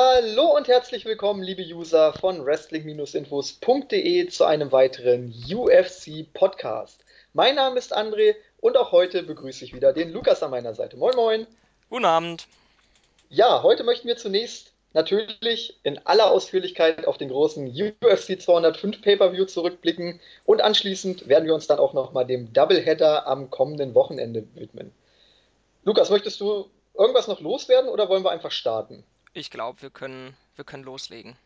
Hallo und herzlich willkommen, liebe User von Wrestling-Infos.de zu einem weiteren UFC-Podcast. Mein Name ist André und auch heute begrüße ich wieder den Lukas an meiner Seite. Moin, moin. Guten Abend. Ja, heute möchten wir zunächst natürlich in aller Ausführlichkeit auf den großen UFC 205 Pay-Per-View zurückblicken und anschließend werden wir uns dann auch nochmal dem Doubleheader am kommenden Wochenende widmen. Lukas, möchtest du irgendwas noch loswerden oder wollen wir einfach starten? Ich glaube, wir können, wir können loslegen.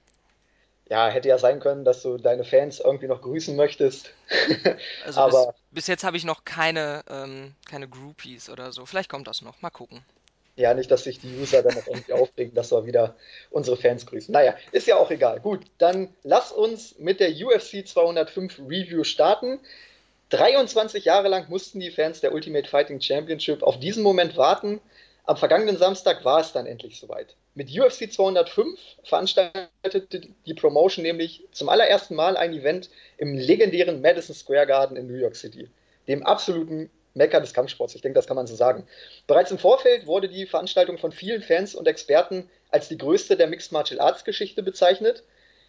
Ja, hätte ja sein können, dass du deine Fans irgendwie noch grüßen möchtest. Also Aber bis, bis jetzt habe ich noch keine, ähm, keine Groupies oder so. Vielleicht kommt das noch. Mal gucken. Ja, nicht, dass sich die User dann noch irgendwie aufregen, dass wir wieder unsere Fans grüßen. Naja, ist ja auch egal. Gut, dann lass uns mit der UFC 205 Review starten. 23 Jahre lang mussten die Fans der Ultimate Fighting Championship auf diesen Moment warten. Am vergangenen Samstag war es dann endlich soweit. Mit UFC 205 veranstaltete die Promotion nämlich zum allerersten Mal ein Event im legendären Madison Square Garden in New York City, dem absoluten Mekka des Kampfsports. Ich denke, das kann man so sagen. Bereits im Vorfeld wurde die Veranstaltung von vielen Fans und Experten als die größte der Mixed Martial Arts Geschichte bezeichnet.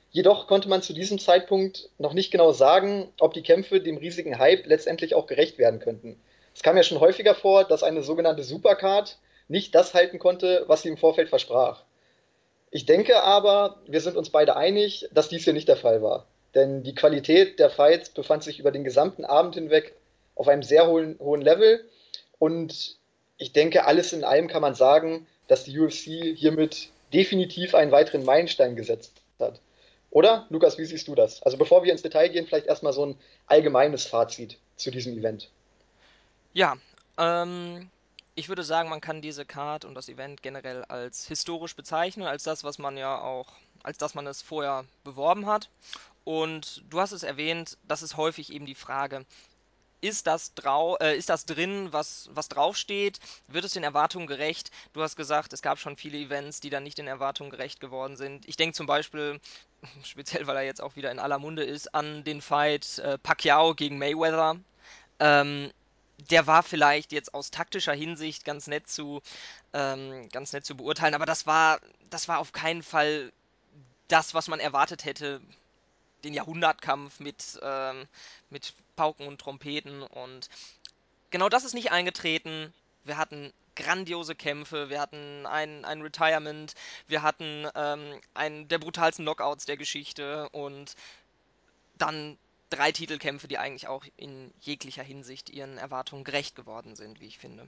Jedoch konnte man zu diesem Zeitpunkt noch nicht genau sagen, ob die Kämpfe dem riesigen Hype letztendlich auch gerecht werden könnten. Es kam ja schon häufiger vor, dass eine sogenannte Supercard nicht das halten konnte, was sie im Vorfeld versprach. Ich denke aber, wir sind uns beide einig, dass dies hier nicht der Fall war. Denn die Qualität der Fights befand sich über den gesamten Abend hinweg auf einem sehr hohen, hohen Level. Und ich denke, alles in allem kann man sagen, dass die UFC hiermit definitiv einen weiteren Meilenstein gesetzt hat. Oder? Lukas, wie siehst du das? Also bevor wir ins Detail gehen, vielleicht erstmal so ein allgemeines Fazit zu diesem Event. Ja, ähm, ich würde sagen, man kann diese Card und das Event generell als historisch bezeichnen, als das, was man ja auch, als dass man es vorher beworben hat. Und du hast es erwähnt, das ist häufig eben die Frage, ist das, drau äh, ist das drin, was, was draufsteht? Wird es den Erwartungen gerecht? Du hast gesagt, es gab schon viele Events, die dann nicht den Erwartungen gerecht geworden sind. Ich denke zum Beispiel, speziell weil er jetzt auch wieder in aller Munde ist, an den Fight äh, Pacquiao gegen Mayweather. Ähm, der war vielleicht jetzt aus taktischer Hinsicht ganz nett zu, ähm, ganz nett zu beurteilen, aber das war, das war auf keinen Fall das, was man erwartet hätte. Den Jahrhundertkampf mit, ähm, mit Pauken und Trompeten und genau das ist nicht eingetreten. Wir hatten grandiose Kämpfe, wir hatten ein, ein Retirement, wir hatten ähm, einen der brutalsten Knockouts der Geschichte und dann drei Titelkämpfe, die eigentlich auch in jeglicher Hinsicht ihren Erwartungen gerecht geworden sind, wie ich finde.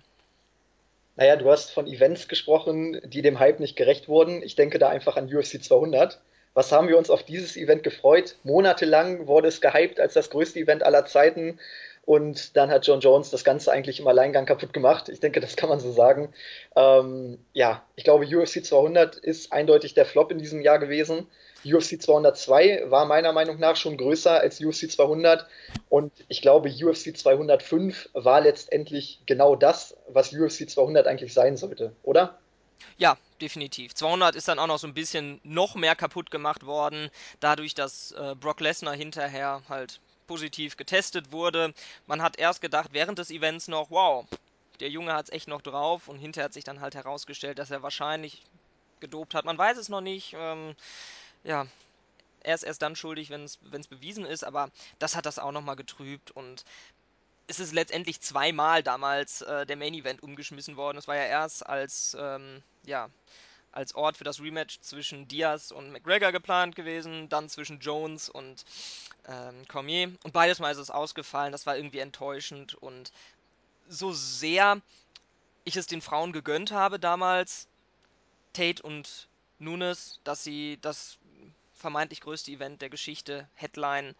Naja, du hast von Events gesprochen, die dem Hype nicht gerecht wurden. Ich denke da einfach an UFC 200. Was haben wir uns auf dieses Event gefreut? Monatelang wurde es gehypt als das größte Event aller Zeiten. Und dann hat John Jones das Ganze eigentlich im Alleingang kaputt gemacht. Ich denke, das kann man so sagen. Ähm, ja, ich glaube, UFC 200 ist eindeutig der Flop in diesem Jahr gewesen. UFC 202 war meiner Meinung nach schon größer als UFC 200 und ich glaube, UFC 205 war letztendlich genau das, was UFC 200 eigentlich sein sollte, oder? Ja, definitiv. 200 ist dann auch noch so ein bisschen noch mehr kaputt gemacht worden, dadurch, dass äh, Brock Lesnar hinterher halt positiv getestet wurde. Man hat erst gedacht, während des Events noch, wow, der Junge hat es echt noch drauf und hinterher hat sich dann halt herausgestellt, dass er wahrscheinlich gedopt hat. Man weiß es noch nicht. Ähm, ja, er ist erst dann schuldig, wenn es bewiesen ist, aber das hat das auch nochmal getrübt und es ist letztendlich zweimal damals äh, der Main Event umgeschmissen worden. Es war ja erst als, ähm, ja, als Ort für das Rematch zwischen Diaz und McGregor geplant gewesen, dann zwischen Jones und ähm, Cormier. Und beides Mal ist es ausgefallen. Das war irgendwie enttäuschend. Und so sehr ich es den Frauen gegönnt habe damals, Tate und Nunes, dass sie das vermeintlich größte Event der Geschichte, Headline,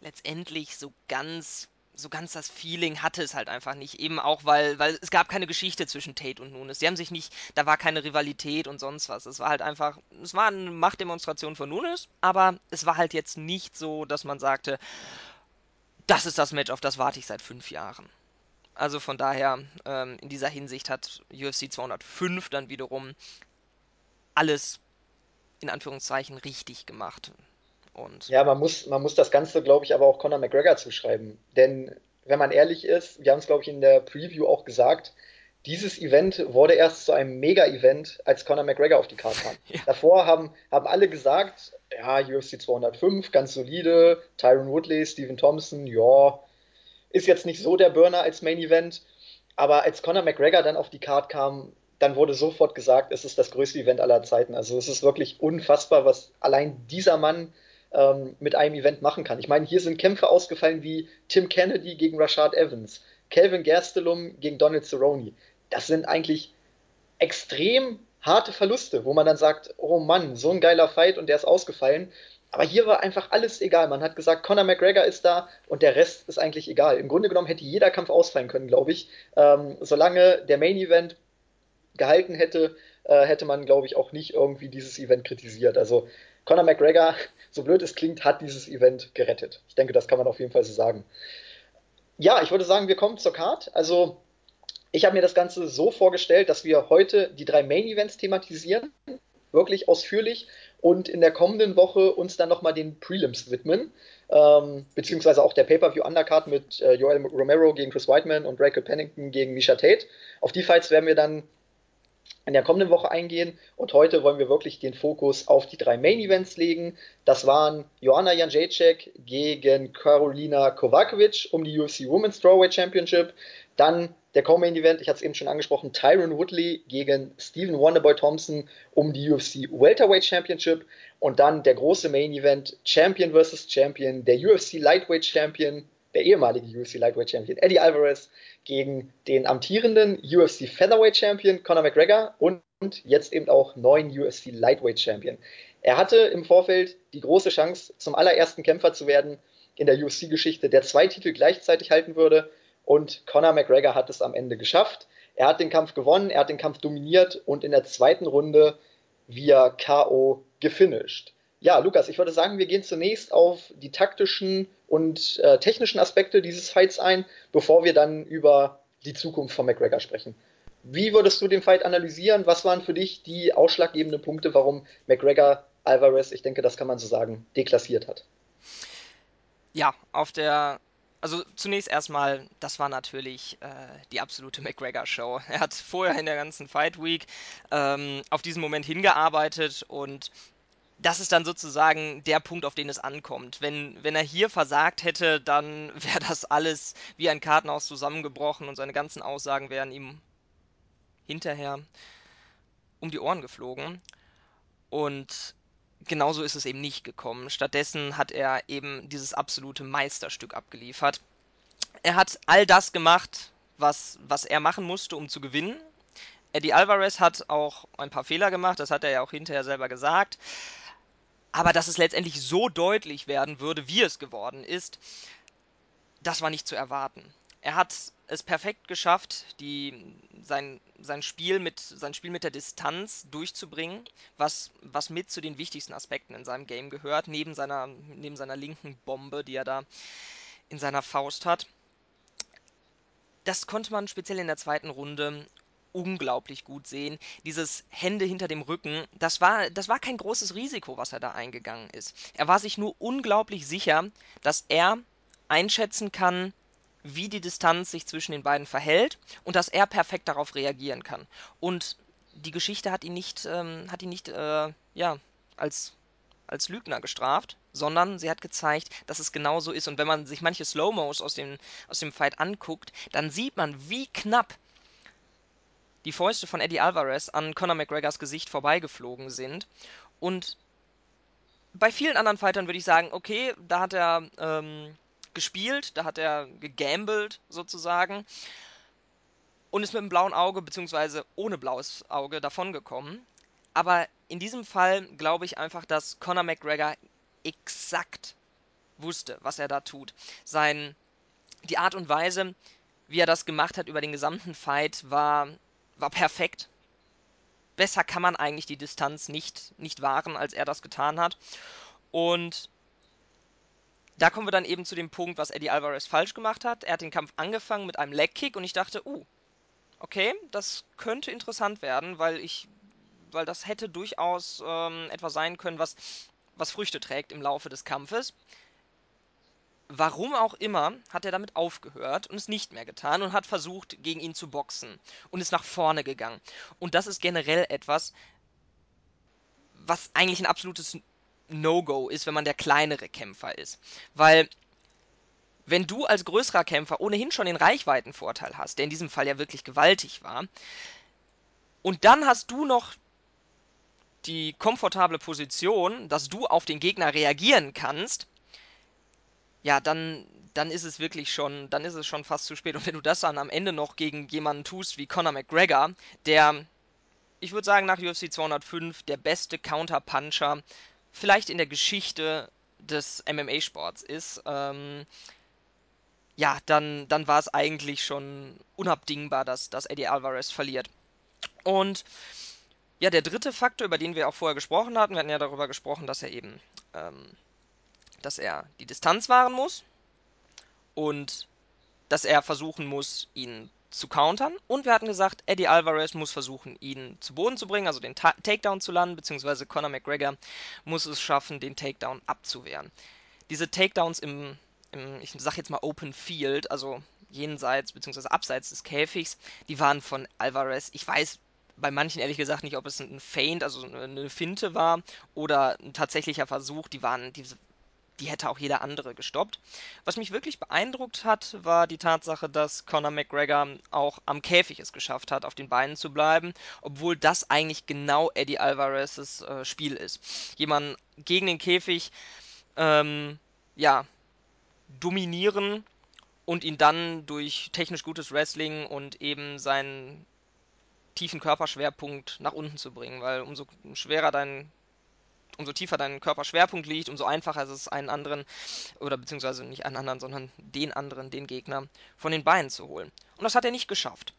letztendlich so ganz so ganz das Feeling hatte es halt einfach nicht. Eben auch, weil, weil es gab keine Geschichte zwischen Tate und Nunes. Sie haben sich nicht, da war keine Rivalität und sonst was. Es war halt einfach, es war eine Machtdemonstration von Nunes, aber es war halt jetzt nicht so, dass man sagte, das ist das Match, auf das warte ich seit fünf Jahren. Also von daher, ähm, in dieser Hinsicht hat UFC 205 dann wiederum alles in Anführungszeichen richtig gemacht. Und ja, man muss, man muss das Ganze, glaube ich, aber auch Conor McGregor zuschreiben. Denn wenn man ehrlich ist, wir haben es, glaube ich, in der Preview auch gesagt, dieses Event wurde erst zu einem Mega-Event, als Conor McGregor auf die Karte kam. Ja. Davor haben, haben alle gesagt, ja, UFC 205, ganz solide, Tyron Woodley, Stephen Thompson, ja, ist jetzt nicht so der Burner als Main-Event, aber als Conor McGregor dann auf die Karte kam, dann wurde sofort gesagt, es ist das größte Event aller Zeiten. Also es ist wirklich unfassbar, was allein dieser Mann ähm, mit einem Event machen kann. Ich meine, hier sind Kämpfe ausgefallen wie Tim Kennedy gegen Rashad Evans, Kelvin Gastelum gegen Donald Cerrone. Das sind eigentlich extrem harte Verluste, wo man dann sagt, oh Mann, so ein geiler Fight und der ist ausgefallen. Aber hier war einfach alles egal. Man hat gesagt, Conor McGregor ist da und der Rest ist eigentlich egal. Im Grunde genommen hätte jeder Kampf ausfallen können, glaube ich. Ähm, solange der Main Event gehalten hätte, äh, hätte man, glaube ich, auch nicht irgendwie dieses Event kritisiert. Also Conor McGregor, so blöd es klingt, hat dieses Event gerettet. Ich denke, das kann man auf jeden Fall so sagen. Ja, ich würde sagen, wir kommen zur Card. Also ich habe mir das Ganze so vorgestellt, dass wir heute die drei Main Events thematisieren, wirklich ausführlich und in der kommenden Woche uns dann nochmal den Prelims widmen, ähm, beziehungsweise auch der Pay-Per-View Undercard mit äh, Joel Romero gegen Chris Whiteman und Rachel Pennington gegen Misha Tate. Auf die Fights werden wir dann in der kommenden Woche eingehen. Und heute wollen wir wirklich den Fokus auf die drei Main Events legen. Das waren Joanna Janjacek gegen Karolina Kovacevic um die UFC Women's Strawweight Championship. Dann der Co-Main Event, ich hatte es eben schon angesprochen, Tyron Woodley gegen Stephen Wonderboy Thompson um die UFC Welterweight Championship. Und dann der große Main Event, Champion vs. Champion, der UFC Lightweight Champion der ehemalige UFC Lightweight Champion Eddie Alvarez gegen den amtierenden UFC Featherweight Champion Conor McGregor und jetzt eben auch neuen UFC Lightweight Champion. Er hatte im Vorfeld die große Chance, zum allerersten Kämpfer zu werden in der UFC-Geschichte, der zwei Titel gleichzeitig halten würde. Und Conor McGregor hat es am Ende geschafft. Er hat den Kampf gewonnen, er hat den Kampf dominiert und in der zweiten Runde via KO gefinisht. Ja, Lukas, ich würde sagen, wir gehen zunächst auf die taktischen und äh, technischen Aspekte dieses Fights ein, bevor wir dann über die Zukunft von McGregor sprechen. Wie würdest du den Fight analysieren? Was waren für dich die ausschlaggebenden Punkte, warum McGregor Alvarez, ich denke, das kann man so sagen, deklassiert hat? Ja, auf der also zunächst erstmal, das war natürlich äh, die absolute McGregor-Show. Er hat vorher in der ganzen Fight Week ähm, auf diesen Moment hingearbeitet und das ist dann sozusagen der Punkt, auf den es ankommt. Wenn, wenn er hier versagt hätte, dann wäre das alles wie ein Kartenhaus zusammengebrochen und seine ganzen Aussagen wären ihm hinterher um die Ohren geflogen. Und genauso ist es eben nicht gekommen. Stattdessen hat er eben dieses absolute Meisterstück abgeliefert. Er hat all das gemacht, was, was er machen musste, um zu gewinnen. Eddie Alvarez hat auch ein paar Fehler gemacht, das hat er ja auch hinterher selber gesagt. Aber dass es letztendlich so deutlich werden würde, wie es geworden ist, das war nicht zu erwarten. Er hat es perfekt geschafft, die, sein, sein, Spiel mit, sein Spiel mit der Distanz durchzubringen, was, was mit zu den wichtigsten Aspekten in seinem Game gehört, neben seiner, neben seiner linken Bombe, die er da in seiner Faust hat. Das konnte man speziell in der zweiten Runde unglaublich gut sehen. Dieses Hände hinter dem Rücken, das war, das war kein großes Risiko, was er da eingegangen ist. Er war sich nur unglaublich sicher, dass er einschätzen kann, wie die Distanz sich zwischen den beiden verhält und dass er perfekt darauf reagieren kann. Und die Geschichte hat ihn nicht, ähm, hat ihn nicht äh, ja, als, als Lügner gestraft, sondern sie hat gezeigt, dass es genau so ist. Und wenn man sich manche Slow-Mos aus dem, aus dem Fight anguckt, dann sieht man, wie knapp die Fäuste von Eddie Alvarez an Conor McGregors Gesicht vorbeigeflogen sind. Und bei vielen anderen Fightern würde ich sagen, okay, da hat er ähm, gespielt, da hat er gegambelt sozusagen und ist mit einem blauen Auge bzw. ohne blaues Auge davongekommen. Aber in diesem Fall glaube ich einfach, dass Conor McGregor exakt wusste, was er da tut. Sein, die Art und Weise, wie er das gemacht hat über den gesamten Fight, war war perfekt. Besser kann man eigentlich die Distanz nicht, nicht wahren, als er das getan hat. Und da kommen wir dann eben zu dem Punkt, was Eddie Alvarez falsch gemacht hat. Er hat den Kampf angefangen mit einem Leg-Kick und ich dachte, uh, okay, das könnte interessant werden, weil ich, weil das hätte durchaus ähm, etwas sein können, was, was Früchte trägt im Laufe des Kampfes. Warum auch immer, hat er damit aufgehört und es nicht mehr getan und hat versucht, gegen ihn zu boxen und ist nach vorne gegangen. Und das ist generell etwas, was eigentlich ein absolutes No-Go ist, wenn man der kleinere Kämpfer ist. Weil wenn du als größerer Kämpfer ohnehin schon den Reichweitenvorteil hast, der in diesem Fall ja wirklich gewaltig war, und dann hast du noch die komfortable Position, dass du auf den Gegner reagieren kannst, ja, dann, dann ist es wirklich schon, dann ist es schon fast zu spät. Und wenn du das dann am Ende noch gegen jemanden tust wie Conor McGregor, der, ich würde sagen, nach UFC 205 der beste Counterpuncher vielleicht in der Geschichte des MMA-Sports ist, ähm, ja, dann, dann war es eigentlich schon unabdingbar, dass, dass Eddie Alvarez verliert. Und ja, der dritte Faktor, über den wir auch vorher gesprochen hatten, wir hatten ja darüber gesprochen, dass er eben, ähm, dass er die Distanz wahren muss und dass er versuchen muss, ihn zu countern. Und wir hatten gesagt, Eddie Alvarez muss versuchen, ihn zu Boden zu bringen, also den Ta Takedown zu landen, beziehungsweise Conor McGregor muss es schaffen, den Takedown abzuwehren. Diese Takedowns im im, ich sag jetzt mal Open Field, also jenseits bzw. abseits des Käfigs, die waren von Alvarez. Ich weiß bei manchen ehrlich gesagt nicht, ob es ein Feint, also eine Finte war oder ein tatsächlicher Versuch. Die waren, die, die hätte auch jeder andere gestoppt. Was mich wirklich beeindruckt hat, war die Tatsache, dass Conor McGregor auch am Käfig es geschafft hat, auf den Beinen zu bleiben, obwohl das eigentlich genau Eddie Alvarez's äh, Spiel ist. Jemand gegen den Käfig, ähm, ja, dominieren und ihn dann durch technisch gutes Wrestling und eben seinen tiefen Körperschwerpunkt nach unten zu bringen, weil umso schwerer dein umso tiefer dein Körperschwerpunkt liegt, umso einfacher ist es einen anderen oder beziehungsweise nicht einen anderen, sondern den anderen, den Gegner von den Beinen zu holen. Und das hat er nicht geschafft.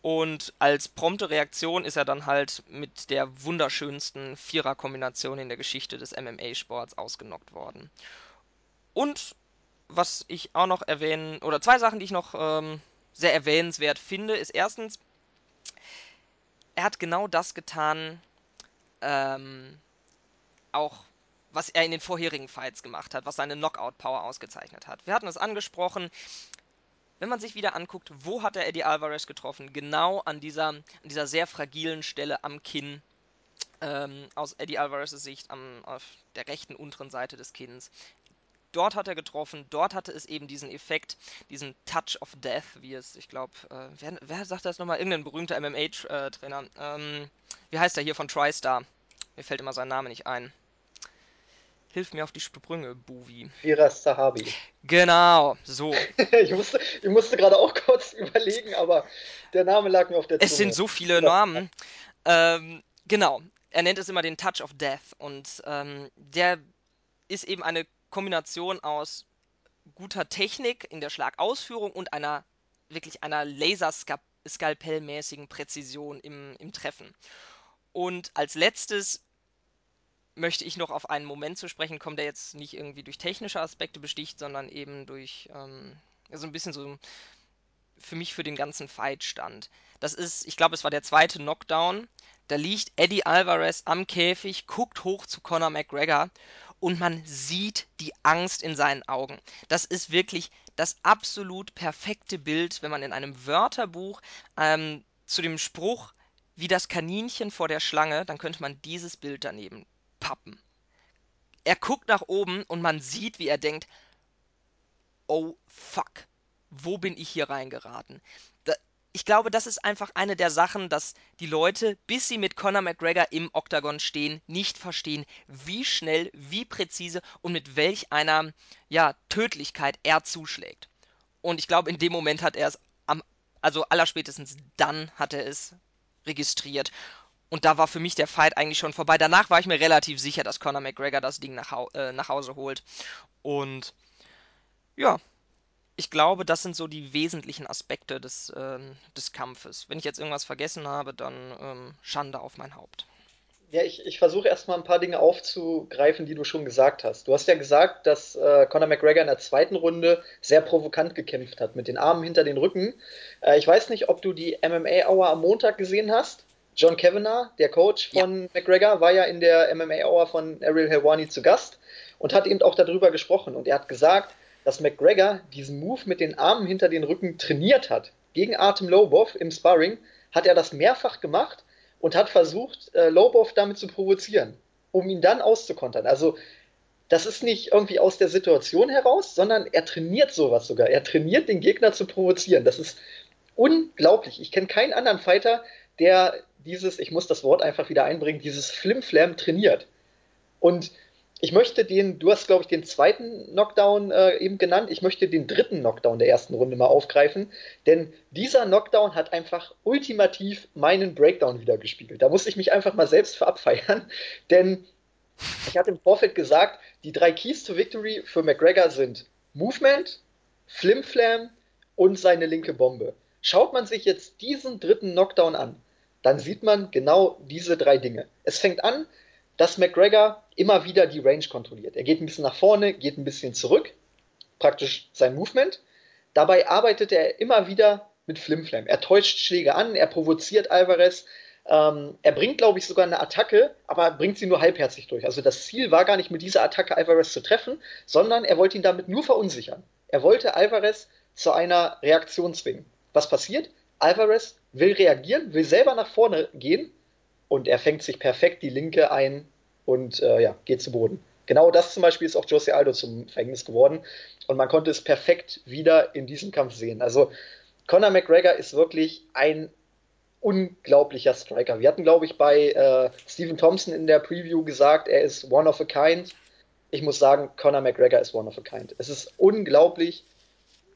Und als prompte Reaktion ist er dann halt mit der wunderschönsten Vierer-Kombination in der Geschichte des MMA-Sports ausgenockt worden. Und was ich auch noch erwähnen, oder zwei Sachen, die ich noch ähm, sehr erwähnenswert finde, ist erstens, er hat genau das getan, ähm, auch was er in den vorherigen Fights gemacht hat, was seine Knockout-Power ausgezeichnet hat. Wir hatten es angesprochen, wenn man sich wieder anguckt, wo hat er Eddie Alvarez getroffen? Genau an dieser, an dieser sehr fragilen Stelle am Kinn. Ähm, aus Eddie Alvarez' Sicht am, auf der rechten unteren Seite des Kinns. Dort hat er getroffen, dort hatte es eben diesen Effekt, diesen Touch of Death, wie es, ich glaube, äh, wer, wer, sagt das nochmal? Irgendein berühmter MMA-Trainer. Ähm, wie heißt er hier von TriStar? Mir fällt immer sein Name nicht ein. Hilf mir auf die Sprünge, Buvi. Firas Sahabi. Genau, so. ich musste, ich musste gerade auch kurz überlegen, aber der Name lag mir auf der Zunge. Es sind so viele Namen. Ähm, genau, er nennt es immer den Touch of Death und ähm, der ist eben eine Kombination aus guter Technik in der Schlagausführung und einer wirklich einer Laserskalpellmäßigen Präzision im, im Treffen. Und als letztes möchte ich noch auf einen Moment zu sprechen kommen, der jetzt nicht irgendwie durch technische Aspekte besticht, sondern eben durch ähm, so ein bisschen so für mich für den ganzen Fight stand. Das ist, ich glaube, es war der zweite Knockdown. Da liegt Eddie Alvarez am Käfig, guckt hoch zu Conor McGregor und man sieht die Angst in seinen Augen. Das ist wirklich das absolut perfekte Bild, wenn man in einem Wörterbuch ähm, zu dem Spruch wie das Kaninchen vor der Schlange, dann könnte man dieses Bild daneben pappen. Er guckt nach oben und man sieht, wie er denkt, oh fuck, wo bin ich hier reingeraten? ich glaube, das ist einfach eine der Sachen, dass die Leute, bis sie mit Conor McGregor im Oktagon stehen, nicht verstehen, wie schnell, wie präzise und mit welch einer ja, Tödlichkeit er zuschlägt. Und ich glaube, in dem Moment hat er es am, also allerspätestens dann hat er es registriert. Und da war für mich der Fight eigentlich schon vorbei. Danach war ich mir relativ sicher, dass Conor McGregor das Ding nach, äh, nach Hause holt. Und ja, ich glaube, das sind so die wesentlichen Aspekte des, ähm, des Kampfes. Wenn ich jetzt irgendwas vergessen habe, dann ähm, Schande auf mein Haupt. Ja, ich, ich versuche erstmal ein paar Dinge aufzugreifen, die du schon gesagt hast. Du hast ja gesagt, dass äh, Conor McGregor in der zweiten Runde sehr provokant gekämpft hat, mit den Armen hinter den Rücken. Äh, ich weiß nicht, ob du die MMA-Hour am Montag gesehen hast. John Kavanagh, der Coach von ja. McGregor, war ja in der MMA-Hour von Ariel Helwani zu Gast und hat eben auch darüber gesprochen. Und er hat gesagt, dass McGregor diesen Move mit den Armen hinter den Rücken trainiert hat. Gegen Artem Lobov im Sparring hat er das mehrfach gemacht und hat versucht, äh, Lobov damit zu provozieren, um ihn dann auszukontern. Also das ist nicht irgendwie aus der Situation heraus, sondern er trainiert sowas sogar. Er trainiert den Gegner zu provozieren. Das ist unglaublich. Ich kenne keinen anderen Fighter, der dieses, ich muss das Wort einfach wieder einbringen, dieses Flimflam trainiert. Und ich möchte den, du hast, glaube ich, den zweiten Knockdown äh, eben genannt. Ich möchte den dritten Knockdown der ersten Runde mal aufgreifen, denn dieser Knockdown hat einfach ultimativ meinen Breakdown wieder gespiegelt. Da muss ich mich einfach mal selbst für abfeiern, denn ich hatte im Vorfeld gesagt, die drei Keys to Victory für McGregor sind Movement, Flimflam und seine linke Bombe. Schaut man sich jetzt diesen dritten Knockdown an, dann sieht man genau diese drei Dinge. Es fängt an, dass McGregor immer wieder die Range kontrolliert. Er geht ein bisschen nach vorne, geht ein bisschen zurück, praktisch sein Movement. Dabei arbeitet er immer wieder mit Flimflam. Er täuscht Schläge an, er provoziert Alvarez. Ähm, er bringt, glaube ich, sogar eine Attacke, aber bringt sie nur halbherzig durch. Also das Ziel war gar nicht mit dieser Attacke Alvarez zu treffen, sondern er wollte ihn damit nur verunsichern. Er wollte Alvarez zu einer Reaktion zwingen. Was passiert? Alvarez will reagieren, will selber nach vorne gehen und er fängt sich perfekt die linke ein und äh, ja, geht zu Boden. Genau das zum Beispiel ist auch Jose Aldo zum Verhängnis geworden und man konnte es perfekt wieder in diesem Kampf sehen. Also Conor McGregor ist wirklich ein unglaublicher Striker. Wir hatten, glaube ich, bei äh, Stephen Thompson in der Preview gesagt, er ist one of a kind. Ich muss sagen, Conor McGregor ist one of a kind. Es ist unglaublich,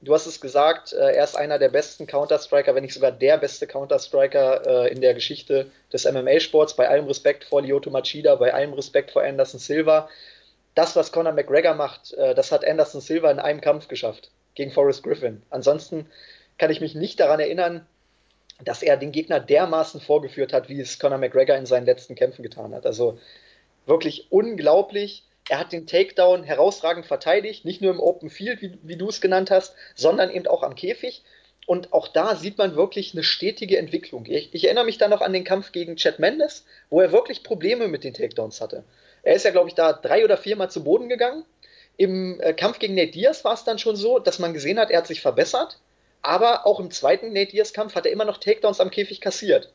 du hast es gesagt, äh, er ist einer der besten Counter-Striker, wenn nicht sogar der beste Counter-Striker äh, in der Geschichte des MMA-Sports. Bei allem Respekt vor Lyoto Machida, bei allem Respekt vor Anderson Silva. Das, was Conor McGregor macht, äh, das hat Anderson Silva in einem Kampf geschafft gegen Forrest Griffin. Ansonsten kann ich mich nicht daran erinnern, dass er den Gegner dermaßen vorgeführt hat, wie es Conor McGregor in seinen letzten Kämpfen getan hat. Also wirklich unglaublich er hat den Takedown herausragend verteidigt, nicht nur im Open Field, wie, wie du es genannt hast, sondern eben auch am Käfig. Und auch da sieht man wirklich eine stetige Entwicklung. Ich, ich erinnere mich da noch an den Kampf gegen Chad Mendes, wo er wirklich Probleme mit den Takedowns hatte. Er ist ja, glaube ich, da drei oder viermal zu Boden gegangen. Im äh, Kampf gegen Nate Diaz war es dann schon so, dass man gesehen hat, er hat sich verbessert. Aber auch im zweiten Nate Diaz-Kampf hat er immer noch Takedowns am Käfig kassiert.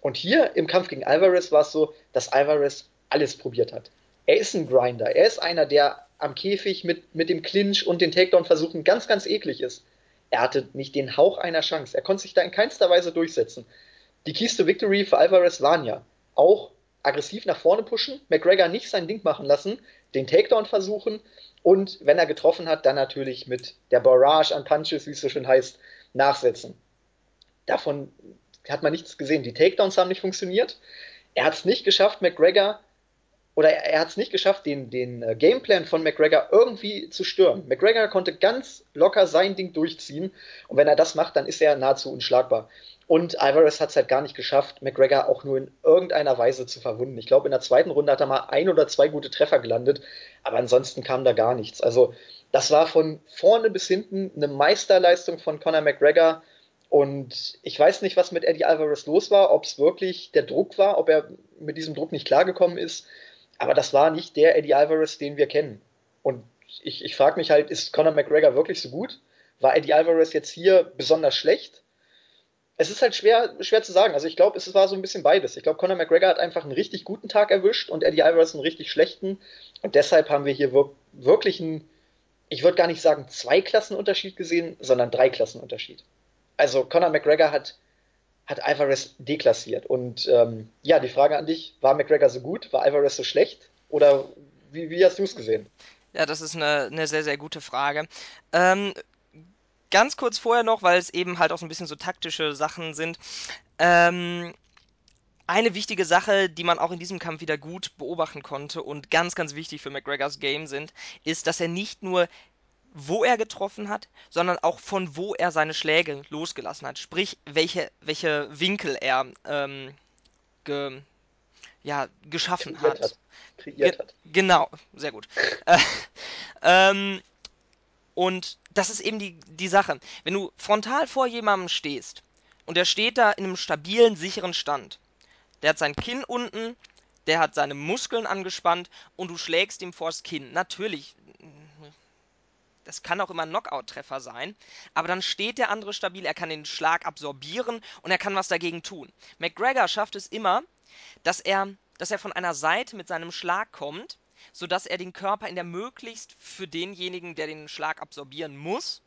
Und hier im Kampf gegen Alvarez war es so, dass Alvarez alles probiert hat er ist ein Grinder. Er ist einer, der am Käfig mit, mit dem Clinch und den Takedown-Versuchen ganz, ganz eklig ist. Er hatte nicht den Hauch einer Chance. Er konnte sich da in keinster Weise durchsetzen. Die Keys to Victory für Alvarez waren ja auch aggressiv nach vorne pushen, McGregor nicht sein Ding machen lassen, den Takedown versuchen und wenn er getroffen hat, dann natürlich mit der Barrage an Punches, wie es so schön heißt, nachsetzen. Davon hat man nichts gesehen. Die Takedowns haben nicht funktioniert. Er hat es nicht geschafft, McGregor oder er, er hat es nicht geschafft, den, den äh, Gameplan von McGregor irgendwie zu stören. McGregor konnte ganz locker sein Ding durchziehen und wenn er das macht, dann ist er nahezu unschlagbar. Und Alvarez hat es halt gar nicht geschafft, McGregor auch nur in irgendeiner Weise zu verwunden. Ich glaube, in der zweiten Runde hat er mal ein oder zwei gute Treffer gelandet, aber ansonsten kam da gar nichts. Also, das war von vorne bis hinten eine Meisterleistung von Conor McGregor. Und ich weiß nicht, was mit Eddie Alvarez los war, ob es wirklich der Druck war, ob er mit diesem Druck nicht klargekommen ist aber das war nicht der Eddie Alvarez, den wir kennen. Und ich, ich frage mich halt, ist Conor McGregor wirklich so gut? War Eddie Alvarez jetzt hier besonders schlecht? Es ist halt schwer, schwer zu sagen. Also ich glaube, es war so ein bisschen beides. Ich glaube, Conor McGregor hat einfach einen richtig guten Tag erwischt und Eddie Alvarez einen richtig schlechten. Und deshalb haben wir hier wirklich einen, ich würde gar nicht sagen zwei Klassenunterschied gesehen, sondern drei Klassenunterschied. Also Conor McGregor hat hat Alvarez deklassiert. Und ähm, ja, die Frage an dich, war McGregor so gut? War Alvarez so schlecht? Oder wie, wie hast du es gesehen? Ja, das ist eine, eine sehr, sehr gute Frage. Ähm, ganz kurz vorher noch, weil es eben halt auch so ein bisschen so taktische Sachen sind. Ähm, eine wichtige Sache, die man auch in diesem Kampf wieder gut beobachten konnte und ganz, ganz wichtig für McGregors Game sind, ist, dass er nicht nur wo er getroffen hat, sondern auch von wo er seine Schläge losgelassen hat. Sprich, welche, welche Winkel er ähm, ge, ja, geschaffen Kreiert hat. hat. Kreiert Ge hat. Genau, sehr gut. äh, ähm, und das ist eben die, die Sache. Wenn du frontal vor jemandem stehst und der steht da in einem stabilen, sicheren Stand, der hat sein Kinn unten, der hat seine Muskeln angespannt und du schlägst ihm vors Kinn. Natürlich, Das kann auch immer ein Knockout-Treffer sein, aber dann steht der andere stabil, er kann den Schlag absorbieren und er kann was dagegen tun. McGregor schafft es immer, dass er, dass er von einer Seite mit seinem Schlag kommt, sodass er den Körper in der möglichst für denjenigen, der den Schlag absorbieren muss,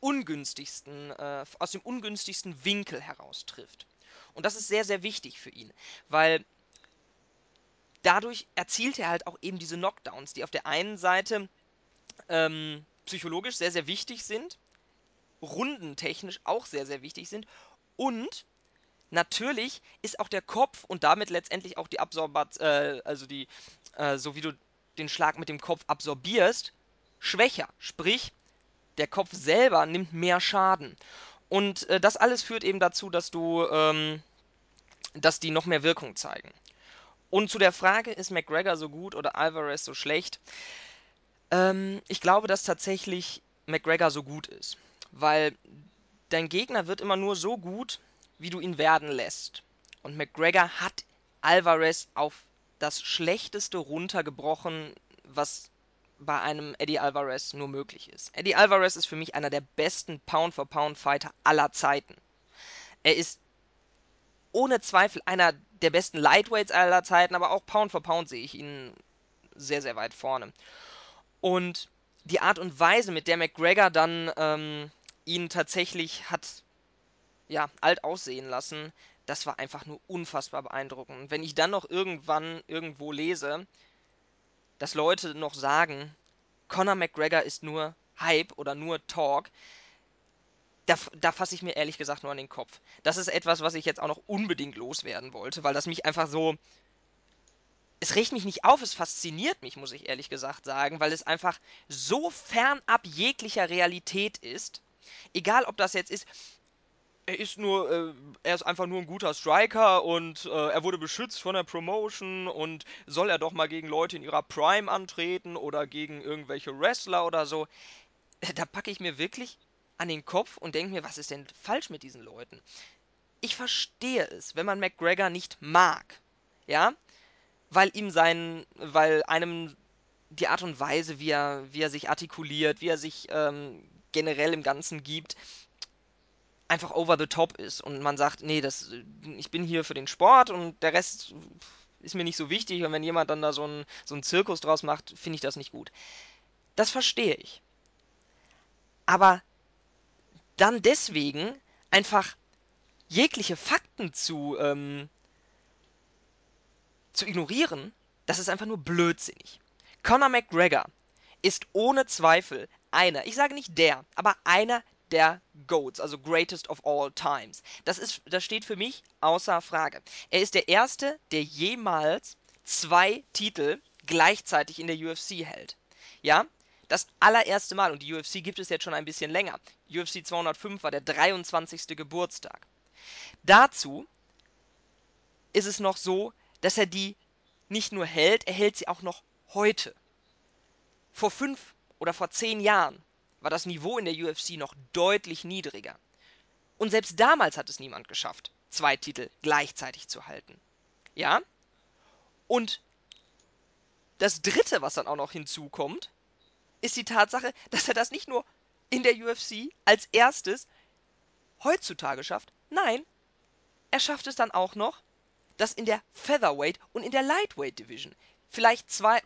ungünstigsten, äh, aus dem ungünstigsten Winkel heraus trifft. Und das ist sehr, sehr wichtig für ihn, weil dadurch erzielt er halt auch eben diese Knockdowns, die auf der einen Seite ähm, psychologisch sehr, sehr wichtig sind, rundentechnisch auch sehr, sehr wichtig sind und natürlich ist auch der Kopf und damit letztendlich auch die Absorbat, äh, also die, äh, so wie du den Schlag mit dem Kopf absorbierst, schwächer. Sprich, der Kopf selber nimmt mehr Schaden. Und äh, das alles führt eben dazu, dass du, ähm, dass die noch mehr Wirkung zeigen. Und zu der Frage, ist McGregor so gut oder Alvarez so schlecht? Ähm, ich glaube, dass tatsächlich McGregor so gut ist. Weil dein Gegner wird immer nur so gut, wie du ihn werden lässt. Und McGregor hat Alvarez auf das Schlechteste runtergebrochen, was bei einem Eddie Alvarez nur möglich ist. Eddie Alvarez ist für mich einer der besten Pound-for-Pound-Fighter aller Zeiten. Er ist ohne Zweifel einer der besten Lightweights aller Zeiten, aber auch Pound for Pound sehe ich ihn sehr, sehr weit vorne. Und die Art und Weise, mit der McGregor dann ähm, ihn tatsächlich hat ja, alt aussehen lassen, das war einfach nur unfassbar beeindruckend. Wenn ich dann noch irgendwann irgendwo lese, dass Leute noch sagen, Conor McGregor ist nur Hype oder nur Talk, da, da fasse ich mir ehrlich gesagt nur an den Kopf. Das ist etwas, was ich jetzt auch noch unbedingt loswerden wollte, weil das mich einfach so. Es regt mich nicht auf, es fasziniert mich, muss ich ehrlich gesagt sagen, weil es einfach so fernab jeglicher Realität ist. Egal, ob das jetzt ist, er ist nur, äh, er ist einfach nur ein guter Striker und äh, er wurde beschützt von der Promotion und soll er doch mal gegen Leute in ihrer Prime antreten oder gegen irgendwelche Wrestler oder so. Da packe ich mir wirklich an den Kopf und denke mir, was ist denn falsch mit diesen Leuten? Ich verstehe es, wenn man McGregor nicht mag, ja, weil ihm sein, weil einem die Art und Weise, wie er, wie er sich artikuliert, wie er sich ähm, generell im Ganzen gibt, einfach over the top ist und man sagt, nee, das, ich bin hier für den Sport und der Rest ist mir nicht so wichtig und wenn jemand dann da so einen, so Zirkus draus macht, finde ich das nicht gut. Das verstehe ich. Aber dann deswegen einfach jegliche Fakten zu, ähm, zu ignorieren, das ist einfach nur blödsinnig. Conor McGregor ist ohne Zweifel einer, ich sage nicht der, aber einer der GOATs, also Greatest of All Times. Das, ist, das steht für mich außer Frage. Er ist der Erste, der jemals zwei Titel gleichzeitig in der UFC hält. Ja, das allererste Mal, und die UFC gibt es jetzt schon ein bisschen länger, UFC 205 war der 23. Geburtstag. Dazu ist es noch so, dass er die nicht nur hält, er hält sie auch noch heute. Vor fünf oder vor zehn Jahren war das Niveau in der UFC noch deutlich niedriger. Und selbst damals hat es niemand geschafft, zwei Titel gleichzeitig zu halten. Ja? Und das dritte, was dann auch noch hinzukommt, ist die Tatsache, dass er das nicht nur in der UFC als erstes heutzutage schafft. Nein, er schafft es dann auch noch, das in der Featherweight und in der Lightweight Division. Vielleicht zwei,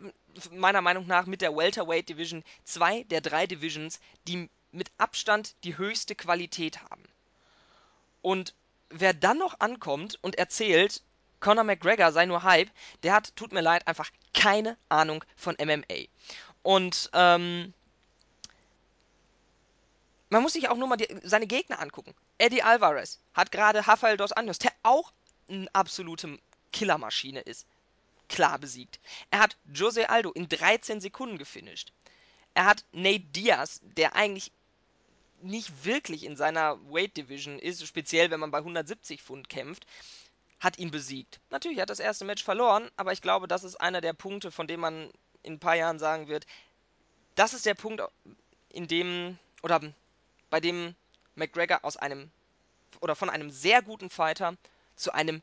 meiner Meinung nach mit der Welterweight Division, zwei der drei Divisions, die mit Abstand die höchste Qualität haben. Und wer dann noch ankommt und erzählt, Conor McGregor sei nur Hype, der hat, tut mir leid, einfach keine Ahnung von MMA. Und ähm, man muss sich auch nur mal die, seine Gegner angucken. Eddie Alvarez hat gerade Rafael dos Anjos, der auch eine absolute Killermaschine ist, klar besiegt. Er hat Jose Aldo in 13 Sekunden gefinisht. Er hat Nate Diaz, der eigentlich nicht wirklich in seiner Weight Division ist, speziell wenn man bei 170 Pfund kämpft, hat ihn besiegt. Natürlich hat das erste Match verloren, aber ich glaube, das ist einer der Punkte, von dem man in ein paar Jahren sagen wird, das ist der Punkt, in dem, oder bei dem McGregor aus einem, oder von einem sehr guten Fighter zu einem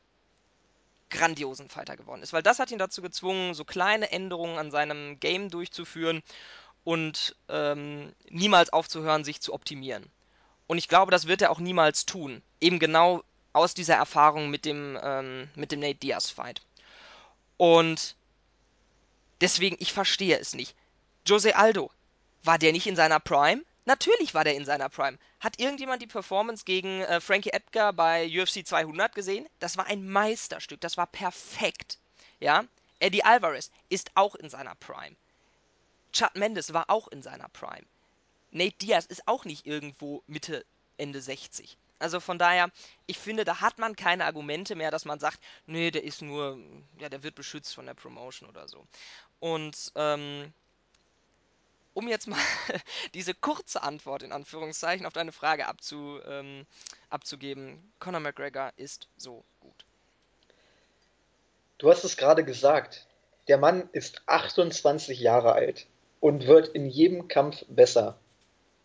grandiosen Fighter geworden ist. Weil das hat ihn dazu gezwungen, so kleine Änderungen an seinem Game durchzuführen. und ähm, niemals aufzuhören, sich zu optimieren. Und ich glaube, das wird er auch niemals tun. Eben genau aus dieser Erfahrung mit dem, ähm, mit dem Nate Diaz-Fight. Und deswegen, ich verstehe es nicht. Jose Aldo, war der nicht in seiner Prime? Natürlich war der in seiner Prime. Hat irgendjemand die Performance gegen äh, Frankie Edgar bei UFC 200 gesehen? Das war ein Meisterstück, das war perfekt. Ja? Eddie Alvarez ist auch in seiner Prime. Chad Mendes war auch in seiner Prime. Nate Diaz ist auch nicht irgendwo Mitte, Ende 60. Also von daher, ich finde, da hat man keine Argumente mehr, dass man sagt, nee, der ist nur, ja, der wird beschützt von der Promotion oder so. Und ähm, um jetzt mal diese kurze Antwort in Anführungszeichen auf deine Frage abzu, ähm, abzugeben, Conor McGregor ist so gut. Du hast es gerade gesagt, der Mann ist 28 Jahre alt und wird in jedem Kampf besser.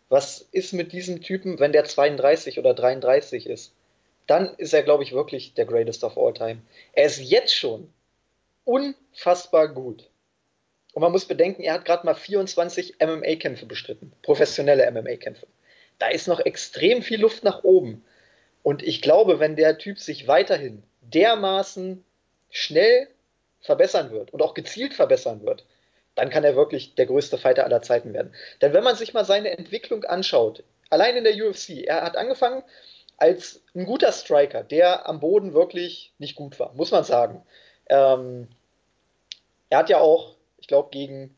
Was ist mit diesem Typen, wenn der 32 oder 33 ist? Dann ist er, glaube ich, wirklich der Greatest of All Time. Er ist jetzt schon unfassbar gut. Und man muss bedenken, er hat gerade mal 24 MMA-Kämpfe bestritten, professionelle MMA-Kämpfe. Da ist noch extrem viel Luft nach oben. Und ich glaube, wenn der Typ sich weiterhin dermaßen schnell verbessern wird und auch gezielt verbessern wird, dann kann er wirklich der größte Fighter aller Zeiten werden. Denn wenn man sich mal seine Entwicklung anschaut, allein in der UFC, er hat angefangen als ein guter Striker, der am Boden wirklich nicht gut war, muss man sagen. Ähm, er hat ja auch, glaube, gegen,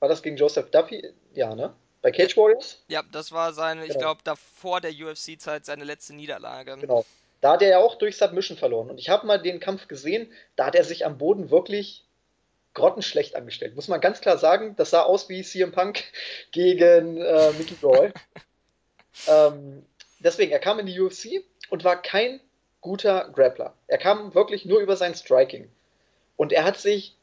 war das gegen Joseph Duffy? Ja, ne? Bei Cage Warriors? Ja, das war seine, genau. ich glaube, davor der UFC-Zeit seine letzte Niederlage. Genau. Da hat er ja auch durch Submission verloren. Und ich habe mal den Kampf gesehen, da hat er sich am Boden wirklich grottenschlecht angestellt. Muss man ganz klar sagen, das sah aus wie CM Punk gegen äh, Mickey Roy. ähm, deswegen, er kam in die UFC und war kein guter Grappler. Er kam wirklich nur über sein Striking. Und er hat sich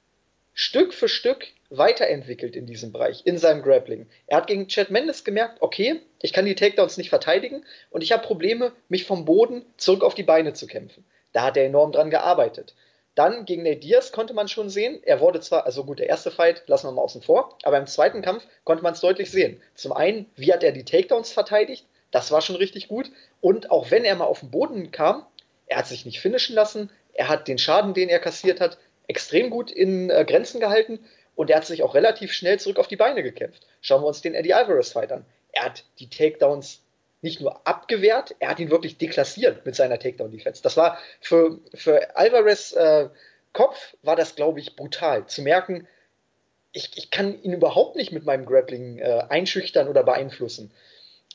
Stück für Stück weiterentwickelt in diesem Bereich, in seinem Grappling. Er hat gegen Chad Mendes gemerkt, okay, ich kann die Takedowns nicht verteidigen und ich habe Probleme, mich vom Boden zurück auf die Beine zu kämpfen. Da hat er enorm dran gearbeitet. Dann gegen Nate Diaz konnte man schon sehen, er wurde zwar, also gut, der erste Fight lassen wir mal außen vor, aber im zweiten Kampf konnte man es deutlich sehen. Zum einen, wie hat er die Takedowns verteidigt, das war schon richtig gut. Und auch wenn er mal auf den Boden kam, er hat sich nicht finishen lassen, er hat den Schaden, den er kassiert hat, extrem gut in äh, Grenzen gehalten und er hat sich auch relativ schnell zurück auf die Beine gekämpft. Schauen wir uns den Eddie Alvarez Fight an. Er hat die Takedowns nicht nur abgewehrt, er hat ihn wirklich deklassiert mit seiner Takedown-Defense. Das war für, für Alvarez äh, Kopf, war das, glaube ich, brutal. Zu merken, ich, ich kann ihn überhaupt nicht mit meinem Grappling äh, einschüchtern oder beeinflussen.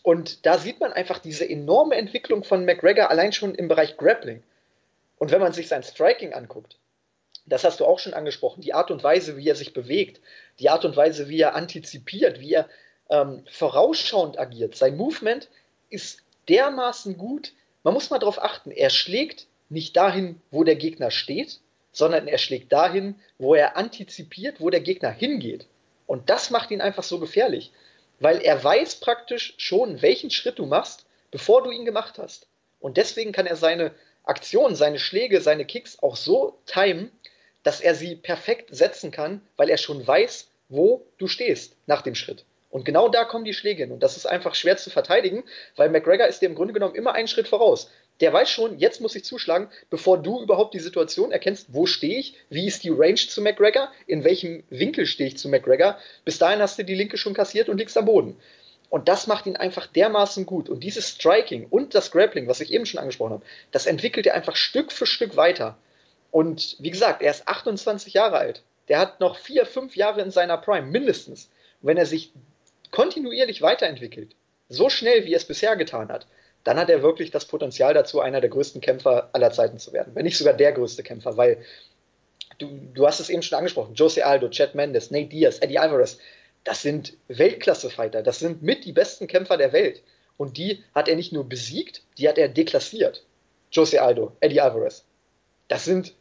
Und da sieht man einfach diese enorme Entwicklung von McGregor allein schon im Bereich Grappling. Und wenn man sich sein Striking anguckt, das hast du auch schon angesprochen, die Art und Weise, wie er sich bewegt, die Art und Weise, wie er antizipiert, wie er ähm, vorausschauend agiert, sein Movement ist dermaßen gut. Man muss mal darauf achten, er schlägt nicht dahin, wo der Gegner steht, sondern er schlägt dahin, wo er antizipiert, wo der Gegner hingeht. Und das macht ihn einfach so gefährlich, weil er weiß praktisch schon, welchen Schritt du machst, bevor du ihn gemacht hast. Und deswegen kann er seine Aktionen, seine Schläge, seine Kicks auch so timen, dass er sie perfekt setzen kann, weil er schon weiß, wo du stehst nach dem Schritt. Und genau da kommen die Schläge hin. Und das ist einfach schwer zu verteidigen, weil McGregor ist dir im Grunde genommen immer einen Schritt voraus. Der weiß schon, jetzt muss ich zuschlagen, bevor du überhaupt die Situation erkennst, wo stehe ich, wie ist die Range zu McGregor, in welchem Winkel stehe ich zu McGregor. Bis dahin hast du die linke schon kassiert und liegst am Boden. Und das macht ihn einfach dermaßen gut. Und dieses Striking und das Grappling, was ich eben schon angesprochen habe, das entwickelt er einfach Stück für Stück weiter. Und wie gesagt, er ist 28 Jahre alt. Der hat noch vier, fünf Jahre in seiner Prime, mindestens. Und wenn er sich kontinuierlich weiterentwickelt, so schnell wie er es bisher getan hat, dann hat er wirklich das Potenzial dazu, einer der größten Kämpfer aller Zeiten zu werden. Wenn nicht sogar der größte Kämpfer, weil du, du hast es eben schon angesprochen, Jose Aldo, Chad Mendes, Nate Diaz, Eddie Alvarez, das sind Weltklasse-Fighter, das sind mit die besten Kämpfer der Welt. Und die hat er nicht nur besiegt, die hat er deklassiert. Jose Aldo, Eddie Alvarez. Das sind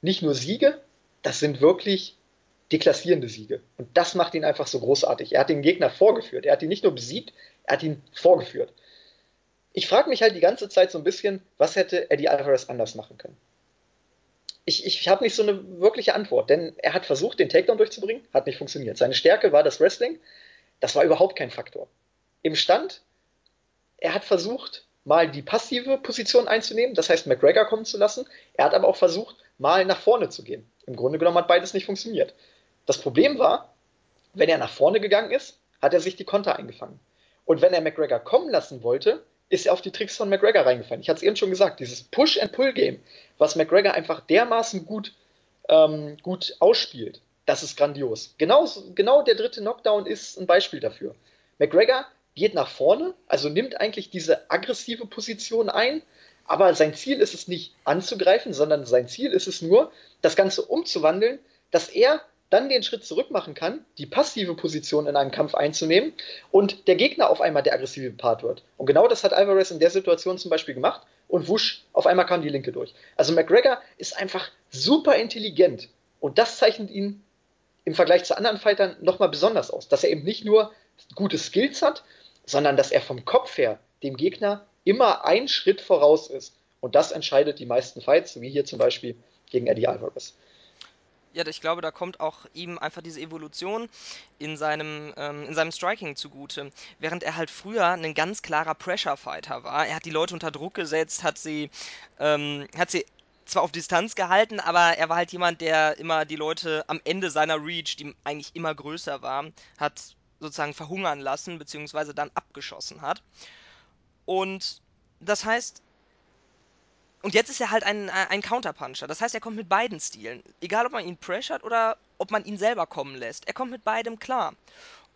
nicht nur Siege, das sind wirklich deklassierende Siege. Und das macht ihn einfach so großartig. Er hat den Gegner vorgeführt. Er hat ihn nicht nur besiegt, er hat ihn vorgeführt. Ich frage mich halt die ganze Zeit so ein bisschen, was hätte Eddie Alvarez anders machen können? Ich, ich habe nicht so eine wirkliche Antwort, denn er hat versucht, den Takedown durchzubringen, hat nicht funktioniert. Seine Stärke war das Wrestling. das war überhaupt kein Faktor. Im Stand, er hat versucht, mal die passive Position einzunehmen, das heißt McGregor kommen zu lassen. Er hat aber auch versucht, mal nach vorne zu gehen. Im Grunde genommen hat beides nicht funktioniert. Das Problem war, wenn er nach vorne gegangen ist, hat er sich die Konter eingefangen. Und wenn er McGregor kommen lassen wollte, ist er auf die Tricks von McGregor reingefallen. Ich hatte es eben schon gesagt, dieses Push-and-Pull-Game, was McGregor einfach dermaßen gut, ähm, gut ausspielt, das ist grandios. Genau, genau der dritte Knockdown ist ein Beispiel dafür. McGregor geht nach vorne, also nimmt eigentlich diese aggressive Position ein, aber sein Ziel ist es nicht anzugreifen, sondern sein Ziel ist es nur, das Ganze umzuwandeln, dass er dann den Schritt zurück machen kann, die passive Position in einem Kampf einzunehmen und der Gegner auf einmal der aggressive Part wird. Und genau das hat Alvarez in der Situation zum Beispiel gemacht und wusch, auf einmal kam die Linke durch. Also McGregor ist einfach super intelligent und das zeichnet ihn im Vergleich zu anderen Fightern nochmal besonders aus, dass er eben nicht nur gute Skills hat, sondern dass er vom Kopf her dem Gegner immer einen Schritt voraus ist. Und das entscheidet die meisten Fights, wie hier zum Beispiel gegen Eddie Alvarez. Ja, ich glaube, da kommt auch ihm einfach diese Evolution in seinem, ähm, in seinem Striking zugute. Während er halt früher ein ganz klarer Pressure-Fighter war. Er hat die Leute unter Druck gesetzt, hat sie, ähm, hat sie zwar auf Distanz gehalten, aber er war halt jemand, der immer die Leute am Ende seiner Reach, die eigentlich immer größer war, hat sozusagen verhungern lassen, beziehungsweise dann abgeschossen hat. Und das heißt, und jetzt ist er halt ein, ein Counterpuncher. Das heißt, er kommt mit beiden Stilen. Egal, ob man ihn pressured oder ob man ihn selber kommen lässt. Er kommt mit beidem klar.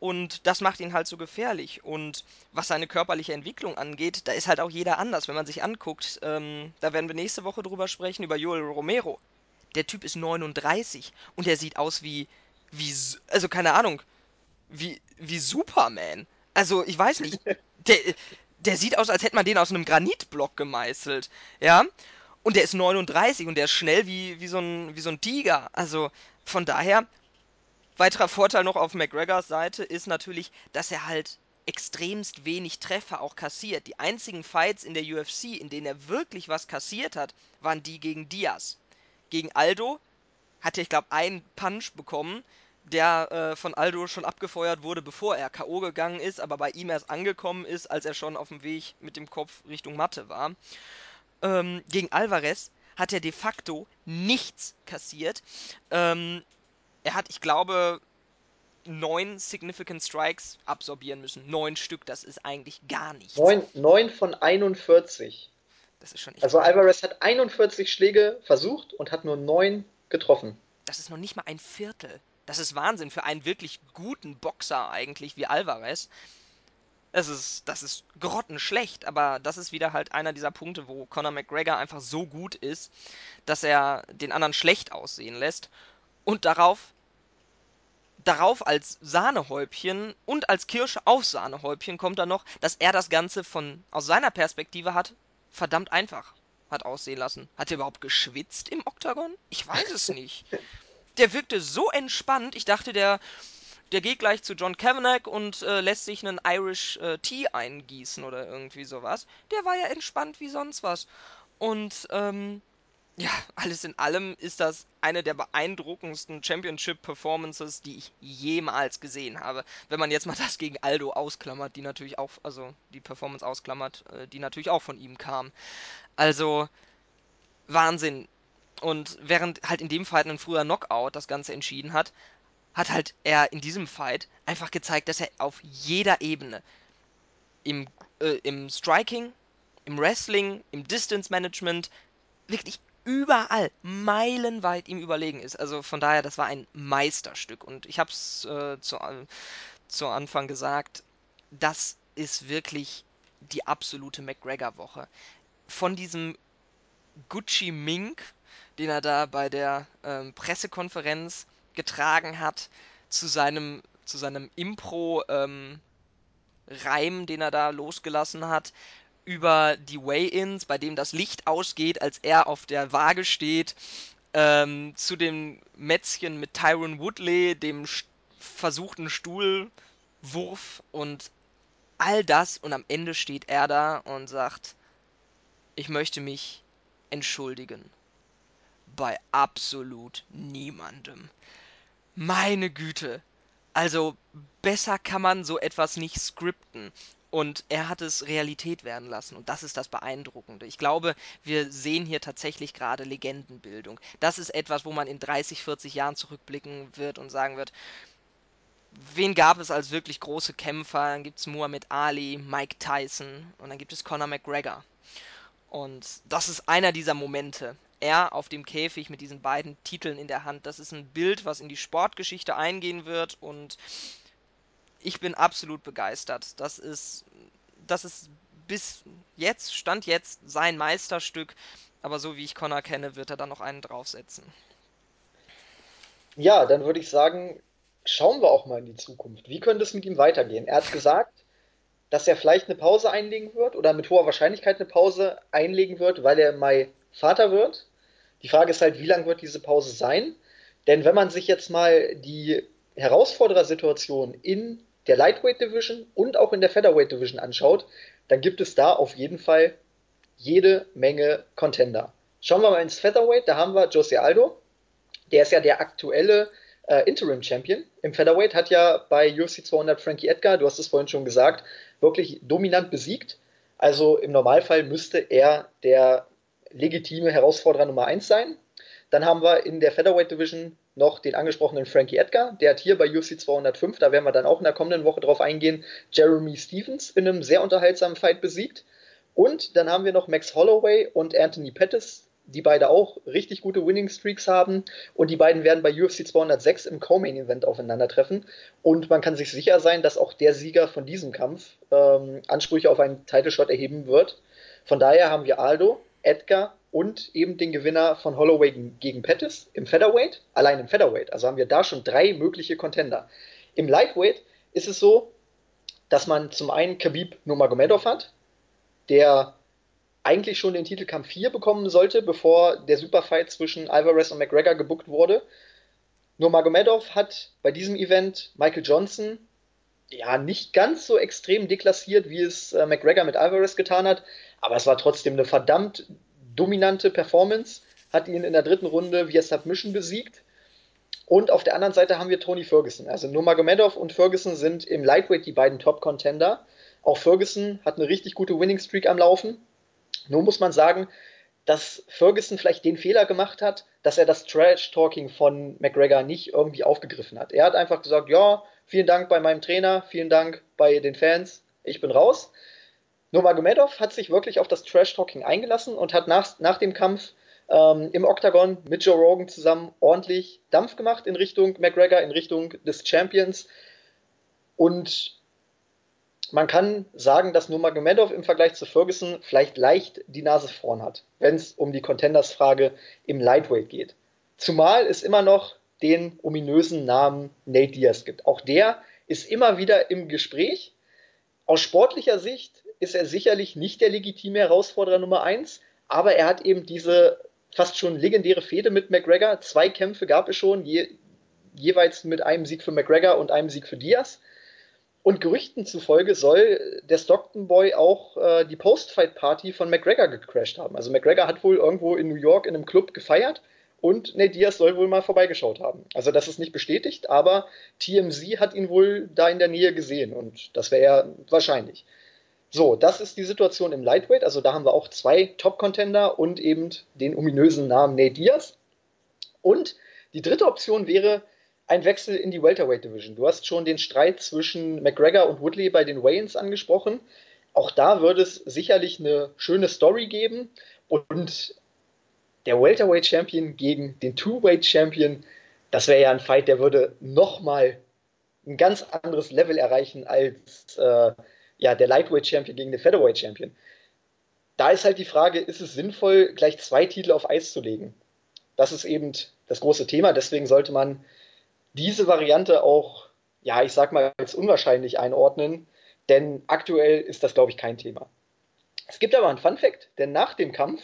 Und das macht ihn halt so gefährlich. Und was seine körperliche Entwicklung angeht, da ist halt auch jeder anders. Wenn man sich anguckt, ähm, da werden wir nächste Woche drüber sprechen, über Joel Romero. Der Typ ist 39 und der sieht aus wie, wie, also keine Ahnung, wie, wie Superman. Also, ich weiß nicht. Der, der sieht aus, als hätte man den aus einem Granitblock gemeißelt. Ja? Und der ist 39 und der ist schnell wie, wie, so, ein, wie so ein Tiger. Also, von daher, weiterer Vorteil noch auf McGregors Seite ist natürlich, dass er halt extremst wenig Treffer auch kassiert. Die einzigen Fights in der UFC, in denen er wirklich was kassiert hat, waren die gegen Diaz. Gegen Aldo hat er, ich glaube, einen Punch bekommen der äh, von Aldo schon abgefeuert wurde, bevor er K.O. gegangen ist, aber bei ihm erst angekommen ist, als er schon auf dem Weg mit dem Kopf Richtung Matte war. Ähm, gegen Alvarez hat er de facto nichts kassiert. Ähm, er hat, ich glaube, neun Significant Strikes absorbieren müssen. Neun Stück, das ist eigentlich gar nichts. Neun, neun von 41. Das ist schon echt Also Alvarez hat 41 Schläge versucht und hat nur neun getroffen. Das ist noch nicht mal ein Viertel. Das ist Wahnsinn für einen wirklich guten Boxer eigentlich wie Alvarez. Es ist, das ist grottenschlecht, aber das ist wieder halt einer dieser Punkte, wo Conor McGregor einfach so gut ist, dass er den anderen schlecht aussehen lässt. Und darauf, darauf als Sahnehäubchen und als Kirsche auf Sahnehäubchen kommt dann noch, dass er das Ganze von, aus seiner Perspektive hat, verdammt einfach hat aussehen lassen. Hat er überhaupt geschwitzt im Oktagon? Ich weiß es nicht der wirkte so entspannt. Ich dachte, der, der geht gleich zu John Kavanagh und äh, lässt sich einen Irish äh, Tea eingießen oder irgendwie sowas. Der war ja entspannt wie sonst was. Und ähm, ja, alles in allem ist das eine der beeindruckendsten Championship-Performances, die ich jemals gesehen habe. Wenn man jetzt mal das gegen Aldo ausklammert, die natürlich auch, also die Performance ausklammert, äh, die natürlich auch von ihm kam. Also, Wahnsinn. Und während halt in dem Fight ein früher Knockout das Ganze entschieden hat, hat halt er in diesem Fight einfach gezeigt, dass er auf jeder Ebene im, äh, im Striking, im Wrestling, im Distance Management wirklich überall meilenweit ihm überlegen ist. Also von daher, das war ein Meisterstück. Und ich habe es äh, zu, äh, zu Anfang gesagt, das ist wirklich die absolute McGregor-Woche. Von diesem Gucci Mink den er da bei der ähm, Pressekonferenz getragen hat, zu seinem, zu seinem Impro-Reim, ähm, den er da losgelassen hat, über die Weigh-Ins, bei dem das Licht ausgeht, als er auf der Waage steht, ähm, zu dem Mätzchen mit Tyron Woodley, dem versuchten Stuhlwurf und all das. Und am Ende steht er da und sagt, ich möchte mich entschuldigen bei absolut niemandem. Meine Güte, Also besser kann man so etwas nicht skripten. Und er hat es Realität werden lassen. Und das ist das Beeindruckende. Ich glaube, wir sehen hier tatsächlich gerade Legendenbildung. Das ist etwas, wo man in 30, 40 Jahren zurückblicken wird und sagen wird, wen gab es als wirklich große Kämpfer? Dann gibt es Muhammad Ali, Mike Tyson und dann gibt es Conor McGregor. Und das ist einer dieser Momente. Er auf dem Käfig mit diesen beiden Titeln in der Hand. Das ist ein Bild, was in die Sportgeschichte eingehen wird und ich bin absolut begeistert. Das ist, das ist bis jetzt, Stand jetzt, sein Meisterstück. Aber so wie ich Connor kenne, wird er dann noch einen draufsetzen. Ja, dann würde ich sagen, schauen wir auch mal in die Zukunft. Wie könnte es mit ihm weitergehen? Er hat gesagt, dass er vielleicht eine Pause einlegen wird oder mit hoher Wahrscheinlichkeit eine Pause einlegen wird, weil er im Mai Vater wird. Die Frage ist halt, wie lang wird diese Pause sein? Denn wenn man sich jetzt mal die Herausforderersituation in der Lightweight Division und auch in der Featherweight Division anschaut, dann gibt es da auf jeden Fall jede Menge Contender. Schauen wir mal ins Featherweight, da haben wir Jose Aldo. Der ist ja der aktuelle äh, Interim Champion im Featherweight, hat ja bei UFC 200 Frankie Edgar, du hast es vorhin schon gesagt, wirklich dominant besiegt. Also im Normalfall müsste er der legitime Herausforderer Nummer 1 sein. Dann haben wir in der Featherweight Division noch den angesprochenen Frankie Edgar. Der hat hier bei UFC 205, da werden wir dann auch in der kommenden Woche drauf eingehen, Jeremy Stevens in einem sehr unterhaltsamen Fight besiegt. Und dann haben wir noch Max Holloway und Anthony Pettis, die beide auch richtig gute Winning Streaks haben. Und die beiden werden bei UFC 206 im Co-Main Event aufeinandertreffen. Und man kann sich sicher sein, dass auch der Sieger von diesem Kampf ähm, Ansprüche auf einen Title Shot erheben wird. Von daher haben wir Aldo, Edgar und eben den Gewinner von Holloway gegen Pettis im Featherweight, allein im Featherweight. Also haben wir da schon drei mögliche Contender. Im Lightweight ist es so, dass man zum einen Khabib Nurmagomedov hat, der eigentlich schon den Titelkampf 4 bekommen sollte, bevor der Superfight zwischen Alvarez und McGregor gebuckt wurde. Nurmagomedov hat bei diesem Event Michael Johnson ja nicht ganz so extrem deklassiert, wie es äh, McGregor mit Alvarez getan hat, aber es war trotzdem eine verdammt dominante Performance, hat ihn in der dritten Runde via Submission besiegt. Und auf der anderen Seite haben wir Tony Ferguson. Also Nurmagomedov und Ferguson sind im Lightweight die beiden Top-Contender. Auch Ferguson hat eine richtig gute Winning Streak am Laufen. Nur muss man sagen, dass Ferguson vielleicht den Fehler gemacht hat, dass er das Trash-Talking von McGregor nicht irgendwie aufgegriffen hat. Er hat einfach gesagt, ja, vielen Dank bei meinem Trainer, vielen Dank bei den Fans, ich bin raus. Nurmagomedov hat sich wirklich auf das Trash-Talking eingelassen und hat nach, nach dem Kampf ähm, im Octagon mit Joe Rogan zusammen ordentlich Dampf gemacht in Richtung McGregor, in Richtung des Champions. Und man kann sagen, dass Nurmagomedov im Vergleich zu Ferguson vielleicht leicht die Nase vorn hat, wenn es um die Contenders-Frage im Lightweight geht. Zumal es immer noch den ominösen Namen Nate Diaz gibt. Auch der ist immer wieder im Gespräch. Aus sportlicher Sicht ist er sicherlich nicht der legitime Herausforderer Nummer 1, aber er hat eben diese fast schon legendäre Fehde mit McGregor. Zwei Kämpfe gab es schon, je, jeweils mit einem Sieg für McGregor und einem Sieg für Diaz. Und Gerüchten zufolge soll der Stockton Boy auch äh, die Post-Fight-Party von McGregor gecrashed haben. Also McGregor hat wohl irgendwo in New York in einem Club gefeiert und Nate Diaz soll wohl mal vorbeigeschaut haben. Also das ist nicht bestätigt, aber TMZ hat ihn wohl da in der Nähe gesehen und das wäre ja wahrscheinlich. So, das ist die Situation im Lightweight. Also da haben wir auch zwei Top-Contender und eben den ominösen Namen Nate Diaz. Und die dritte Option wäre ein Wechsel in die Welterweight Division. Du hast schon den Streit zwischen McGregor und Woodley bei den Wayans angesprochen. Auch da würde es sicherlich eine schöne Story geben. Und der Welterweight Champion gegen den Two-Weight Champion, das wäre ja ein Fight, der würde nochmal ein ganz anderes Level erreichen als äh, ja, der Lightweight Champion gegen den Featherweight Champion. Da ist halt die Frage, ist es sinnvoll, gleich zwei Titel auf Eis zu legen? Das ist eben das große Thema. Deswegen sollte man diese Variante auch, ja, ich sag mal, als unwahrscheinlich einordnen, denn aktuell ist das, glaube ich, kein Thema. Es gibt aber einen Fun Fact, denn nach dem Kampf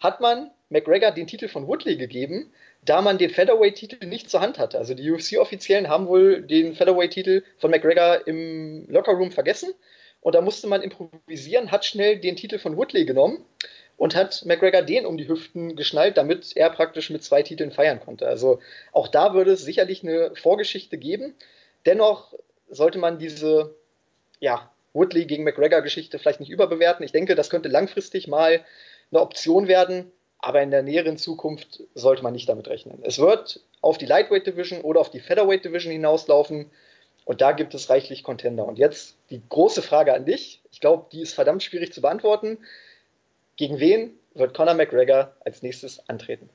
hat man McGregor den Titel von Woodley gegeben, da man den Featherweight-Titel nicht zur Hand hatte. Also die UFC-Offiziellen haben wohl den Featherweight-Titel von McGregor im Lockerroom vergessen und da musste man improvisieren, hat schnell den Titel von Woodley genommen und hat McGregor den um die Hüften geschnallt, damit er praktisch mit zwei Titeln feiern konnte. Also auch da würde es sicherlich eine Vorgeschichte geben. Dennoch sollte man diese ja, Woodley gegen McGregor-Geschichte vielleicht nicht überbewerten. Ich denke, das könnte langfristig mal eine Option werden, aber in der näheren Zukunft sollte man nicht damit rechnen. Es wird auf die Lightweight Division oder auf die Featherweight Division hinauslaufen und da gibt es reichlich Contender. Und jetzt die große Frage an dich. Ich glaube, die ist verdammt schwierig zu beantworten. Gegen wen wird Conor McGregor als nächstes antreten?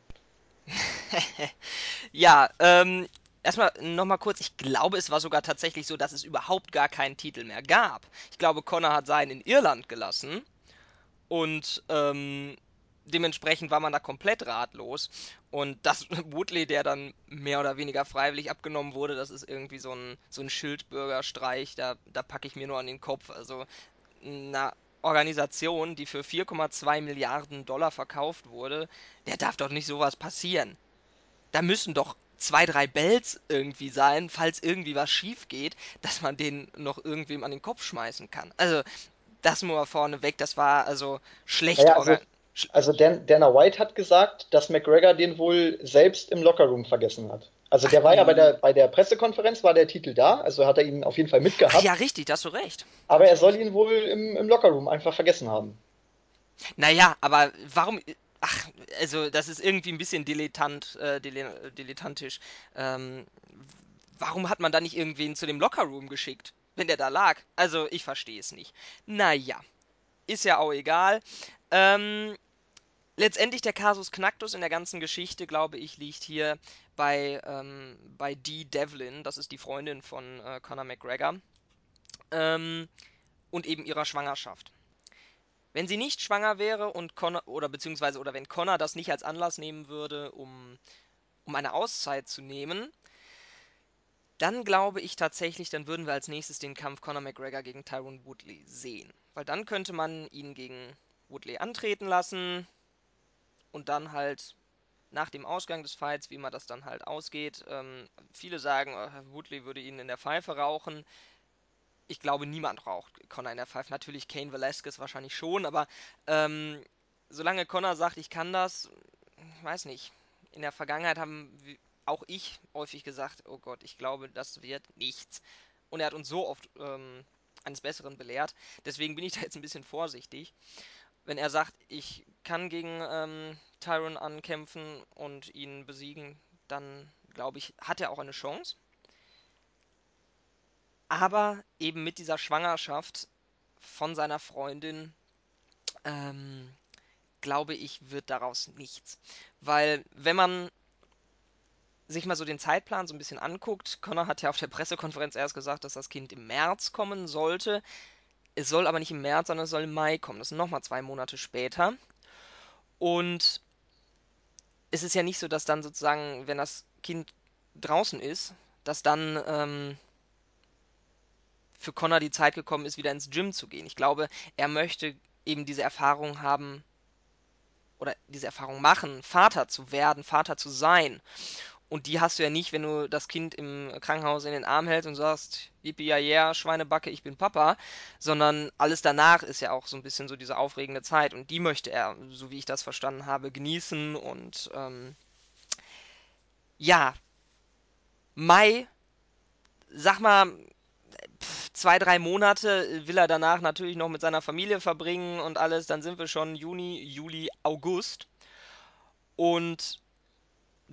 ja, ähm, erstmal nochmal kurz, ich glaube, es war sogar tatsächlich so, dass es überhaupt gar keinen Titel mehr gab. Ich glaube, Connor hat seinen in Irland gelassen und ähm, dementsprechend war man da komplett ratlos. Und das Woodley, der dann mehr oder weniger freiwillig abgenommen wurde, das ist irgendwie so ein, so ein Schildbürgerstreich, da, da packe ich mir nur an den Kopf. Also, na, Organisation, die für 4,2 Milliarden Dollar verkauft wurde, der darf doch nicht sowas passieren. Da müssen doch zwei, drei Bells irgendwie sein, falls irgendwie was schief geht, dass man den noch irgendwem an den Kopf schmeißen kann. Also, das nur vorne weg, das war also schlecht naja, also, also Dan, Dana White hat gesagt, dass McGregor den wohl selbst im Lockerroom vergessen hat. Also der Ach, war ja bei der, bei der Pressekonferenz, war der Titel da, also hat er ihn auf jeden Fall mitgehabt. Ach, ja, richtig, da hast du recht. Aber er soll ihn wohl im, im Lockerroom einfach vergessen haben. Naja, aber warum. Ach, also das ist irgendwie ein bisschen dilettant, äh, dilettantisch. Ähm, warum hat man da nicht irgendwen zu dem Lockerroom geschickt, wenn der da lag? Also ich verstehe es nicht. Naja, ist ja auch egal. Ähm, letztendlich der Kasus Knacktus in der ganzen Geschichte, glaube ich, liegt hier bei, ähm, bei Dee Devlin, das ist die Freundin von äh, Conor McGregor, ähm, und eben ihrer Schwangerschaft. Wenn sie nicht schwanger wäre und Connor, oder beziehungsweise, oder wenn Connor das nicht als Anlass nehmen würde, um, um eine Auszeit zu nehmen, dann glaube ich tatsächlich, dann würden wir als nächstes den Kampf Conor McGregor gegen Tyron Woodley sehen. Weil dann könnte man ihn gegen Woodley antreten lassen und dann halt nach dem Ausgang des Fights, wie immer das dann halt ausgeht. Ähm, viele sagen, äh, Woodley würde ihn in der Pfeife rauchen. Ich glaube, niemand raucht Connor in der Pfeife. Natürlich Kane Velasquez wahrscheinlich schon, aber ähm, solange Connor sagt, ich kann das, ich weiß nicht. In der Vergangenheit haben auch ich häufig gesagt, oh Gott, ich glaube, das wird nichts. Und er hat uns so oft ähm, eines Besseren belehrt. Deswegen bin ich da jetzt ein bisschen vorsichtig wenn er sagt, ich kann gegen ähm, Tyron ankämpfen und ihn besiegen, dann glaube ich, hat er auch eine Chance. Aber eben mit dieser Schwangerschaft von seiner Freundin, ähm, glaube ich, wird daraus nichts. Weil wenn man sich mal so den Zeitplan so ein bisschen anguckt, Connor hat ja auf der Pressekonferenz erst gesagt, dass das Kind im März kommen sollte. Es soll aber nicht im März, sondern es soll im Mai kommen. Das sind nochmal zwei Monate später. Und es ist ja nicht so, dass dann sozusagen, wenn das Kind draußen ist, dass dann ähm, für Connor die Zeit gekommen ist, wieder ins Gym zu gehen. Ich glaube, er möchte eben diese Erfahrung haben oder diese Erfahrung machen, Vater zu werden, Vater zu sein. Und die hast du ja nicht, wenn du das Kind im Krankenhaus in den Arm hältst und sagst, yippie ja yeah, Schweinebacke, ich bin Papa, sondern alles danach ist ja auch so ein bisschen so diese aufregende Zeit und die möchte er, so wie ich das verstanden habe, genießen und ähm, ja, Mai, sag mal, zwei, drei Monate will er danach natürlich noch mit seiner Familie verbringen und alles, dann sind wir schon Juni, Juli, August. Und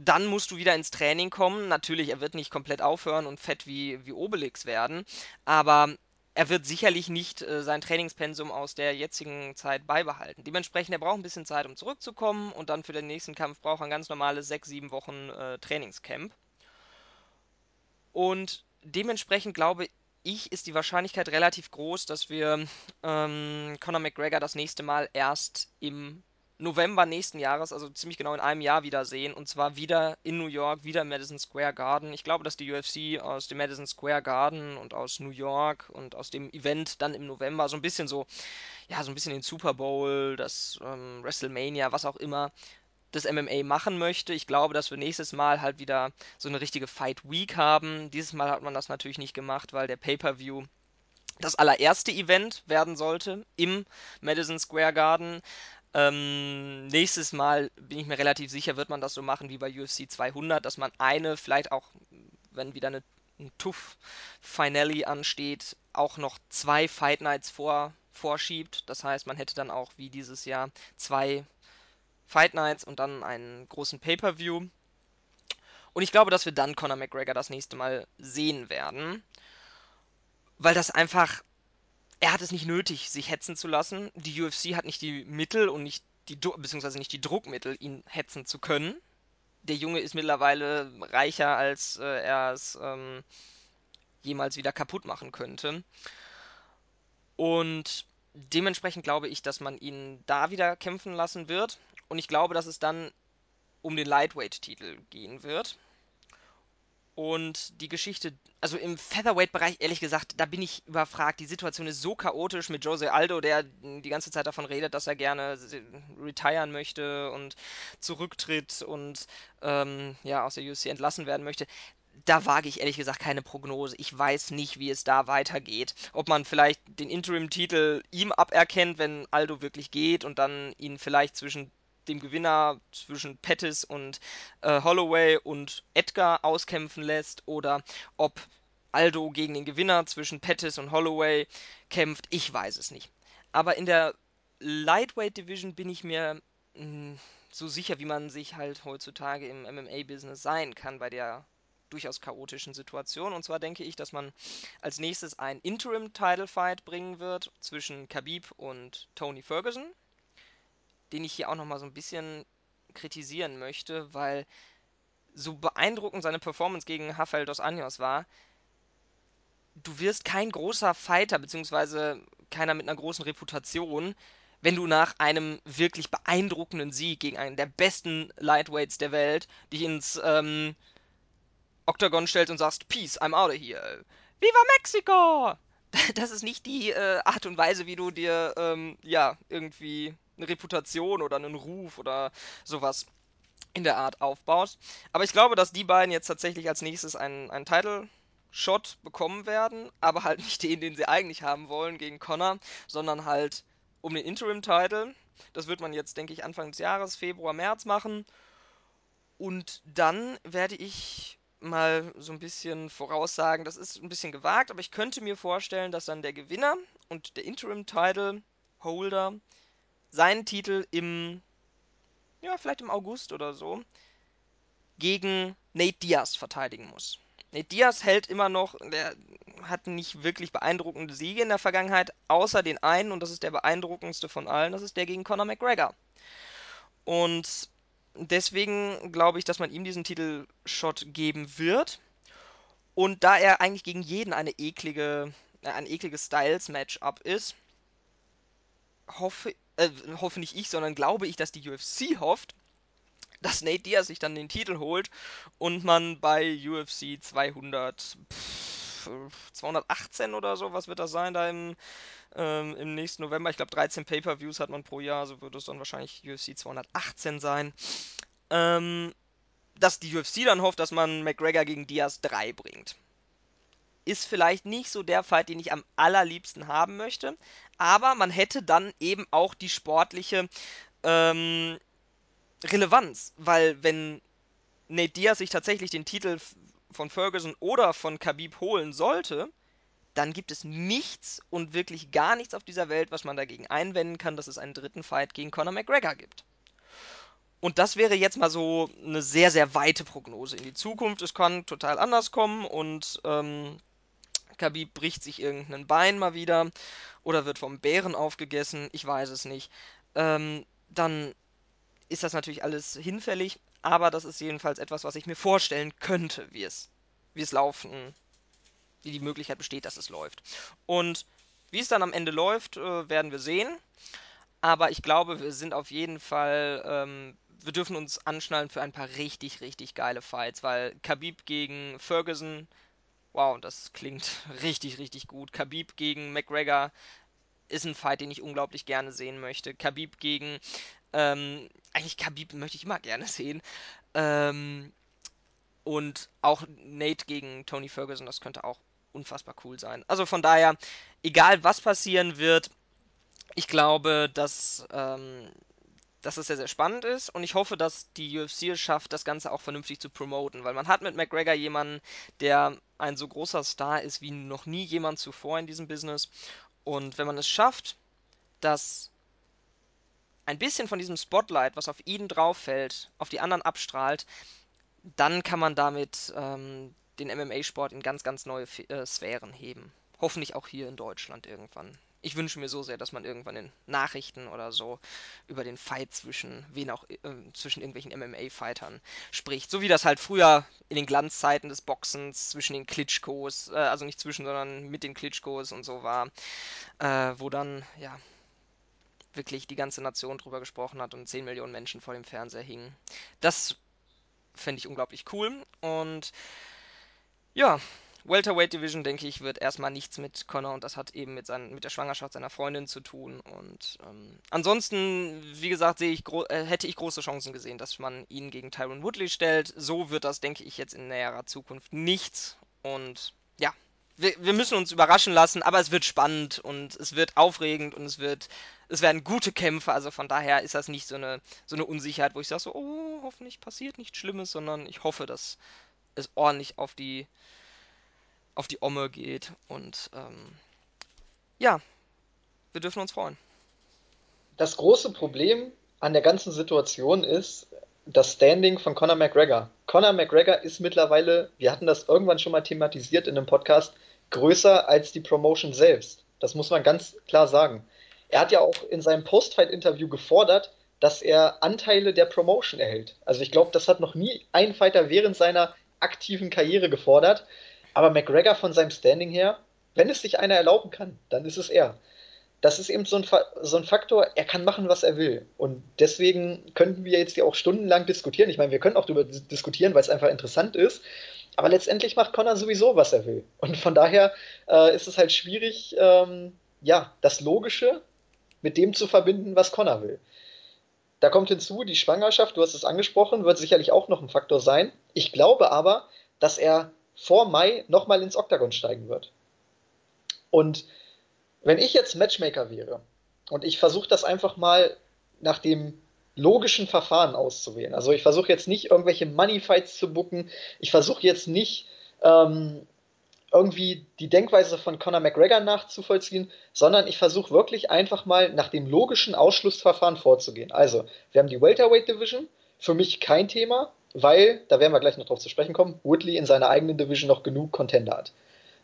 dann musst du wieder ins Training kommen. Natürlich, er wird nicht komplett aufhören und fett wie, wie Obelix werden, aber er wird sicherlich nicht äh, sein Trainingspensum aus der jetzigen Zeit beibehalten. Dementsprechend, er braucht ein bisschen Zeit, um zurückzukommen und dann für den nächsten Kampf braucht er ein ganz normales 6, 7 Wochen äh, Trainingscamp. Und dementsprechend glaube ich, ist die Wahrscheinlichkeit relativ groß, dass wir ähm, Conor McGregor das nächste Mal erst im November nächsten Jahres, also ziemlich genau in einem Jahr wiedersehen. Und zwar wieder in New York, wieder im Madison Square Garden. Ich glaube, dass die UFC aus dem Madison Square Garden und aus New York und aus dem Event dann im November so ein bisschen so, ja, so ein bisschen den Super Bowl, das ähm, WrestleMania, was auch immer, das MMA machen möchte. Ich glaube, dass wir nächstes Mal halt wieder so eine richtige Fight Week haben. Dieses Mal hat man das natürlich nicht gemacht, weil der Pay-per-View das allererste Event werden sollte im Madison Square Garden. Ähm, nächstes Mal bin ich mir relativ sicher, wird man das so machen wie bei UFC 200, dass man eine, vielleicht auch, wenn wieder eine ein TUF-Finale ansteht, auch noch zwei Fight Nights vor, vorschiebt. Das heißt, man hätte dann auch wie dieses Jahr zwei Fight Nights und dann einen großen Pay-Per-View. Und ich glaube, dass wir dann Conor McGregor das nächste Mal sehen werden. Weil das einfach. Er hat es nicht nötig, sich hetzen zu lassen. Die UFC hat nicht die Mittel und nicht die, beziehungsweise nicht die Druckmittel, ihn hetzen zu können. Der Junge ist mittlerweile reicher, als äh, er es ähm, jemals wieder kaputt machen könnte. Und dementsprechend glaube ich, dass man ihn da wieder kämpfen lassen wird. Und ich glaube, dass es dann um den Lightweight-Titel gehen wird. Und die Geschichte, also im Featherweight-Bereich, ehrlich gesagt, da bin ich überfragt. Die Situation ist so chaotisch mit Jose Aldo, der die ganze Zeit davon redet, dass er gerne retiren möchte und zurücktritt und ähm, ja aus der UFC entlassen werden möchte da wage ich ehrlich gesagt keine Prognose. Ich weiß nicht, wie es da weitergeht. Ob man vielleicht den Interim-Titel ihm aberkennt, wenn Aldo wirklich geht und dann ihn vielleicht zwischen dem Gewinner zwischen Pettis und äh, Holloway und Edgar auskämpfen lässt oder ob Aldo gegen den Gewinner zwischen Pettis und Holloway kämpft, ich weiß es nicht. Aber in der Lightweight Division bin ich mir mh, hm, so sicher, wie man sich halt heutzutage im MMA-Business sein kann bei der durchaus chaotischen Situation. Und zwar denke ich, dass man als nächstes ein Interim-Title-Fight bringen wird zwischen Khabib und Tony Ferguson, den ich hier auch nochmal so ein bisschen kritisieren möchte, weil so beeindruckend seine Performance gegen Rafael dos Anjos war, du wirst kein großer Fighter, beziehungsweise keiner mit einer großen Reputation, wenn du nach einem wirklich beeindruckenden Sieg gegen einen der besten Lightweights der Welt dich ins ähm, Octagon stellst und sagst, Peace, I'm out of here. Viva Mexico! Das ist nicht die äh, Art und Weise, wie du dir, ähm, ja, irgendwie eine Reputation oder einen Ruf oder sowas in der Art aufbaust. Aber ich glaube, dass die beiden jetzt tatsächlich als nächstes einen, einen Title-Shot bekommen werden, aber halt nicht den, den sie eigentlich haben wollen gegen Connor, sondern halt um den Interim-Title. Das wird man jetzt, denke ich, Anfang des Jahres, Februar, März machen. Und dann werde ich mal so ein bisschen voraussagen, das ist ein bisschen gewagt, aber ich könnte mir vorstellen, dass dann der Gewinner und der Interim-Title-Holder seinen Titel im, ja, vielleicht im August oder so, gegen Nate Diaz verteidigen muss. Nate Diaz hält immer noch, der hat nicht wirklich beeindruckende Siege in der Vergangenheit, außer den einen, und das ist der beeindruckendste von allen, das ist der gegen Conor McGregor. Und deswegen glaube ich, dass man ihm diesen Titelshot geben wird. Und da er eigentlich gegen jeden eine eklige, äh, ein ekliges Styles-Matchup ist, hoffe, äh, hoffe nicht ich, sondern glaube ich, dass die UFC hofft, dass Nate Diaz sich dann den Titel holt und man bei UFC 200, pff, 218 oder so, was wird das sein, da im, ähm, im nächsten November? Ich glaube 13 Pay-Per-Views hat man pro Jahr, so wird es dann wahrscheinlich UFC 218 sein. Ähm, dass die UFC dann hofft, dass man McGregor gegen Diaz 3 bringt. Ist vielleicht nicht so der Fight, den ich am allerliebsten haben möchte, aber man hätte dann eben auch die sportliche ähm, Relevanz, weil wenn Nate Diaz sich tatsächlich den Titel von Ferguson oder von Khabib holen sollte, dann gibt es nichts und wirklich gar nichts auf dieser Welt, was man dagegen einwenden kann, dass es einen dritten Fight gegen Conor McGregor gibt. Und das wäre jetzt mal so eine sehr, sehr weite Prognose in die Zukunft. Es kann total anders kommen und ähm, Khabib bricht sich irgendein Bein mal wieder oder wird vom Bären aufgegessen, ich weiß es nicht. Ähm, dann ist das natürlich alles hinfällig, aber das ist jedenfalls etwas, was ich mir vorstellen könnte, wie es, wie es laufen, wie die Möglichkeit besteht, dass es läuft. Und wie es dann am Ende läuft, äh, werden wir sehen. Aber ich glaube, wir sind auf jeden Fall ähm, wir dürfen uns anschnallen für ein paar richtig, richtig geile Fights, weil Khabib gegen Ferguson, wow, das klingt richtig, richtig gut. Khabib gegen McGregor ist ein Fight, den ich unglaublich gerne sehen möchte. Khabib gegen, ähm, eigentlich Khabib möchte ich immer gerne sehen. Ähm, und auch Nate gegen Tony Ferguson, das könnte auch unfassbar cool sein. Also von daher, egal was passieren wird, ich glaube, dass ähm, dass es sehr, sehr spannend ist und ich hoffe, dass die UFC es schafft, das Ganze auch vernünftig zu promoten, weil man hat mit McGregor jemanden, der ein so großer Star ist wie noch nie jemand zuvor in diesem Business und wenn man es schafft, dass ein bisschen von diesem Spotlight, was auf ihn drauf fällt, auf die anderen abstrahlt, dann kann man damit ähm, den MMA-Sport in ganz, ganz neue äh, Sphären heben. Hoffentlich auch hier in Deutschland irgendwann. Ich wünsche mir so sehr, dass man irgendwann in Nachrichten oder so über den Fight zwischen wen auch äh, zwischen irgendwelchen MMA-Fightern spricht, so wie das halt früher in den Glanzzeiten des Boxens zwischen den Klitschkos, äh, also nicht zwischen, sondern mit den Klitschkos und so war, äh, wo dann ja wirklich die ganze Nation drüber gesprochen hat und 10 Millionen Menschen vor dem Fernseher hingen. Das fände ich unglaublich cool. Und ja, Welterweight Division, denke ich, wird erstmal nichts mit Connor und das hat eben mit, sein, mit der Schwangerschaft seiner Freundin zu tun. Und ähm, ansonsten, wie gesagt, sehe ich äh, hätte ich große Chancen gesehen, dass man ihn gegen Tyron Woodley stellt. So wird das, denke ich, jetzt in näherer Zukunft nichts. Und ja, wir, wir müssen uns überraschen lassen, aber es wird spannend und es wird aufregend und es wird, es werden gute Kämpfe. Also von daher ist das nicht so eine, so eine Unsicherheit, wo ich sage so, oh, hoffentlich passiert nichts Schlimmes, sondern ich hoffe, dass es ordentlich auf die, auf die Omme geht und ähm, ja, wir dürfen uns freuen. Das große Problem an der ganzen Situation ist das Standing von Conor McGregor. Conor McGregor ist mittlerweile, wir hatten das irgendwann schon mal thematisiert in einem Podcast, größer als die Promotion selbst. Das muss man ganz klar sagen. Er hat ja auch in seinem Post-Fight-Interview gefordert, dass er Anteile der Promotion erhält. Also ich glaube, das hat noch nie ein Fighter während seiner aktiven Karriere gefordert. Aber McGregor von seinem Standing her, wenn es sich einer erlauben kann, dann ist es er. Das ist eben so ein, so ein Faktor, er kann machen, was er will. Und deswegen könnten wir jetzt ja auch stundenlang diskutieren. Ich meine, wir können auch darüber diskutieren, weil es einfach interessant ist. Aber letztendlich macht Connor sowieso, was er will. Und von daher äh, ist es halt schwierig, ähm, ja, das Logische mit dem zu verbinden, was Connor will. Da kommt hinzu, die Schwangerschaft, du hast es angesprochen, wird sicherlich auch noch ein Faktor sein. Ich glaube aber, dass er vor Mai nochmal ins Oktagon steigen wird. Und wenn ich jetzt Matchmaker wäre und ich versuche das einfach mal nach dem logischen Verfahren auszuwählen. Also ich versuche jetzt nicht irgendwelche Moneyfights zu bucken. Ich versuche jetzt nicht ähm, irgendwie die Denkweise von Conor McGregor nachzuvollziehen, sondern ich versuche wirklich einfach mal nach dem logischen Ausschlussverfahren vorzugehen. Also, wir haben die Welterweight Division, für mich kein Thema, weil, da werden wir gleich noch drauf zu sprechen kommen, Woodley in seiner eigenen Division noch genug Contender hat.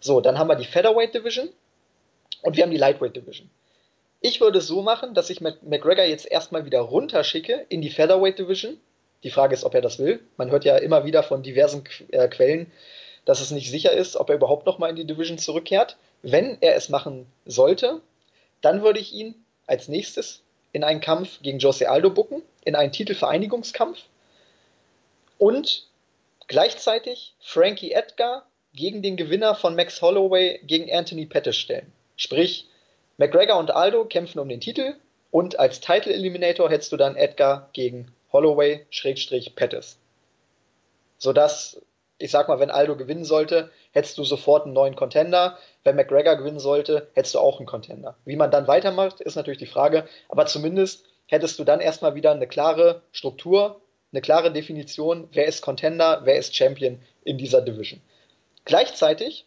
So, dann haben wir die Featherweight Division und wir haben die Lightweight Division. Ich würde es so machen, dass ich McGregor jetzt erstmal wieder runterschicke in die Featherweight Division. Die Frage ist, ob er das will. Man hört ja immer wieder von diversen äh, Quellen, dass es nicht sicher ist, ob er überhaupt nochmal in die Division zurückkehrt. Wenn er es machen sollte, dann würde ich ihn als nächstes in einen Kampf gegen Jose Aldo bucken, in einen Titelvereinigungskampf und gleichzeitig Frankie Edgar gegen den Gewinner von Max Holloway gegen Anthony Pettis stellen. Sprich, McGregor und Aldo kämpfen um den Titel und als Title Eliminator hättest du dann Edgar gegen Holloway Schrägstrich Pettis. Sodass, ich sag mal, wenn Aldo gewinnen sollte, hättest du sofort einen neuen Contender. Wenn McGregor gewinnen sollte, hättest du auch einen Contender. Wie man dann weitermacht, ist natürlich die Frage, aber zumindest hättest du dann erstmal wieder eine klare Struktur, eine klare Definition, wer ist Contender, wer ist Champion in dieser Division. Gleichzeitig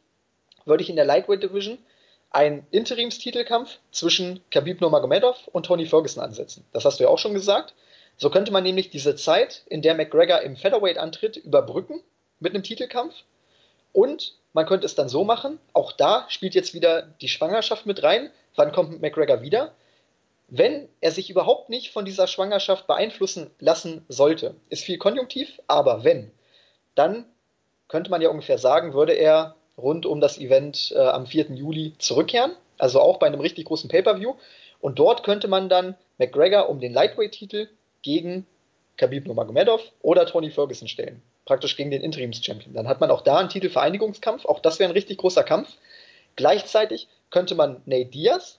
würde ich in der Lightweight Division einen Interimstitelkampf zwischen Khabib Nurmagomedov und Tony Ferguson ansetzen. Das hast du ja auch schon gesagt. So könnte man nämlich diese Zeit, in der McGregor im Featherweight antritt, überbrücken mit einem Titelkampf. Und man könnte es dann so machen, auch da spielt jetzt wieder die Schwangerschaft mit rein. Wann kommt McGregor wieder? Wenn er sich überhaupt nicht von dieser Schwangerschaft beeinflussen lassen sollte, ist viel konjunktiv, aber wenn, dann könnte man ja ungefähr sagen, würde er rund um das Event äh, am 4. Juli zurückkehren. Also auch bei einem richtig großen Pay-Per-View. Und dort könnte man dann McGregor um den Lightweight-Titel gegen Khabib Nurmagomedov oder Tony Ferguson stellen. Praktisch gegen den Interims-Champion. Dann hat man auch da einen Titelvereinigungskampf. Auch das wäre ein richtig großer Kampf. Gleichzeitig könnte man Nate Diaz,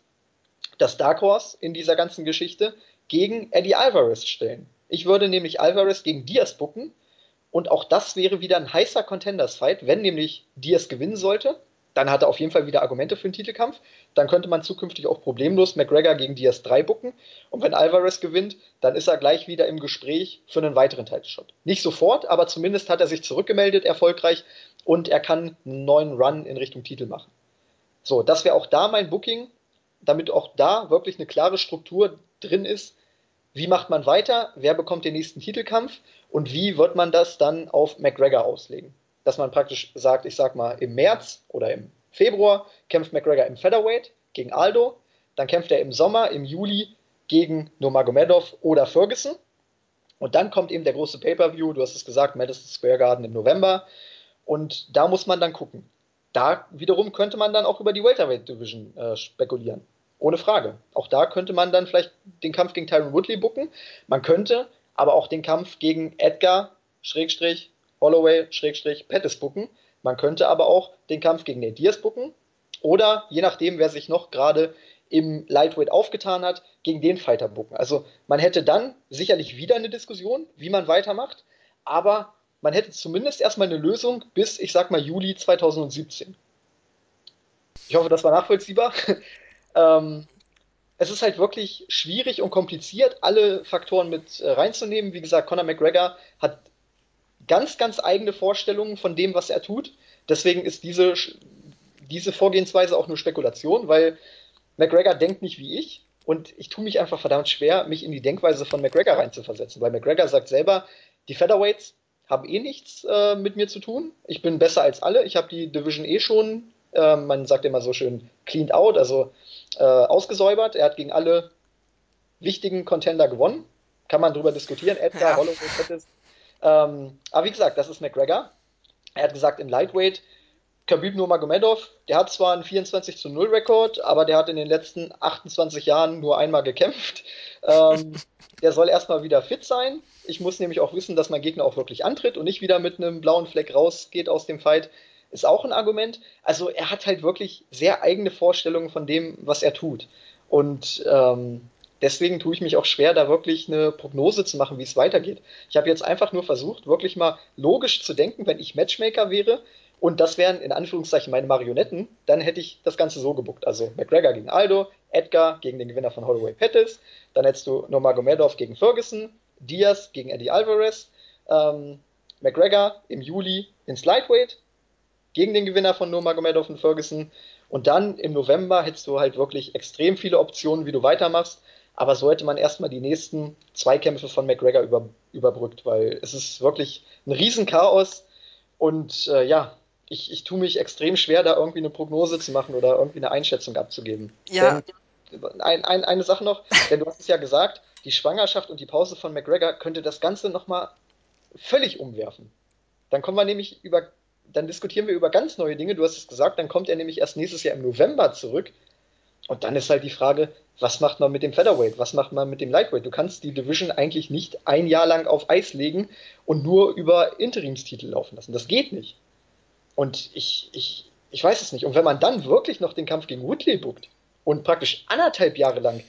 das Dark Horse in dieser ganzen Geschichte, gegen Eddie Alvarez stellen. Ich würde nämlich Alvarez gegen Diaz bucken und auch das wäre wieder ein heißer Contenders-Fight, wenn nämlich Diaz gewinnen sollte. dann hat er auf jeden Fall wieder Argumente für den Titelkampf. Dann könnte man zukünftig auch problemlos McGregor gegen Diaz 3 bucken. Und wenn Alvarez gewinnt, dann ist er gleich wieder im Gespräch für einen weiteren Title-Shot. Nicht sofort, aber zumindest hat er sich zurückgemeldet, erfolgreich, und er kann einen neuen Run in Richtung Titel machen. So, das wäre auch da mein Booking, damit auch da wirklich eine klare Struktur drin ist. Wie macht man weiter? Wer bekommt den nächsten Titelkampf? Und wie wird man das dann auf McGregor auslegen? dass man praktisch sagt, ich sag mal, im März oder im Februar kämpft McGregor im Featherweight gegen Aldo, dann kämpft er im Sommer, im Juli gegen Nurmagomedov oder Ferguson. Und dann kommt eben der große Pay-Per-View, du hast es gesagt, Madison Square Garden im November. Und da muss man dann gucken. Da wiederum könnte man dann auch über die Welterweight Division äh, spekulieren. Ohne Frage. Auch da könnte man dann vielleicht den Kampf gegen Tyron Woodley bucken. Man könnte aber auch den Kampf gegen Edgar, Schrägstrich, Holloway, Schrägstrich, Pettis bucken. Man könnte aber auch den Kampf gegen den Diaz bucken. Oder je nachdem, wer sich noch gerade im Lightweight aufgetan hat, gegen den Fighter bucken. Also man hätte dann sicherlich wieder eine Diskussion, wie man weitermacht, aber man hätte zumindest erstmal eine Lösung bis, ich sag mal, Juli 2017. Ich hoffe, das war nachvollziehbar. ähm, es ist halt wirklich schwierig und kompliziert, alle Faktoren mit äh, reinzunehmen. Wie gesagt, Conor McGregor hat ganz, ganz eigene Vorstellungen von dem, was er tut. Deswegen ist diese, diese Vorgehensweise auch nur Spekulation, weil McGregor denkt nicht wie ich und ich tue mich einfach verdammt schwer, mich in die Denkweise von McGregor reinzuversetzen, weil McGregor sagt selber, die Featherweights haben eh nichts äh, mit mir zu tun. Ich bin besser als alle. Ich habe die Division eh schon, äh, man sagt immer so schön, cleaned out, also äh, ausgesäubert. Er hat gegen alle wichtigen Contender gewonnen. Kann man drüber diskutieren. Edgar, ja. Holloway, Pettis, ähm, aber wie gesagt, das ist McGregor. Er hat gesagt, im Lightweight, Khabib Nurmagomedov, der hat zwar einen 24 zu 0 Rekord, aber der hat in den letzten 28 Jahren nur einmal gekämpft. Ähm, der soll erstmal wieder fit sein. Ich muss nämlich auch wissen, dass mein Gegner auch wirklich antritt und nicht wieder mit einem blauen Fleck rausgeht aus dem Fight. Ist auch ein Argument. Also er hat halt wirklich sehr eigene Vorstellungen von dem, was er tut. Und ähm, deswegen tue ich mich auch schwer, da wirklich eine Prognose zu machen, wie es weitergeht. Ich habe jetzt einfach nur versucht, wirklich mal logisch zu denken, wenn ich Matchmaker wäre und das wären in Anführungszeichen meine Marionetten, dann hätte ich das Ganze so gebuckt. Also McGregor gegen Aldo, Edgar gegen den Gewinner von Holloway Pettis, dann hättest du Nurmagomedov gegen Ferguson, Diaz gegen Eddie Alvarez, ähm, McGregor im Juli ins Lightweight gegen den Gewinner von Nurmagomedov und Ferguson und dann im November hättest du halt wirklich extrem viele Optionen, wie du weitermachst. Aber so hätte man erstmal die nächsten Zweikämpfe von McGregor über, überbrückt, weil es ist wirklich ein Riesenchaos. Und äh, ja, ich, ich tue mich extrem schwer, da irgendwie eine Prognose zu machen oder irgendwie eine Einschätzung abzugeben. Ja. Denn, ein, ein, eine Sache noch, denn du hast es ja gesagt, die Schwangerschaft und die Pause von McGregor könnte das Ganze nochmal völlig umwerfen. Dann kommen wir nämlich über, dann diskutieren wir über ganz neue Dinge. Du hast es gesagt, dann kommt er nämlich erst nächstes Jahr im November zurück. Und dann ist halt die Frage, was macht man mit dem Featherweight? Was macht man mit dem Lightweight? Du kannst die Division eigentlich nicht ein Jahr lang auf Eis legen und nur über Interimstitel laufen lassen. Das geht nicht. Und ich, ich, ich weiß es nicht. Und wenn man dann wirklich noch den Kampf gegen Woodley bookt und praktisch anderthalb Jahre lang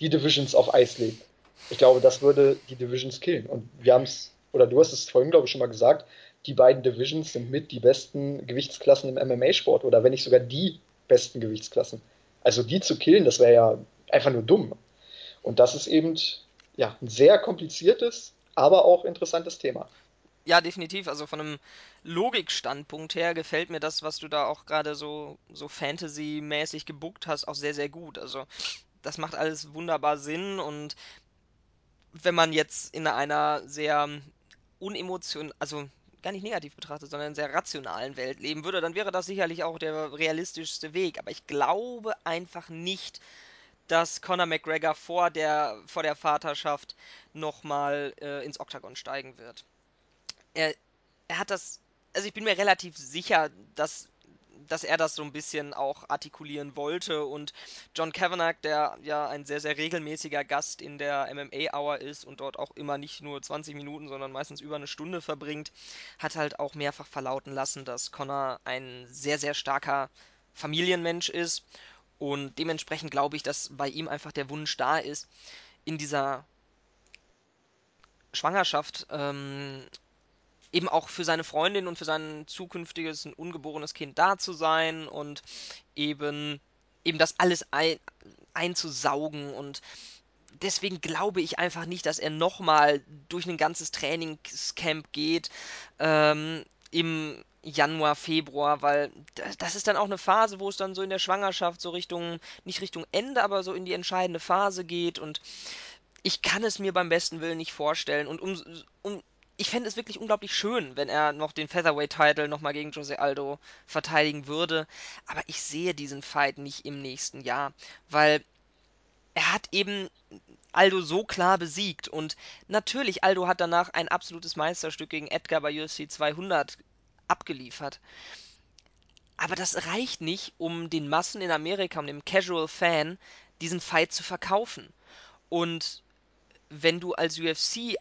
die Divisions auf Eis legt, ich glaube, das würde die Divisions killen. Und wir haben es, oder du hast es vorhin, glaube ich, schon mal gesagt, die beiden Divisions sind mit die besten Gewichtsklassen im MMA-Sport oder wenn nicht sogar die besten Gewichtsklassen. Also die zu killen, das wäre ja einfach nur dumm. Und das ist eben ja, ein sehr kompliziertes, aber auch interessantes Thema. Ja, definitiv. Also von einem Logikstandpunkt her gefällt mir das, was du da auch gerade so, so Fantasy-mäßig gebuckt hast, auch sehr, sehr gut. Also das macht alles wunderbar Sinn und wenn man jetzt in einer sehr unemotion, also gar nicht negativ betrachtet, sondern in sehr rationalen Welt leben würde, dann wäre das sicherlich auch der realistischste Weg. Aber ich glaube einfach nicht, dass Conor McGregor vor der, vor der Vaterschaft nochmal äh, ins Oktagon steigen wird. Er, er hat das, also ich bin mir relativ sicher, dass dass er das so ein bisschen auch artikulieren wollte. Und John Kavanagh, der ja ein sehr, sehr regelmäßiger Gast in der MMA Hour ist und dort auch immer nicht nur 20 Minuten, sondern meistens über eine Stunde verbringt, hat halt auch mehrfach verlauten lassen, dass Connor ein sehr, sehr starker Familienmensch ist. Und dementsprechend glaube ich, dass bei ihm einfach der Wunsch da ist, in dieser Schwangerschaft ähm, eben auch für seine Freundin und für sein zukünftiges ungeborenes Kind da zu sein und eben eben das alles ein, einzusaugen. Und deswegen glaube ich einfach nicht, dass er nochmal durch ein ganzes Trainingscamp geht ähm, im Januar, Februar, weil das ist dann auch eine Phase, wo es dann so in der Schwangerschaft so Richtung, nicht Richtung Ende, aber so in die entscheidende Phase geht. Und ich kann es mir beim besten Willen nicht vorstellen. Und um, um ich fände es wirklich unglaublich schön, wenn er noch den Featherweight-Title nochmal gegen Jose Aldo verteidigen würde. Aber ich sehe diesen Fight nicht im nächsten Jahr, weil er hat eben Aldo so klar besiegt. Und natürlich, Aldo hat danach ein absolutes Meisterstück gegen Edgar bei UFC 200 abgeliefert. Aber das reicht nicht, um den Massen in Amerika, um dem Casual Fan, diesen Fight zu verkaufen. Und wenn du als UFC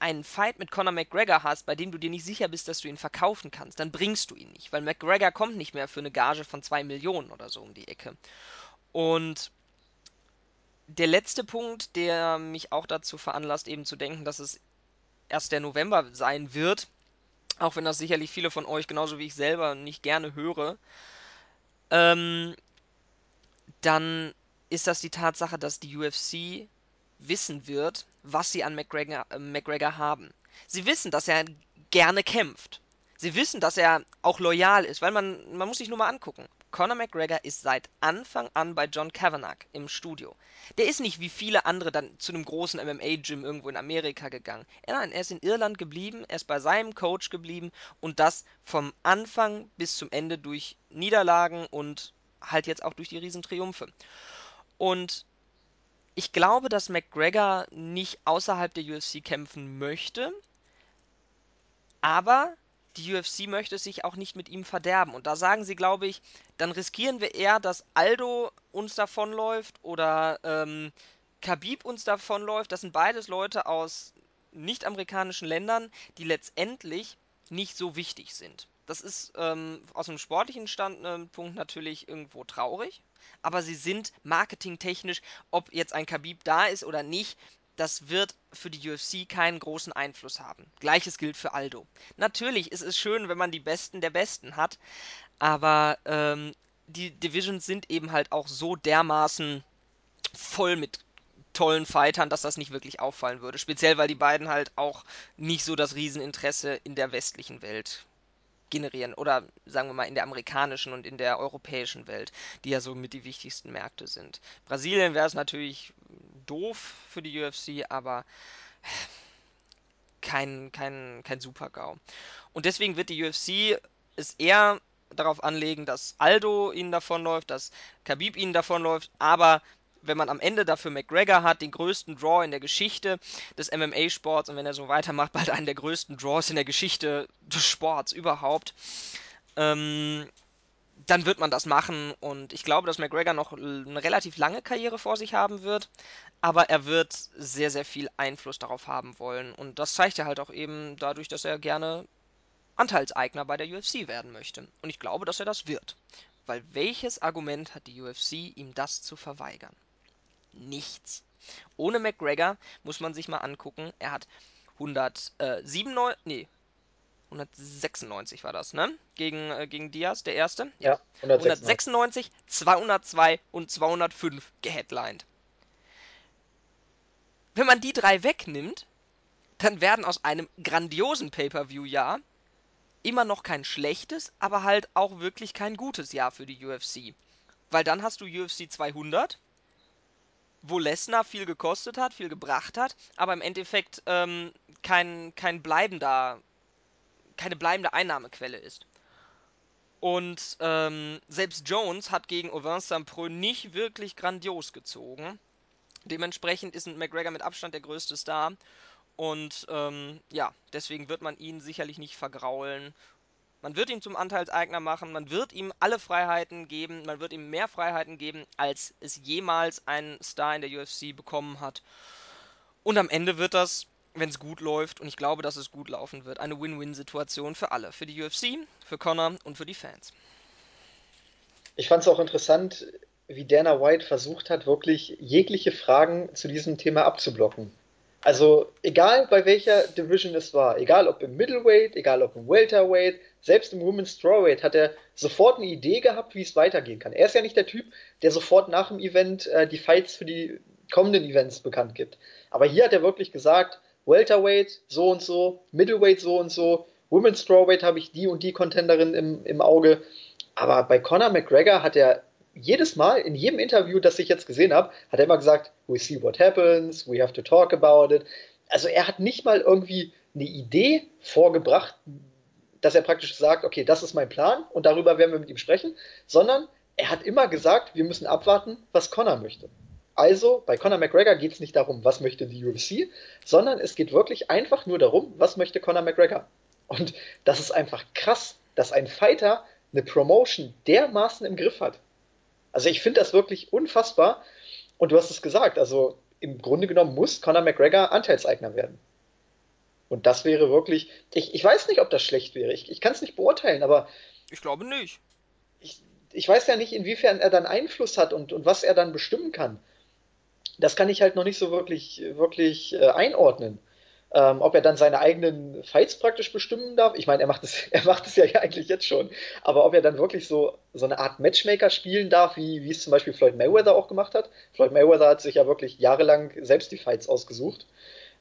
einen Fight mit Conor McGregor hast, bei dem du dir nicht sicher bist, dass du ihn verkaufen kannst, dann bringst du ihn nicht, weil McGregor kommt nicht mehr für eine Gage von 2 Millionen oder so um die Ecke. Und der letzte Punkt, der mich auch dazu veranlasst, eben zu denken, dass es erst der November sein wird, auch wenn das sicherlich viele von euch, genauso wie ich selber, nicht gerne höre, ähm, dann ist das die Tatsache, dass die UFC wissen wird, was sie an McGregor, äh, McGregor haben. Sie wissen, dass er gerne kämpft. Sie wissen, dass er auch loyal ist, weil man, man muss sich nur mal angucken. Conor McGregor ist seit Anfang an bei John Kavanagh im Studio. Der ist nicht wie viele andere dann zu einem großen MMA-Gym irgendwo in Amerika gegangen. Nein, er ist in Irland geblieben, er ist bei seinem Coach geblieben und das vom Anfang bis zum Ende durch Niederlagen und halt jetzt auch durch die Riesentriumphe. Und ich glaube, dass McGregor nicht außerhalb der UFC kämpfen möchte, aber die UFC möchte sich auch nicht mit ihm verderben. Und da sagen sie, glaube ich, dann riskieren wir eher, dass Aldo uns davonläuft oder ähm, Khabib uns davonläuft. Das sind beides Leute aus nicht-amerikanischen Ländern, die letztendlich nicht so wichtig sind. Das ist ähm, aus einem sportlichen Standpunkt natürlich irgendwo traurig, aber sie sind marketingtechnisch, ob jetzt ein Khabib da ist oder nicht, das wird für die UFC keinen großen Einfluss haben. Gleiches gilt für Aldo. Natürlich ist es schön, wenn man die Besten der Besten hat, aber ähm, die Divisions sind eben halt auch so dermaßen voll mit tollen Fightern, dass das nicht wirklich auffallen würde. Speziell, weil die beiden halt auch nicht so das Rieseninteresse in der westlichen Welt generieren oder sagen wir mal in der amerikanischen und in der europäischen Welt, die ja so mit die wichtigsten Märkte sind. Brasilien wäre es natürlich doof für die UFC, aber kein, kein, kein Super-GAU. Und deswegen wird die UFC es eher darauf anlegen, dass Aldo ihnen davonläuft, dass Khabib ihnen davonläuft, aber wenn man am Ende dafür McGregor hat, den größten Draw in der Geschichte des MMA-Sports und wenn er so weitermacht, bald einen der größten Draws in der Geschichte des Sports überhaupt, ähm, dann wird man das machen. Und ich glaube, dass McGregor noch eine relativ lange Karriere vor sich haben wird, aber er wird sehr, sehr viel Einfluss darauf haben wollen. Und das zeigt er halt auch eben dadurch, dass er gerne Anteilseigner bei der UFC werden möchte. Und ich glaube, dass er das wird, weil welches Argument hat die UFC, ihm das zu verweigern? Nichts. Ohne McGregor muss man sich mal angucken, er hat 197, nee, 196 war das, ne? Gegen, äh, gegen Diaz, der erste. Ja, 196. 196, 202 und 205 geheadlined. Wenn man die drei wegnimmt, dann werden aus einem grandiosen Pay-Per-View-Jahr immer noch kein schlechtes, aber halt auch wirklich kein gutes Jahr für die UFC. Weil dann hast du UFC 200, wo Lesnar viel gekostet hat, viel gebracht hat, aber im Endeffekt ähm, kein, kein bleibender keine bleibende Einnahmequelle ist. Und ähm, selbst Jones hat gegen Auvin Saint-Preux nicht wirklich grandios gezogen. Dementsprechend ist McGregor mit Abstand der größte Star. Und ähm, ja, deswegen wird man ihn sicherlich nicht vergraulen. Man wird ihn zum Anteilseigner machen, man wird ihm alle Freiheiten geben, man wird ihm mehr Freiheiten geben, als es jemals ein Star in der UFC bekommen hat. Und am Ende wird das wenn es gut läuft, und ich glaube, dass es gut laufen wird, eine Win-Win-Situation für alle. Für die UFC, für Connor und für die Fans. Ich fand es auch interessant, wie Dana White versucht hat, wirklich jegliche Fragen zu diesem Thema abzublocken. Also egal bei welcher Division es war, egal ob im Middleweight, egal ob im Welterweight, selbst im Women's Strawweight hat er sofort eine Idee gehabt, wie es weitergehen kann. Er ist ja nicht der Typ, der sofort nach dem Event äh, die Fights für die kommenden Events bekannt gibt. Aber hier hat er wirklich gesagt, Welterweight so und so, Middleweight so und so, Women's Strawweight habe ich die und die Contenderin im, im Auge. Aber bei Conor McGregor hat er jedes Mal, in jedem Interview, das ich jetzt gesehen habe, hat er immer gesagt, we see what happens, we have to talk about it. Also er hat nicht mal irgendwie eine Idee vorgebracht, dass er praktisch sagt, okay, das ist mein Plan und darüber werden wir mit ihm sprechen, sondern er hat immer gesagt, wir müssen abwarten, was Conor möchte. Also bei Conor McGregor geht es nicht darum, was möchte die UFC, sondern es geht wirklich einfach nur darum, was möchte Conor McGregor. Und das ist einfach krass, dass ein Fighter eine Promotion dermaßen im Griff hat. Also ich finde das wirklich unfassbar. Und du hast es gesagt, also im Grunde genommen muss Conor McGregor Anteilseigner werden. Und das wäre wirklich, ich, ich weiß nicht, ob das schlecht wäre. Ich, ich kann es nicht beurteilen, aber. Ich glaube nicht. Ich, ich weiß ja nicht, inwiefern er dann Einfluss hat und, und was er dann bestimmen kann. Das kann ich halt noch nicht so wirklich, wirklich äh, einordnen. Ähm, ob er dann seine eigenen Fights praktisch bestimmen darf. Ich meine, er macht es, er macht es ja eigentlich jetzt schon. Aber ob er dann wirklich so, so eine Art Matchmaker spielen darf, wie, wie es zum Beispiel Floyd Mayweather auch gemacht hat. Floyd Mayweather hat sich ja wirklich jahrelang selbst die Fights ausgesucht.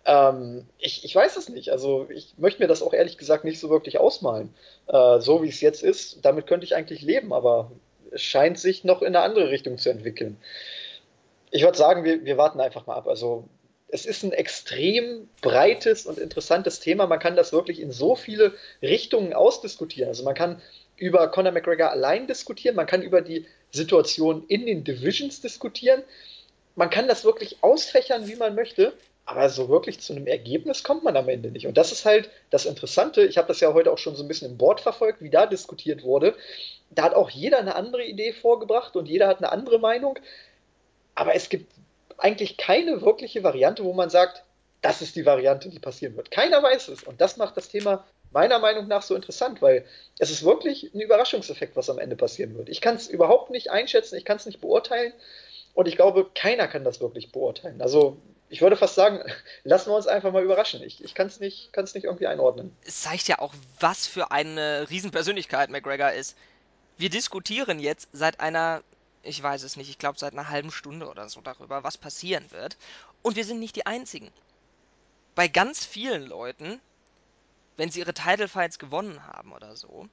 Ähm, ich, ich weiß es nicht. Also ich möchte mir das auch ehrlich gesagt nicht so wirklich ausmalen. Äh, so wie es jetzt ist, damit könnte ich eigentlich leben, aber es scheint sich noch in eine andere Richtung zu entwickeln. Ich würde sagen, wir, wir warten einfach mal ab. Also es ist ein extrem breites und interessantes Thema. Man kann das wirklich in so viele Richtungen ausdiskutieren. Also man kann über Conor McGregor allein diskutieren, man kann über die Situation in den Divisions diskutieren. Man kann das wirklich ausfächern, wie man möchte, aber so wirklich zu einem Ergebnis kommt man am Ende nicht. Und das ist halt das Interessante. Ich habe das ja heute auch schon so ein bisschen im Board verfolgt, wie da diskutiert wurde. Da hat auch jeder eine andere Idee vorgebracht und jeder hat eine andere Meinung. Aber es gibt eigentlich keine wirkliche Variante, wo man sagt, das ist die Variante, die passieren wird. Keiner weiß es. Und das macht das Thema meiner Meinung nach so interessant, weil es ist wirklich ein Überraschungseffekt, was am Ende passieren wird. Ich kann es überhaupt nicht einschätzen, ich kann es nicht beurteilen. Und ich glaube, keiner kann das wirklich beurteilen. Also ich würde fast sagen, lassen wir uns einfach mal überraschen. Ich, ich kann es nicht, nicht irgendwie einordnen. Es zeigt ja auch, was für eine Riesenpersönlichkeit McGregor ist. Wir diskutieren jetzt seit einer ich weiß es nicht, ich glaube seit einer halben Stunde oder so darüber, was passieren wird. Und wir sind nicht die Einzigen. Bei ganz vielen Leuten, wenn sie ihre Title Fights gewonnen haben oder so,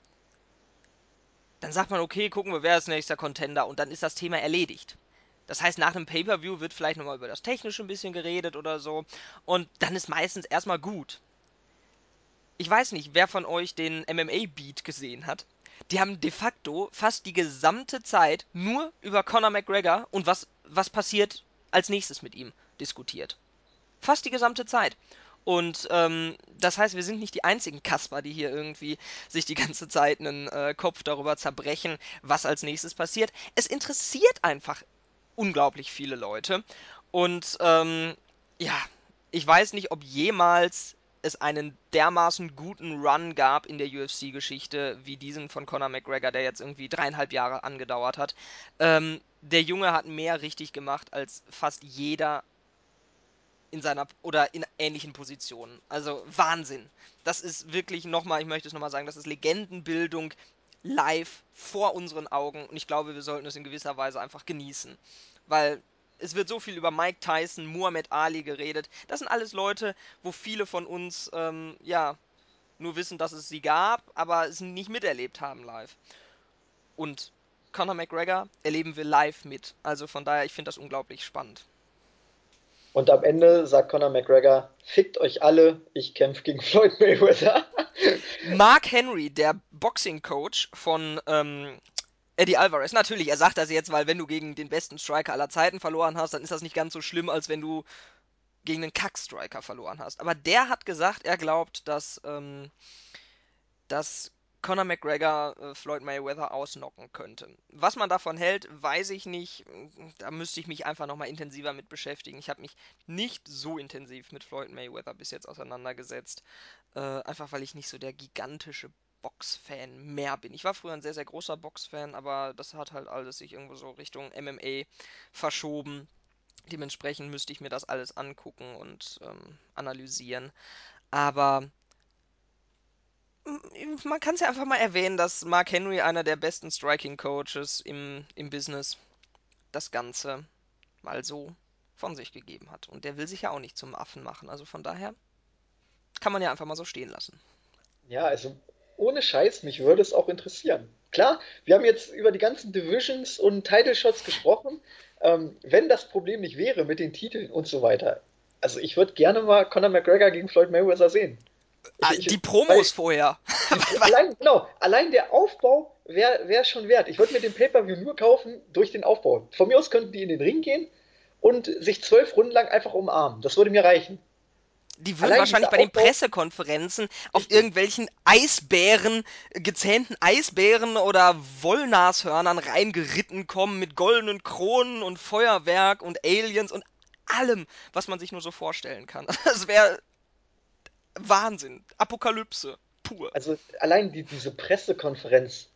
dann sagt man, okay, gucken wir, wer ist nächster Contender und dann ist das Thema erledigt. Das heißt, nach einem Pay-Per-View wird vielleicht nochmal über das Technische ein bisschen geredet oder so. Und dann ist meistens erstmal gut. Ich weiß nicht, wer von euch den MMA-Beat gesehen hat die haben de facto fast die gesamte Zeit nur über Conor McGregor und was, was passiert als nächstes mit ihm diskutiert. Fast die gesamte Zeit. Und ähm, das heißt, wir sind nicht die einzigen Kasper, die hier irgendwie sich die ganze Zeit einen äh, Kopf darüber zerbrechen, was als nächstes passiert. Es interessiert einfach unglaublich viele Leute. Und ähm, ja, ich weiß nicht, ob jemals es einen dermaßen guten Run gab in der UFC-Geschichte wie diesen von Conor McGregor, der jetzt irgendwie dreieinhalb Jahre angedauert hat. Ähm, der Junge hat mehr richtig gemacht als fast jeder in seiner oder in ähnlichen Positionen. Also Wahnsinn. Das ist wirklich nochmal, ich möchte es nochmal sagen, das ist Legendenbildung live vor unseren Augen und ich glaube, wir sollten es in gewisser Weise einfach genießen. Weil es wird so viel über Mike Tyson, Muhammad Ali geredet. Das sind alles Leute, wo viele von uns, ähm, ja, nur wissen, dass es sie gab, aber es nicht miterlebt haben live. Und Conor McGregor erleben wir live mit. Also von daher, ich finde das unglaublich spannend. Und am Ende sagt Conor McGregor, fickt euch alle, ich kämpfe gegen Floyd Mayweather. Mark Henry, der Boxing-Coach von ähm, Eddie Alvarez, natürlich, er sagt das jetzt, weil wenn du gegen den besten Striker aller Zeiten verloren hast, dann ist das nicht ganz so schlimm, als wenn du gegen einen Kack-Striker verloren hast. Aber der hat gesagt, er glaubt, dass, ähm, dass Conor McGregor äh, Floyd Mayweather ausnocken könnte. Was man davon hält, weiß ich nicht. Da müsste ich mich einfach nochmal intensiver mit beschäftigen. Ich habe mich nicht so intensiv mit Floyd Mayweather bis jetzt auseinandergesetzt. Äh, einfach weil ich nicht so der gigantische Box-Fan mehr bin. Ich war früher ein sehr, sehr großer Box-Fan, aber das hat halt alles sich irgendwo so Richtung MMA verschoben. Dementsprechend müsste ich mir das alles angucken und ähm, analysieren. Aber man kann es ja einfach mal erwähnen, dass Mark Henry einer der besten Striking Coaches im, im Business das Ganze mal so von sich gegeben hat. Und der will sich ja auch nicht zum Affen machen. Also von daher kann man ja einfach mal so stehen lassen. Ja, also ohne Scheiß, mich würde es auch interessieren. Klar, wir haben jetzt über die ganzen Divisions und Title Shots gesprochen. Ähm, wenn das Problem nicht wäre mit den Titeln und so weiter, also ich würde gerne mal Conor McGregor gegen Floyd Mayweather sehen. Ah, Ich, ich, die Promos vorher. allein, genau, allein der Aufbau wäre wär schon wert. Ich würde mir den Pay-Per-View nur kaufen durch den Aufbau. Von mir aus könnten die in den Ring gehen und sich zwölf Runden lang einfach umarmen. Das würde mir reichen. Die würden Allein wahrscheinlich bei den Aufbau, Pressekonferenzen auf richtig. irgendwelchen Eisbären, gezähnten Eisbären oder Wollnashörnern reingeritten kommen mit goldenen Kronen und Feuerwerk und Aliens und allem, was man sich nur so vorstellen kann. Das wäre Wahnsinn. Apokalypse. Pur. Also allein die, diese Pressekonferenz,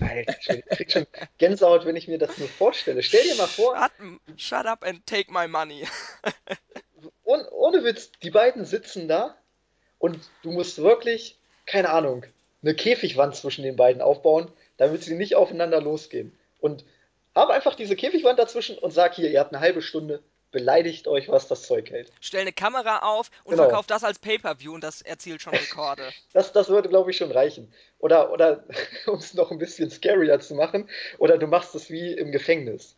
Alter, ich krieg schon Gänsehaut, wenn ich mir das nur vorstelle. Stell dir mal vor, Shut, shut up and take my money. ohne, ohne Witz, die beiden sitzen da und du musst wirklich, keine Ahnung, eine Käfigwand zwischen den beiden aufbauen, damit sie nicht aufeinander losgehen. Und habe einfach diese Käfigwand dazwischen und sag hier, ihr habt eine halbe Stunde, beleidigt euch, was das Zeug hält. Stell eine Kamera auf und Genau. verkauf das als Pay-Per-View und das erzielt schon Rekorde. Das, das würde, glaube ich, schon reichen. Oder, oder um es noch ein bisschen scarier zu machen, oder du machst es wie im Gefängnis.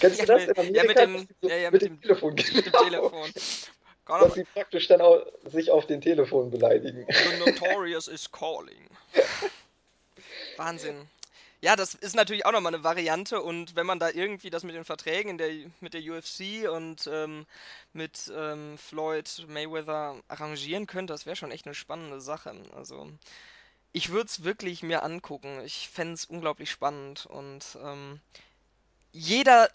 Kennst Ja, du das mit, in ja, mit Amerika? dem, dass so ja, ja, mit mit dem dem, Telefon, mit dem genau. Telefon. Dass Conor, sie praktisch dann auch sich auf den Telefon beleidigen. the Notorious is calling. Wahnsinn. Ja, das ist natürlich auch nochmal eine Variante und wenn man da irgendwie das mit den Verträgen in der, mit der UFC und ähm, mit ähm, Floyd Mayweather arrangieren könnte, das wäre schon echt eine spannende Sache. Also ich würde es wirklich mir angucken. Ich fände es unglaublich spannend und ähm, jeder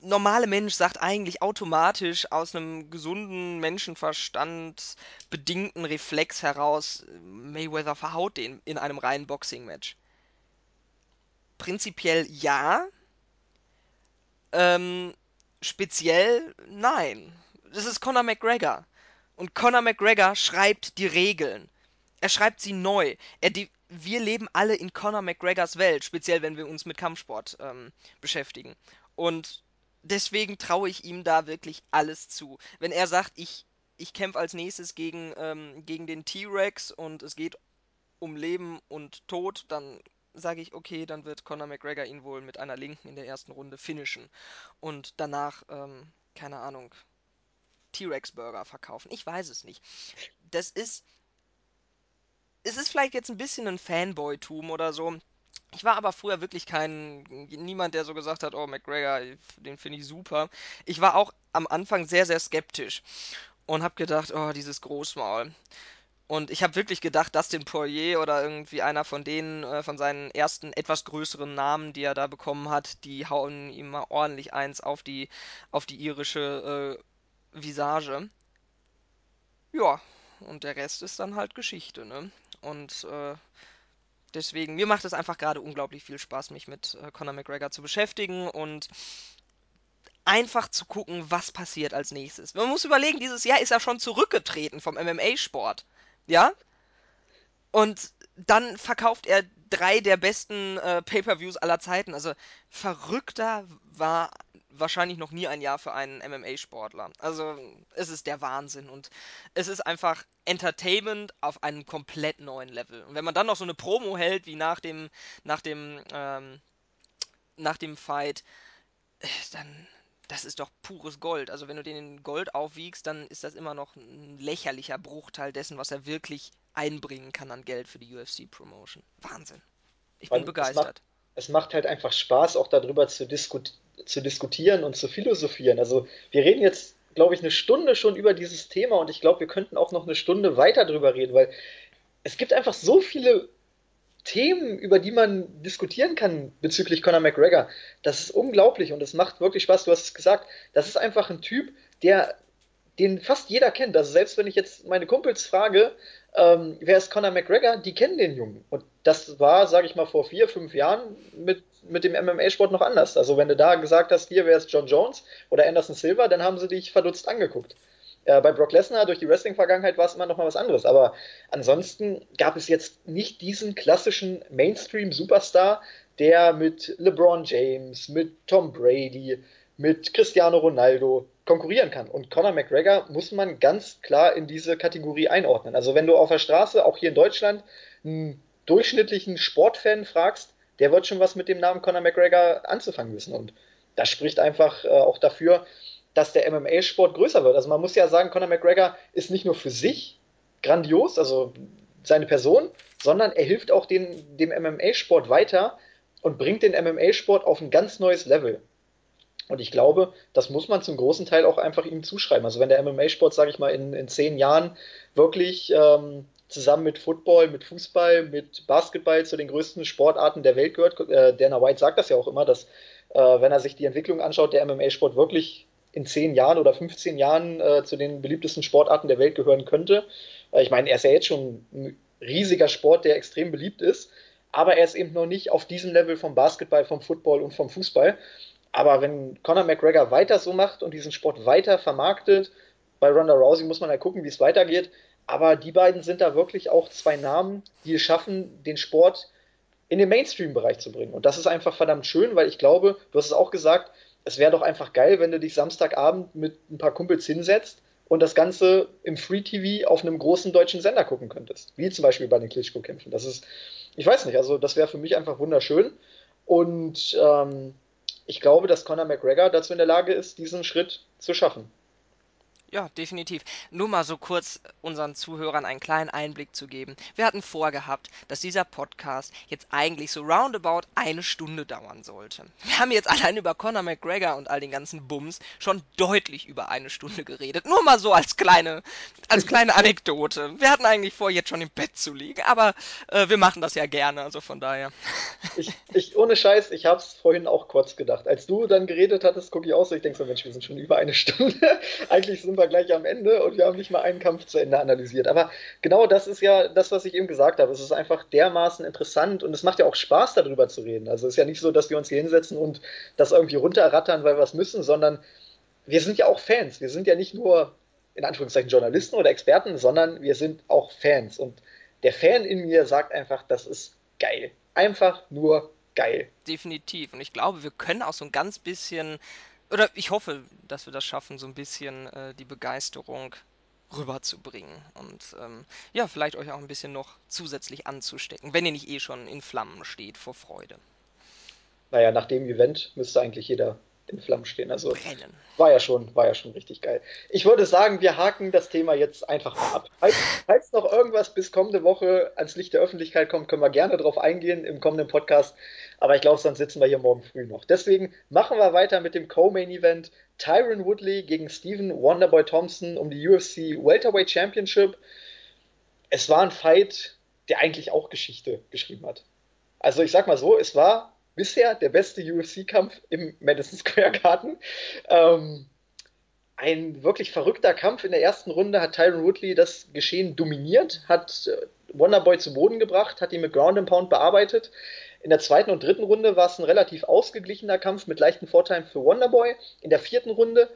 normale Mensch sagt eigentlich automatisch aus einem gesunden Menschenverstand bedingten Reflex heraus, Mayweather verhaut den in einem reinen Boxing-Match. Prinzipiell ja, ähm, speziell nein. Das ist Conor McGregor. Und Conor McGregor schreibt die Regeln. Er schreibt sie neu. Er wir leben alle in Conor McGregors Welt, speziell wenn wir uns mit Kampfsport ähm, beschäftigen. Und deswegen traue ich ihm da wirklich alles zu. Wenn er sagt, ich, ich kämpfe als nächstes gegen, ähm, gegen den T-Rex und es geht um Leben und Tod, dann sage ich, okay, dann wird Conor McGregor ihn wohl mit einer Linken in der ersten Runde finishen. Und danach, ähm, keine Ahnung, T-Rex-Burger verkaufen. Ich weiß es nicht. Das ist es ist vielleicht jetzt ein bisschen ein Fanboy-Tum oder so. Ich war aber früher wirklich kein, niemand, der so gesagt hat, oh, McGregor, den finde ich super. Ich war auch am Anfang sehr, sehr skeptisch und habe gedacht, oh, dieses Großmaul. Und ich habe wirklich gedacht, Dustin Poirier oder irgendwie einer von denen, äh, von seinen ersten etwas größeren Namen, die er da bekommen hat, die hauen ihm mal ordentlich eins auf die, auf die irische äh, Visage. Ja, und der Rest ist dann halt Geschichte, ne? Und äh, deswegen, mir macht es einfach gerade unglaublich viel Spaß, mich mit äh, Conor McGregor zu beschäftigen und einfach zu gucken, was passiert als nächstes. Man muss überlegen, dieses Jahr ist er schon zurückgetreten vom MMA-Sport. Ja? Und dann verkauft er drei der besten äh, Pay-per-Views aller Zeiten. Also verrückter war wahrscheinlich noch nie ein Jahr für einen MMA-Sportler. Also es ist der Wahnsinn und es ist einfach Entertainment auf einem komplett neuen Level. Und wenn man dann noch so eine Promo hält wie nach dem nach dem ähm, nach dem Fight, äh, dann das ist doch pures Gold. Also wenn du den in Gold aufwiegst, dann ist das immer noch ein lächerlicher Bruchteil dessen, was er wirklich einbringen kann an Geld für die UFC-Promotion. Wahnsinn. Ich bin macht, begeistert. es macht halt einfach Spaß, auch darüber zu, diskut zu diskutieren und zu philosophieren. Also wir reden jetzt, glaube ich, eine Stunde schon über dieses Thema und ich glaube, wir könnten auch noch eine Stunde weiter drüber reden, weil es gibt einfach so viele Themen, über die man diskutieren kann bezüglich Conor McGregor. Das ist unglaublich und es macht wirklich Spaß. Du hast es gesagt, das ist einfach ein Typ, der den fast jeder kennt. Also selbst wenn ich jetzt meine Kumpels frage, ähm, wer ist Conor McGregor? Die kennen den Jungen. Und das war, sage ich mal, vor vier, fünf Jahren mit, mit dem MMA-Sport noch anders. Also wenn du da gesagt hast, hier, wer ist John Jones oder Anderson Silva, dann haben sie dich verdutzt angeguckt. Äh, bei Brock Lesnar durch die Wrestling-Vergangenheit war es immer noch mal was anderes. Aber ansonsten gab es jetzt nicht diesen klassischen Mainstream-Superstar, der mit LeBron James, mit Tom Brady, mit Cristiano Ronaldo konkurrieren kann. Und Conor McGregor muss man ganz klar in diese Kategorie einordnen. Also wenn du auf der Straße, auch hier in Deutschland, einen durchschnittlichen Sportfan fragst, der wird schon was mit dem Namen Conor McGregor anzufangen wissen. Und das spricht einfach äh, auch dafür, dass der MMA-Sport größer wird. Also man muss ja sagen, Conor McGregor ist nicht nur für sich grandios, also seine Person, sondern er hilft auch den, dem MMA-Sport weiter und bringt den MMA-Sport auf ein ganz neues Level. Und ich glaube, das muss man zum großen Teil auch einfach ihm zuschreiben. Also wenn der MMA-Sport, sage ich mal, in, in zehn Jahren wirklich ähm, zusammen mit Football, mit Fußball, mit Basketball zu den größten Sportarten der Welt gehört, äh, Dana White sagt das ja auch immer, dass äh, wenn er sich die Entwicklung anschaut, der MMA-Sport wirklich in zehn Jahren oder 15 Jahren äh, zu den beliebtesten Sportarten der Welt gehören könnte. Äh, ich meine, er ist ja jetzt schon ein riesiger Sport, der extrem beliebt ist, aber er ist eben noch nicht auf diesem Level vom Basketball, vom Football und vom Fußball. Aber wenn Conor McGregor weiter so macht und diesen Sport weiter vermarktet, bei Ronda Rousey muss man ja gucken, wie es weitergeht. Aber die beiden sind da wirklich auch zwei Namen, die es schaffen, den Sport in den Mainstream-Bereich zu bringen. Und das ist einfach verdammt schön, weil ich glaube, du hast es auch gesagt, es wäre doch einfach geil, wenn du dich Samstagabend mit ein paar Kumpels hinsetzt und das Ganze im Free TV auf einem großen deutschen Sender gucken könntest. Wie zum Beispiel bei den Klitschko-Kämpfen. Das ist, ich weiß nicht, also das wäre für mich einfach wunderschön. Und ähm, ich glaube, dass Conor McGregor dazu in der Lage ist, diesen Schritt zu schaffen. Ja, definitiv. Nur mal so kurz unseren Zuhörern einen kleinen Einblick zu geben. Wir hatten vorgehabt, dass dieser Podcast jetzt eigentlich so roundabout eine Stunde dauern sollte. Wir haben jetzt allein über Conor McGregor und all den ganzen Bums schon deutlich über eine Stunde geredet. Nur mal so als kleine, als kleine Anekdote. Wir hatten eigentlich vor, jetzt schon im Bett zu liegen, aber äh, wir machen das ja gerne, also von daher. Ich, ich, ohne Scheiß, ich habe es vorhin auch kurz gedacht. Als du dann geredet hattest, gucke ich aus und ich denke so, Mensch, wir sind schon über eine Stunde. eigentlich sind wir gleich am Ende und wir haben nicht mal einen Kampf zu Ende analysiert. Aber genau das ist ja das, was ich eben gesagt habe. Es ist einfach dermaßen interessant und es macht ja auch Spaß, darüber zu reden. Also es ist ja nicht so, dass wir uns hier hinsetzen und das irgendwie runterrattern, weil wir es müssen, sondern wir sind ja auch Fans. Wir sind ja nicht nur in Anführungszeichen Journalisten oder Experten, sondern wir sind auch Fans. Und der Fan in mir sagt einfach, das ist geil. Einfach nur geil. Definitiv. Und ich glaube, wir können auch so ein ganz bisschen oder ich hoffe, dass wir das schaffen, so ein bisschen äh, die Begeisterung rüberzubringen und ähm, ja, vielleicht euch auch ein bisschen noch zusätzlich anzustecken, wenn ihr nicht eh schon in Flammen steht vor Freude. Naja, nach dem Event müsste eigentlich jeder in Flammen stehen. Also Brennen. war ja schon, war ja schon richtig geil. Ich würde sagen, wir haken das Thema jetzt einfach mal ab. Falls, falls noch irgendwas bis kommende Woche ans Licht der Öffentlichkeit kommt, können wir gerne darauf eingehen im kommenden Podcast. Aber ich glaube, sonst sitzen wir hier morgen früh noch. Deswegen machen wir weiter mit dem Co-Main-Event. Tyron Woodley gegen Stephen Wonderboy Thompson um die UFC Welterweight Championship. Es war ein Fight, der eigentlich auch Geschichte geschrieben hat. Also ich sag mal so, es war bisher der beste UFC-Kampf im Madison Square Garden. Ähm, ein wirklich verrückter Kampf. In der ersten Runde hat Tyron Woodley das Geschehen dominiert, hat äh, Wonderboy zu Boden gebracht, hat ihn mit Ground and Pound bearbeitet. In der zweiten und dritten Runde war es ein relativ ausgeglichener Kampf mit leichten Vorteilen für Wonderboy. In der vierten Runde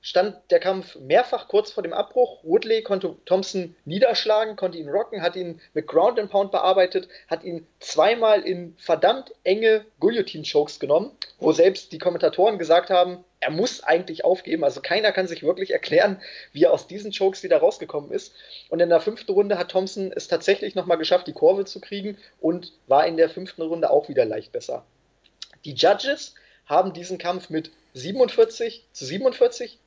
stand der Kampf mehrfach kurz vor dem Abbruch. Woodley konnte Thompson niederschlagen, konnte ihn rocken, hat ihn mit Ground and Pound bearbeitet, hat ihn zweimal in verdammt enge Guillotine-Chokes genommen, wo selbst die Kommentatoren gesagt haben, er muss eigentlich aufgeben. Also keiner kann sich wirklich erklären, wie er aus diesen Chokes wieder rausgekommen ist. Und in der fünften Runde hat Thompson es tatsächlich nochmal geschafft, die Kurve zu kriegen und war in der fünften Runde auch wieder leicht besser. Die Judges haben diesen Kampf mit 47 zu 47,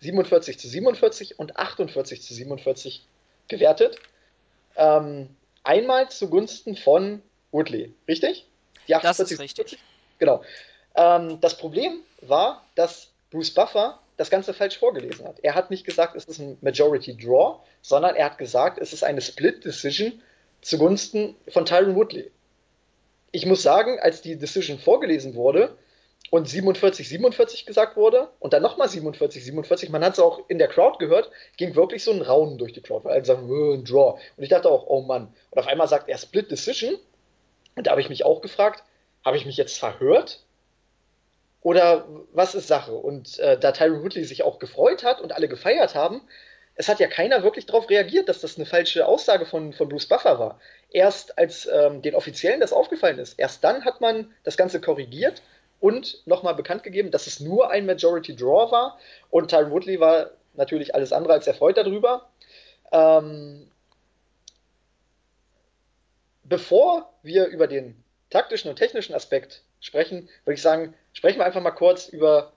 47 zu 47 und 48 zu 47 gewertet. Ähm, einmal zugunsten von Woodley, richtig? Die 48, das ist richtig. Genau. Ähm, das Problem war, dass Bruce Buffer das Ganze falsch vorgelesen hat. Er hat nicht gesagt, es ist ein Majority Draw, sondern er hat gesagt, es ist eine Split Decision zugunsten von Tyron Woodley. Ich muss sagen, als die Decision vorgelesen wurde, und 47, 47 gesagt wurde und dann nochmal 47, 47. Man hat es auch in der Crowd gehört, ging wirklich so ein Raunen durch die Crowd, weil alle sagen, ein Draw. Und ich dachte auch, oh Mann. Und auf einmal sagt er Split Decision. Und da habe ich mich auch gefragt, habe ich mich jetzt verhört? Oder was ist Sache? Und äh, da Tyron Woodley sich auch gefreut hat und alle gefeiert haben, es hat ja keiner wirklich darauf reagiert, dass das eine falsche Aussage von, von Bruce Buffer war. Erst als ähm, den Offiziellen das aufgefallen ist, erst dann hat man das Ganze korrigiert und nochmal bekannt gegeben, dass es nur ein Majority Draw war. Und Tyron Woodley war natürlich alles andere als erfreut darüber. Ähm, bevor wir über den taktischen und technischen Aspekt sprechen, würde ich sagen, sprechen wir einfach mal kurz über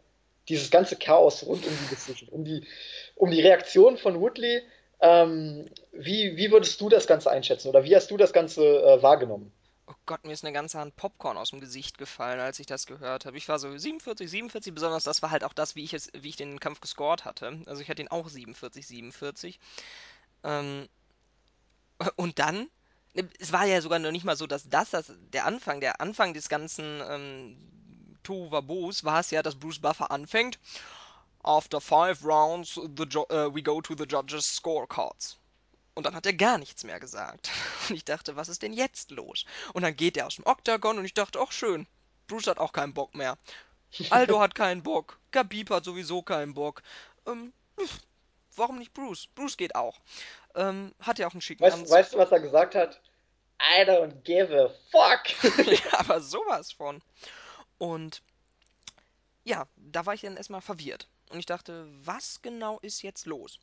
dieses ganze Chaos rund um die Decision, um die, um die Reaktion von Woodley. Ähm, wie, wie würdest du das Ganze einschätzen oder wie hast du das Ganze äh, wahrgenommen? Oh Gott, mir ist eine ganze Hand Popcorn aus dem Gesicht gefallen, als ich das gehört habe. Ich war so 47, 47, besonders das war halt auch das, wie ich es, wie ich den Kampf gescored hatte. Also ich hatte ihn auch 47, 47. Ähm, und dann, ne, es war ja sogar noch nicht mal so, dass das, das der Anfang, der Anfang des ganzen ähm, Tohuwabos war es ja, dass Bruce Buffer anfängt. After five rounds, the uh, we go to the judges' scorecards. Und dann hat er gar nichts mehr gesagt. Und ich dachte, was ist denn jetzt los? Und dann geht er aus dem Oktagon und ich dachte, ach schön, Bruce hat auch keinen Bock mehr. Aldo hat keinen Bock. Khabib hat sowieso keinen Bock. Ähm, warum nicht Bruce? Bruce geht auch. Ähm, hat ja auch einen schicken weißt, Weißt du, was er gesagt hat? I don't give a fuck. ja, aber sowas von. Und ja, da war ich dann erstmal verwirrt. Und ich dachte, was genau ist jetzt los?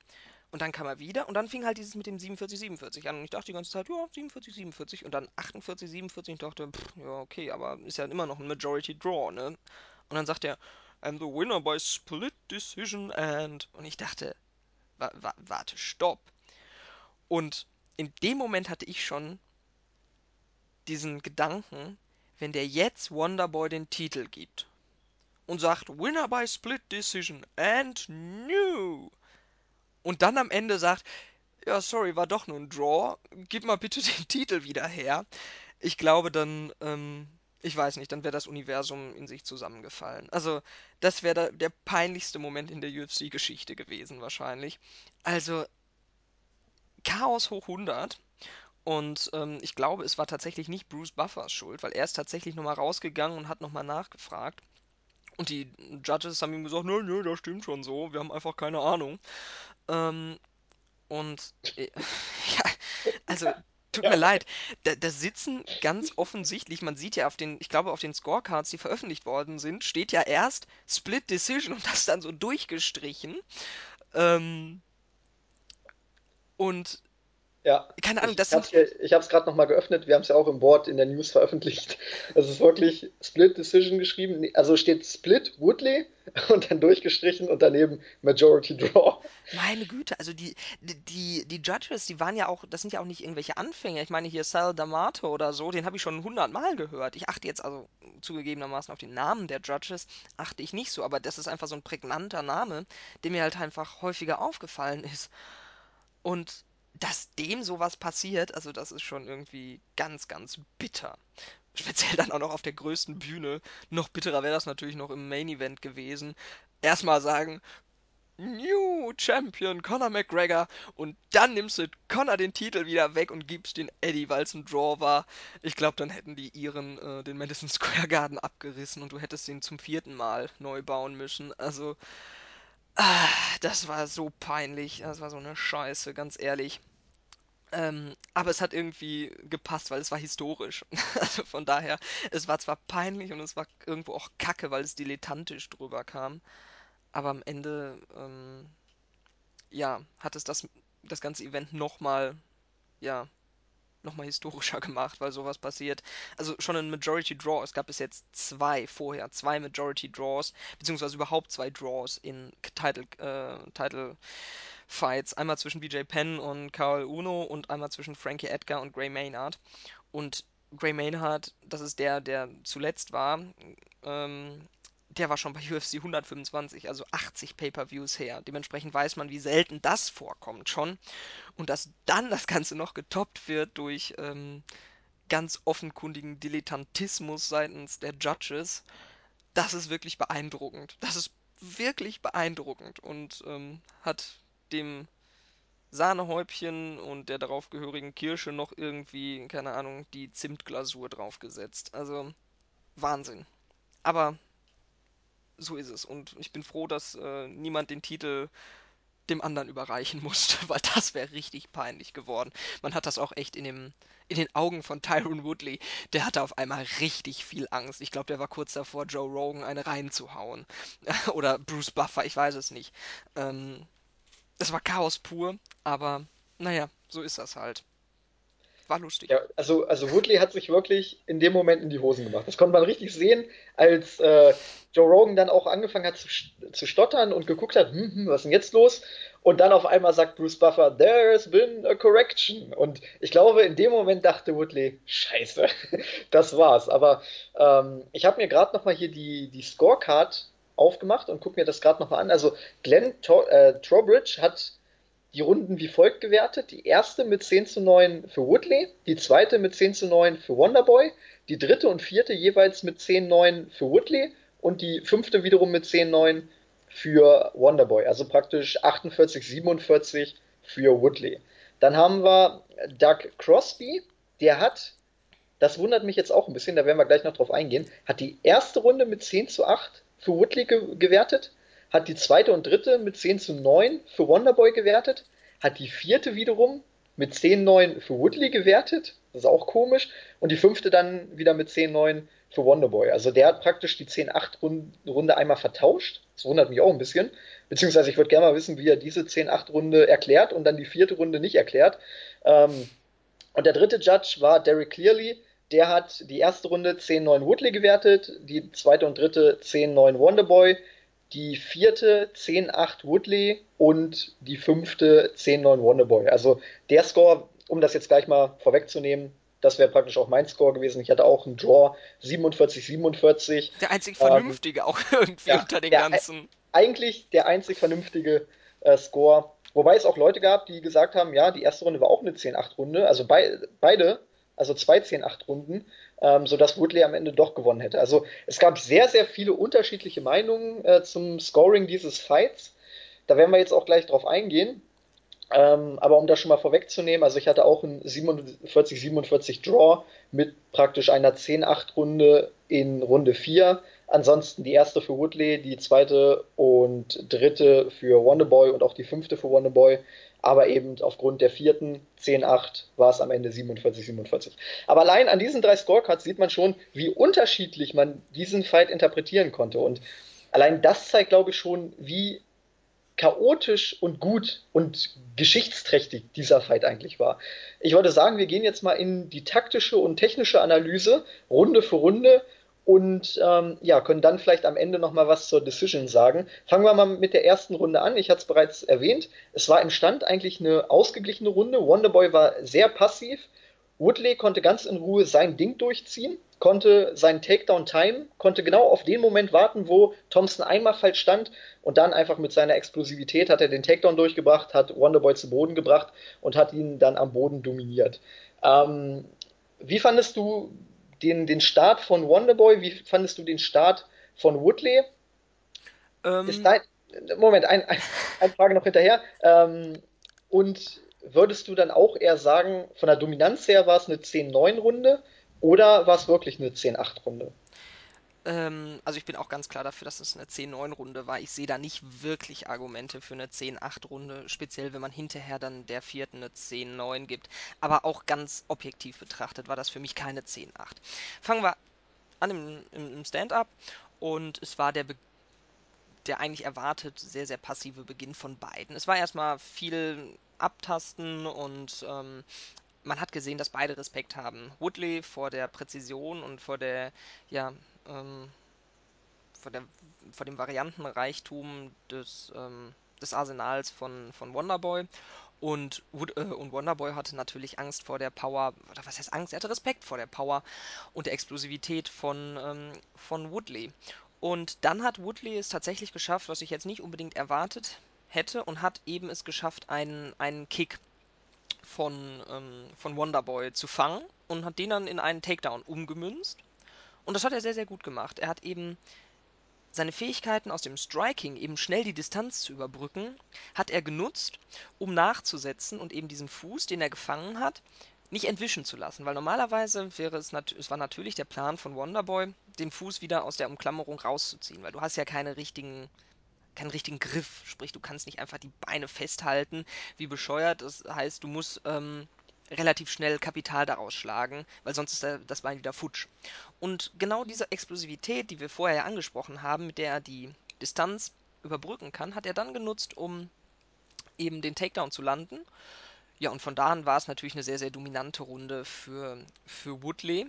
Und dann kam er wieder und dann fing halt dieses mit dem 47, 47 an. Und ich dachte die ganze Zeit, ja, 47, 47 und dann 48, 47. Und ich dachte, pff, ja, okay, aber ist ja immer noch ein Majority Draw, ne? Und dann sagt er, and the winner by split decision and. Und ich dachte, wa wa warte, stopp. Und in dem Moment hatte ich schon diesen Gedanken, wenn der jetzt Wonderboy den Titel gibt und sagt Winner by Split Decision and new und dann am Ende sagt, ja, sorry, war doch nur ein Draw, gib mal bitte den Titel wieder her. Ich glaube dann, ähm, ich weiß nicht, dann wäre das Universum in sich zusammengefallen. Also, das wäre der peinlichste Moment in der UFC-Geschichte gewesen, wahrscheinlich. Also, Chaos hoch 100. Und ähm, ich glaube, es war tatsächlich nicht Bruce Buffers Schuld, weil er ist tatsächlich nochmal rausgegangen und hat nochmal nachgefragt. Und die Judges haben ihm gesagt, nö, nö, das stimmt schon so, wir haben einfach keine Ahnung. Ähm, und äh, ja, also tut mir leid, da, da sitzen ganz offensichtlich, man sieht ja auf den, ich glaube auf den Scorecards, die veröffentlicht worden sind, steht ja erst Split Decision und das dann so durchgestrichen. Ähm, und ja, keine Ahnung, ich das habe sind. es gerade nochmal geöffnet. Wir haben es ja auch im Board in der News veröffentlicht. Es ist wirklich Split Decision geschrieben. Also steht Split Woodley und dann durchgestrichen und daneben Majority Draw. Meine Güte, also die, die, die Judges, die waren ja auch, das sind ja auch nicht irgendwelche Anfänger. Ich meine hier Sal D'Amato oder so, den habe ich schon hundertmal gehört. Ich achte jetzt also zugegebenermaßen auf den Namen der Judges, achte ich nicht so, aber das ist einfach so ein prägnanter Name, der mir halt einfach häufiger aufgefallen ist. Und dass dem sowas passiert, also das ist schon irgendwie ganz, ganz bitter. Speziell dann auch noch auf der größten Bühne. Noch bitterer wäre das natürlich noch im Main Event gewesen. Erstmal sagen, New Champion Conor McGregor und dann nimmst du Conor den Titel wieder weg und gibst den Eddie, weil es ein Draw war. Ich glaube, dann hätten die ihren äh, den Madison Square Garden abgerissen und du hättest den zum vierten Mal neu bauen müssen. Also, ah, das war so peinlich. Das war so eine Scheiße, ganz ehrlich. Ähm, aber es hat irgendwie gepasst, weil es war historisch. Also von daher, es war zwar peinlich und es war irgendwo auch kacke, weil es dilettantisch drüber kam. Aber am Ende, ähm, ja, hat es das, das ganze Event nochmal, ja, nochmal historischer gemacht, weil sowas passiert. Also schon ein Majority Draw. Es gab bis jetzt zwei vorher, zwei Majority Draws, beziehungsweise überhaupt zwei Draws in Title, äh, Title Fights. Einmal zwischen BJ Penn und Carl Uno und einmal zwischen Frankie Edgar und Gray Maynard. Und Gray Maynard, das ist der, der zuletzt war, ähm, der war schon bei UFC 125, also 80 Pay-per-Views her. Dementsprechend weiß man, wie selten das vorkommt schon. Und dass dann das Ganze noch getoppt wird durch ähm, ganz offenkundigen Dilettantismus seitens der Judges, das ist wirklich beeindruckend. Das ist wirklich beeindruckend und ähm, hat dem Sahnehäubchen und der darauf gehörigen Kirsche noch irgendwie, keine Ahnung, die Zimtglasur draufgesetzt. Also Wahnsinn. Aber so ist es. Und ich bin froh, dass äh, niemand den Titel dem anderen überreichen musste, weil das wäre richtig peinlich geworden. Man hat das auch echt in dem, in den Augen von Tyron Woodley. Der hatte auf einmal richtig viel Angst. Ich glaube, der war kurz davor, Joe Rogan eine reinzuhauen. Oder Bruce Buffer, ich weiß es nicht. Ähm, das war Chaos pur, aber naja, so ist das halt. War lustig. Ja, also, also Woodley hat sich wirklich in dem Moment in die Hosen gemacht. Das konnte man richtig sehen, als äh, Joe Rogan dann auch angefangen hat zu, zu stottern und geguckt hat, hm, hm, was ist denn jetzt los? Und dann auf einmal sagt Bruce Buffer, there's been a correction. Und ich glaube, in dem Moment dachte Woodley, scheiße, das war's. Aber ähm, ich habe mir gerade nochmal hier die, die Scorecard aufgemacht und gucke mir das gerade nochmal an. Also Glenn Tor äh, Trowbridge hat die Runden wie folgt gewertet. Die erste mit 10 zu 9 für Woodley, die zweite mit 10 zu 9 für Wonderboy, die dritte und vierte jeweils mit 10 zu 9 für Woodley und die fünfte wiederum mit 10 zu 9 für Wonderboy. Also praktisch 48, 47 für Woodley. Dann haben wir Doug Crosby, der hat, das wundert mich jetzt auch ein bisschen, da werden wir gleich noch drauf eingehen, hat die erste Runde mit 10 zu 8 für Woodley ge gewertet, hat die zweite und dritte mit 10 zu 9 für Wonderboy gewertet, hat die vierte wiederum mit 10-9 für Woodley gewertet, das ist auch komisch, und die fünfte dann wieder mit 10-9 für Wonderboy. Also der hat praktisch die 10-8-Runde einmal vertauscht. Das wundert mich auch ein bisschen. Beziehungsweise ich würde gerne mal wissen, wie er diese 10-8-Runde erklärt und dann die vierte Runde nicht erklärt. Ähm, und der dritte Judge war Derek Clearly. Der hat die erste Runde 10-9 Woodley gewertet, die zweite und dritte 10-9 Wonderboy, die vierte 10-8 Woodley und die fünfte 10-9 Wonderboy. Also der Score, um das jetzt gleich mal vorwegzunehmen, das wäre praktisch auch mein Score gewesen. Ich hatte auch einen Draw 47-47. Der einzig vernünftige ähm, auch irgendwie ja, unter den ganzen. Eigentlich der einzig vernünftige äh, Score. Wobei es auch Leute gab, die gesagt haben, ja, die erste Runde war auch eine 10-8-Runde. Also bei, beide, also zwei 10-8-Runden ähm, sodass Woodley am Ende doch gewonnen hätte. Also es gab sehr, sehr viele unterschiedliche Meinungen äh, zum Scoring dieses Fights. Da werden wir jetzt auch gleich drauf eingehen. Ähm, aber um das schon mal vorwegzunehmen, also ich hatte auch einen 47-47 Draw mit praktisch einer 10-8-Runde in Runde 4. Ansonsten die erste für Woodley, die zweite und dritte für Wonderboy und auch die fünfte für Wonderboy aber eben aufgrund der vierten 10-8 war es am Ende 47-47. Aber allein an diesen drei Scorecards sieht man schon, wie unterschiedlich man diesen Fight interpretieren konnte. Und allein das zeigt, glaube ich, schon, wie chaotisch und gut und geschichtsträchtig dieser Fight eigentlich war. Ich wollte sagen, wir gehen jetzt mal in die taktische und technische Analyse, Runde für Runde, und ähm, ja, können dann vielleicht am Ende noch mal was zur Decision sagen. Fangen wir mal mit der ersten Runde an. Ich hatte es bereits erwähnt. Es war im Stand eigentlich eine ausgeglichene Runde. Wonderboy war sehr passiv. Woodley konnte ganz in Ruhe sein Ding durchziehen, konnte seinen Takedown timen, konnte genau auf den Moment warten, wo Thompson einmal falsch stand und dann einfach mit seiner Explosivität hat er den Takedown durchgebracht, hat Wonderboy zu Boden gebracht und hat ihn dann am Boden dominiert. Ähm, wie fandest du den, den Start von Wonderboy, wie fandest du den Start von Woodley? Ähm, ist dein, Moment, ein, ein, eine Frage noch hinterher. Ähm, und würdest du dann auch eher sagen, von der Dominanz her war es eine 10-9-Runde oder war es wirklich eine 10-8-Runde? Ähm, also ich bin auch ganz klar dafür, dass es eine 10-9-Runde war. Ich sehe da nicht wirklich Argumente für eine 10-8-Runde, speziell wenn man hinterher dann der vierten eine 10-9 gibt. Aber auch ganz objektiv betrachtet war das für mich keine 10-8. Fangen wir an im, im Stand-up und es war der Be der eigentlich erwartet sehr, sehr passive Beginn von beiden. Es war erstmal viel Abtasten und ähm, man hat gesehen, dass beide Respekt haben. Woodley vor der Präzision und vor der, ja, ähm, vor, der, vor dem Variantenreichtum des, ähm, des Arsenals von, von Wonderboy. Und, äh, und Wonderboy hatte natürlich Angst vor der Power, oder was heißt Angst? Er hatte Respekt vor der Power und der Explosivität von, ähm, von Woodley. Und dann hat Woodley es tatsächlich geschafft, was ich jetzt nicht unbedingt erwartet hätte, und hat eben es geschafft, einen, einen Kick von, ähm, von Wonderboy zu fangen und hat den dann in einen Takedown umgemünzt. Und das hat er sehr, sehr gut gemacht. Er hat eben seine Fähigkeiten aus dem Striking, eben schnell die Distanz zu überbrücken, hat er genutzt, um nachzusetzen und eben diesen Fuß, den er gefangen hat, nicht entwischen zu lassen, weil normalerweise wäre es, es war natürlich der Plan von Wonderboy, den Fuß wieder aus der Umklammerung rauszuziehen, weil du hast ja keine richtigen, keinen richtigen Griff, sprich du kannst nicht einfach die Beine festhalten, wie bescheuert. Das heißt, du musst ähm, relativ schnell Kapital daraus schlagen, weil sonst ist das Bein wieder futsch. Und genau diese Explosivität, die wir vorher angesprochen haben, mit der er die Distanz überbrücken kann, hat er dann genutzt, um eben den Takedown zu landen ja, und von da an war es natürlich eine sehr, sehr dominante Runde für, für Woodley.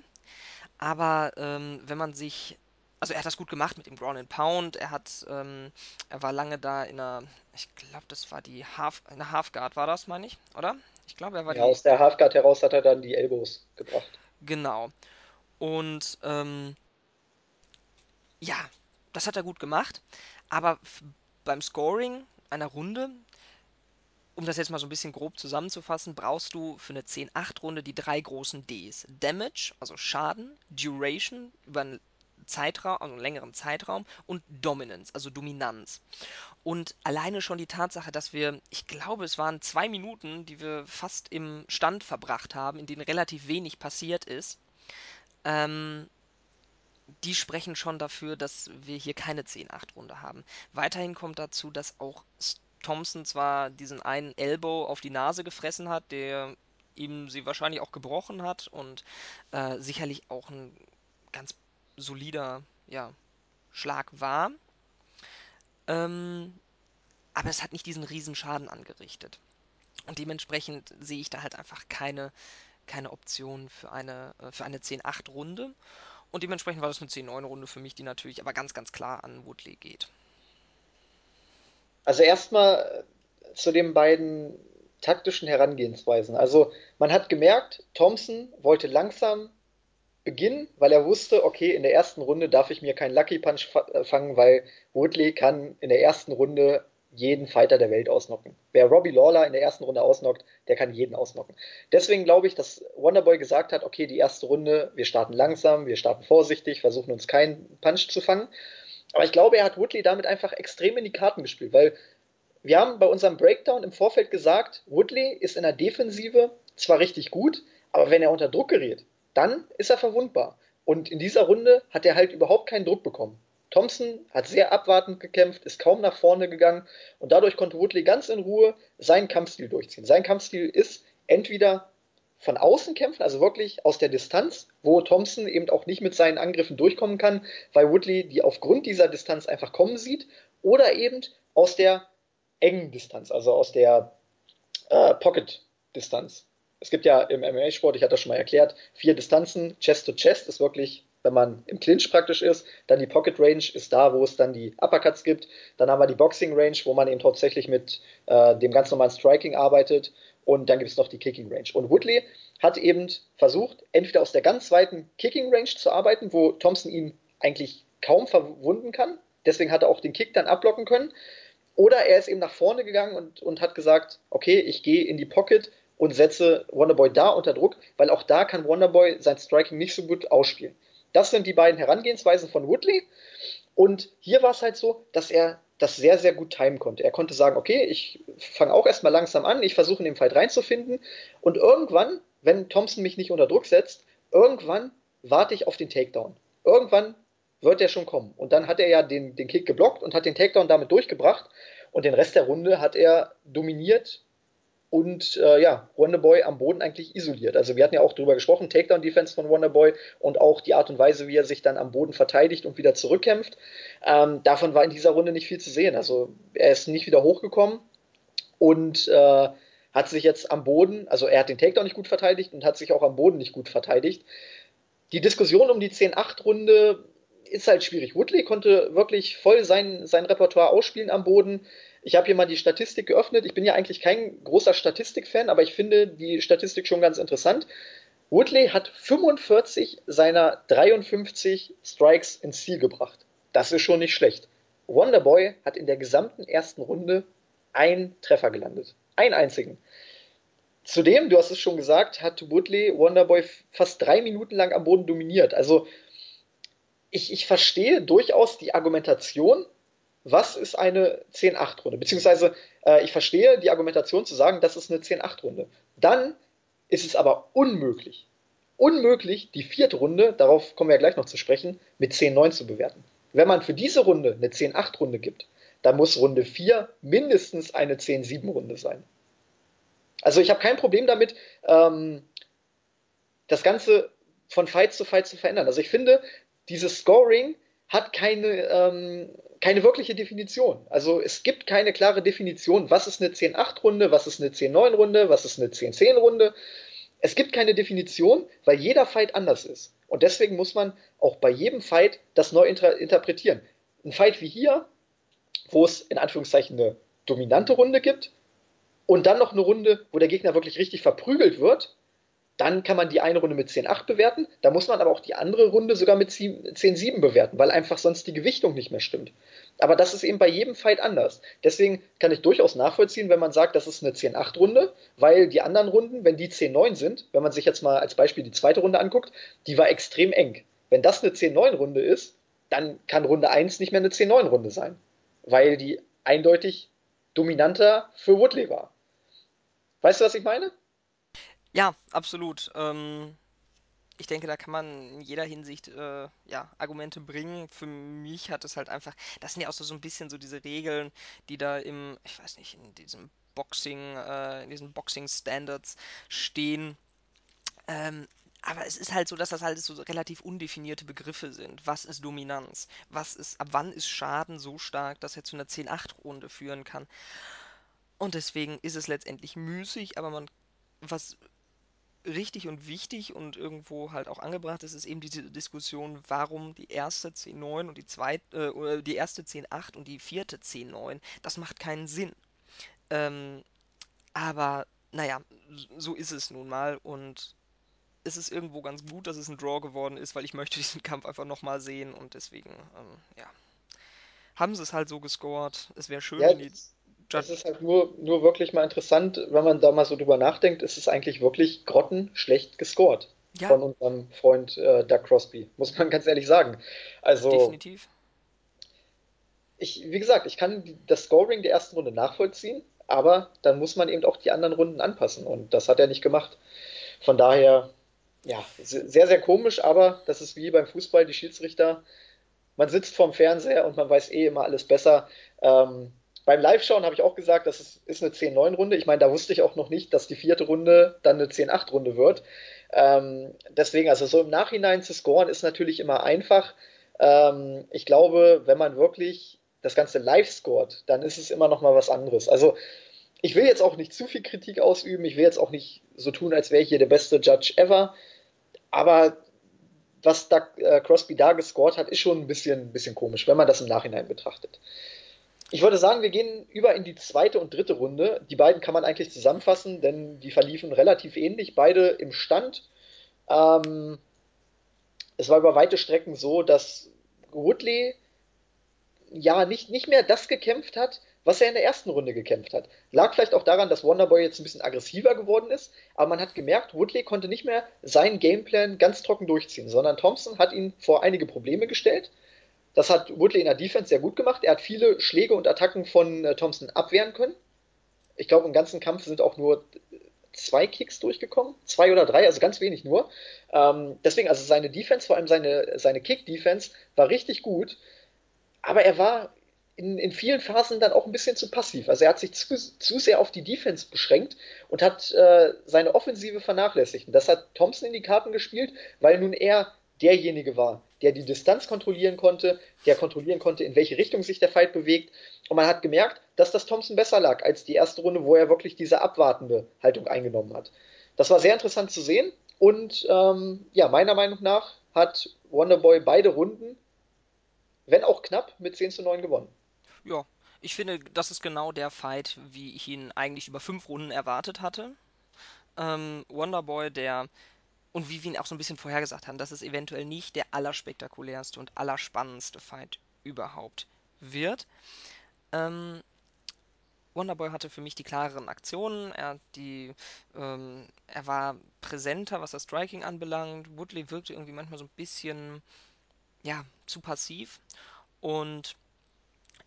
Aber ähm, wenn man sich. Also er hat das gut gemacht mit dem Ground and Pound. Er hat, ähm, er war lange da in einer, ich glaube, das war die Half, eine Half Guard war das, meine ich, oder? Ich glaube, er war ja, die. aus der Halfguard heraus hat er dann die Elbows gebracht. Genau. Und ähm, ja, das hat er gut gemacht. Aber beim Scoring einer Runde um das jetzt mal so ein bisschen grob zusammenzufassen, brauchst du für eine 10-8-Runde die drei großen Ds. Damage, also Schaden, Duration über einen Zeitraum, also einen längeren Zeitraum und Dominance, also Dominanz. Und alleine schon die Tatsache, dass wir, ich glaube, es waren zwei Minuten, die wir fast im Stand verbracht haben, in denen relativ wenig passiert ist, ähm, die sprechen schon dafür, dass wir hier keine 10-8-Runde haben. Weiterhin kommt dazu, dass auch Thompson zwar diesen einen Elbow auf die Nase gefressen hat, der ihm sie wahrscheinlich auch gebrochen hat und äh, sicherlich auch ein ganz solider ja, Schlag war. Ähm, aber es hat nicht diesen Riesenschaden angerichtet. Und dementsprechend sehe ich da halt einfach keine, keine Option für eine, äh, für eine 10-8-Runde. Und dementsprechend war das eine 10-9-Runde für mich, die natürlich aber ganz, ganz klar an Woodley geht. Also erstmal äh, zu den beiden taktischen Herangehensweisen. Also man hat gemerkt, Thompson wollte langsam beginnen, weil er wusste, okay, in der ersten Runde darf ich mir keinen Lucky Punch äh, fangen, weil Woodley kann in der ersten Runde jeden Fighter der Welt ausnocken. Wer Robbie Lawler in der ersten Runde ausnockt, der kann jeden ausnocken. Deswegen glaube ich, dass Wonderboy gesagt hat, okay, die erste Runde, wir starten langsam, wir starten vorsichtig, versuchen uns keinen Punch zu fangen. Aber ich glaube, er hat Woodley damit einfach extrem in die Karten gespielt, weil wir haben bei unserem Breakdown im Vorfeld gesagt, Woodley ist in der Defensive zwar richtig gut, aber wenn er unter Druck gerät, dann ist er verwundbar. Und in dieser Runde hat er halt überhaupt keinen Druck bekommen. Thompson hat sehr abwartend gekämpft, ist kaum nach vorne gegangen und dadurch konnte Woodley ganz in Ruhe seinen Kampfstil durchziehen. Sein Kampfstil ist entweder von außen kämpfen, also wirklich aus der Distanz, wo Thompson eben auch nicht mit seinen Angriffen durchkommen kann, weil Woodley die aufgrund dieser Distanz einfach kommen sieht, oder eben aus der engen Distanz, also aus der äh, Pocket-Distanz. Es gibt ja im MMA-Sport, ich hatte das schon mal erklärt, vier Distanzen. Chest to Chest ist wirklich, wenn man im Clinch praktisch ist. Dann die Pocket Range ist da, wo es dann die Uppercuts gibt. Dann haben wir die Boxing Range, wo man eben tatsächlich mit äh, dem ganz normalen Striking arbeitet. Und dann gibt es noch die Kicking Range. Und Woodley hat eben versucht, entweder aus der ganz weiten Kicking Range zu arbeiten, wo Thompson ihn eigentlich kaum verwunden kann. Deswegen hat er auch den Kick dann abblocken können. Oder er ist eben nach vorne gegangen und, und hat gesagt, okay, ich gehe in die Pocket und setze Wonderboy da unter Druck, weil auch da kann Wonderboy sein Striking nicht so gut ausspielen. Das sind die beiden Herangehensweisen von Woodley. Und hier war es halt so, dass er das sehr, sehr gut timen konnte. Er konnte sagen, okay, ich fange auch erstmal langsam an, ich versuche in den Fight reinzufinden und irgendwann, wenn Thompson mich nicht unter Druck setzt, irgendwann warte ich auf den Takedown. Irgendwann wird er schon kommen. Und dann hat er ja den, den Kick geblockt und hat den Takedown damit durchgebracht und den Rest der Runde hat er dominiert und äh, ja, Wonderboy am Boden eigentlich isoliert. Also wir hatten ja auch darüber gesprochen, Takedown-Defense von Wonderboy und auch die Art und Weise, wie er sich dann am Boden verteidigt und wieder zurückkämpft. Ähm, davon war in dieser Runde nicht viel zu sehen. Also er ist nicht wieder hochgekommen und äh, hat sich jetzt am Boden, also er hat den Takedown nicht gut verteidigt und hat sich auch am Boden nicht gut verteidigt. Die Diskussion um die 10-8-Runde ist halt schwierig. Woodley konnte wirklich voll sein, sein Repertoire ausspielen am Boden. Ich habe hier mal die Statistik geöffnet. Ich bin ja eigentlich kein großer Statistikfan, aber ich finde die Statistik schon ganz interessant. Woodley hat 45 seiner 53 Strikes ins Ziel gebracht. Das ist schon nicht schlecht. Wonderboy hat in der gesamten ersten Runde einen Treffer gelandet. Einen einzigen. Zudem, du hast es schon gesagt, hat Woodley Wonderboy fast drei Minuten lang am Boden dominiert. Also ich, ich verstehe durchaus die Argumentation, was ist eine 10-8-Runde? Beziehungsweise äh, ich verstehe die Argumentation zu sagen, das ist eine 10-8-Runde. Dann ist es aber unmöglich, unmöglich, die vierte Runde, darauf kommen wir ja gleich noch zu sprechen, mit 10-9 zu bewerten. Wenn man für diese Runde eine 10-8-Runde gibt, dann muss Runde 4 mindestens eine 10-7-Runde sein. Also ich habe kein Problem damit, ähm, das Ganze von Fight zu Fight zu verändern. Also ich finde, dieses Scoring hat keine, ähm, keine wirkliche Definition. Also es gibt keine klare Definition, was ist eine 10-8-Runde, was ist eine 10-9-Runde, was ist eine 10-10-Runde. Es gibt keine Definition, weil jeder Fight anders ist. Und deswegen muss man auch bei jedem Fight das neu inter interpretieren. Ein Fight wie hier, wo es in Anführungszeichen eine dominante Runde gibt und dann noch eine Runde, wo der Gegner wirklich richtig verprügelt wird, dann kann man die eine Runde mit 10-8 bewerten. Da muss man aber auch die andere Runde sogar mit 10-7 bewerten, weil einfach sonst die Gewichtung nicht mehr stimmt. Aber das ist eben bei jedem Fight anders. Deswegen kann ich durchaus nachvollziehen, wenn man sagt, das ist eine 10-8-Runde, weil die anderen Runden, wenn die 10-9 sind, wenn man sich jetzt mal als Beispiel die zweite Runde anguckt, die war extrem eng. Wenn das eine 10-9-Runde ist, dann kann Runde 1 nicht mehr eine 10-9-Runde sein, weil die eindeutig dominanter für Woodley war. Weißt du, was ich meine? Ja, absolut. Ähm, ich denke, da kann man in jeder Hinsicht äh, ja, Argumente bringen. Für mich hat es halt einfach, das sind ja auch so, so ein bisschen so diese Regeln, die da im, ich weiß nicht, in diesem Boxing, äh, in diesen Boxing Standards stehen. Ähm, aber es ist halt so, dass das halt so relativ undefinierte Begriffe sind. Was ist Dominanz? Was ist, ab wann ist Schaden so stark, dass er zu einer 10-8-Runde führen kann? Und deswegen ist es letztendlich müßig, aber man, was richtig und wichtig und irgendwo halt auch angebracht ist, ist eben diese Diskussion, warum die erste 10.9 und die zweite, äh, oder die erste 10.8 und die vierte 10.9, das macht keinen Sinn. Ähm, aber naja, so ist es nun mal und es ist irgendwo ganz gut, dass es ein Draw geworden ist, weil ich möchte diesen Kampf einfach nochmal sehen und deswegen, ähm, ja, haben sie es halt so gescored. Es wäre schön, Ja, wenn die Judge. ist halt nur, nur wirklich mal interessant, wenn man da mal so drüber nachdenkt, ist es eigentlich wirklich grottenschlecht gescored Ja, von unserem Freund äh, Doug Crosby, muss man ganz ehrlich sagen. Also, definitiv. ich, wie gesagt, ich kann das Scoring der ersten Runde nachvollziehen, aber dann muss man eben auch die anderen Runden anpassen und das hat er nicht gemacht. Von daher, ja, se- sehr, sehr komisch, aber das ist wie beim Fußball, die Schiedsrichter man sitzt vorm Fernseher und man weiß eh immer alles besser. Ähm, beim Live-Schauen habe ich auch gesagt, das ist, eine 10-9-Runde. Ich meine, da wusste ich auch noch nicht, dass die vierte Runde dann eine 10-8-Runde wird. Ähm, deswegen, also so im Nachhinein zu scoren, ist natürlich immer einfach. Ähm, ich glaube, wenn man wirklich das Ganze live scoret, dann ist es immer noch mal was anderes. Also ich will jetzt auch nicht zu viel Kritik ausüben. Ich will jetzt auch nicht so tun, als wäre ich hier der beste Judge ever. Aber was Doug, äh, Crosby da gescored hat, ist schon ein bisschen, ein bisschen komisch, wenn man das im Nachhinein betrachtet. Ich würde sagen, wir gehen über in die zweite und dritte Runde. Die beiden kann man eigentlich zusammenfassen, denn die verliefen relativ ähnlich, beide im Stand. Ähm, es war über weite Strecken so, dass Woodley ja nicht, nicht mehr das gekämpft hat, was er in der ersten Runde gekämpft hat. Lag vielleicht auch daran, dass Wonderboy jetzt ein bisschen aggressiver geworden ist, aber man hat gemerkt, Woodley konnte nicht mehr seinen Gameplan ganz trocken durchziehen, sondern Thompson hat ihn vor einige Probleme gestellt. Das hat Woodley in der Defense sehr gut gemacht. Er hat viele Schläge und Attacken von äh, Thompson abwehren können. Ich glaube, im ganzen Kampf sind auch nur zwei Kicks durchgekommen. Zwei oder drei, also ganz wenig nur. Ähm, deswegen, also seine Defense, vor allem seine, seine Kick-Defense, war richtig gut. Aber er war in, in vielen Phasen dann auch ein bisschen zu passiv. Also er hat sich zu, zu sehr auf die Defense beschränkt und hat äh, seine Offensive vernachlässigt. Und das hat Thompson in die Karten gespielt, weil nun er derjenige war, der die Distanz kontrollieren konnte, der kontrollieren konnte, in welche Richtung sich der Fight bewegt. Und man hat gemerkt, dass das Thompson besser lag als die erste Runde, wo er wirklich diese abwartende Haltung eingenommen hat. Das war sehr interessant zu sehen. Und ähm, ja, meiner Meinung nach hat Wonderboy beide Runden, wenn auch knapp, mit 10 zu 9 gewonnen. Ja, ich finde, das ist genau der Fight, wie ich ihn eigentlich über fünf Runden erwartet hatte. Ähm, Wonderboy, der, und wie wir ihn auch so ein bisschen vorhergesagt haben, dass es eventuell nicht der allerspektakulärste und allerspannendste Fight überhaupt wird. Ähm, Wonderboy hatte für mich die klareren Aktionen. Er, die, ähm, er war präsenter, was das Striking anbelangt. Woodley wirkte irgendwie manchmal so ein bisschen ja, zu passiv. Und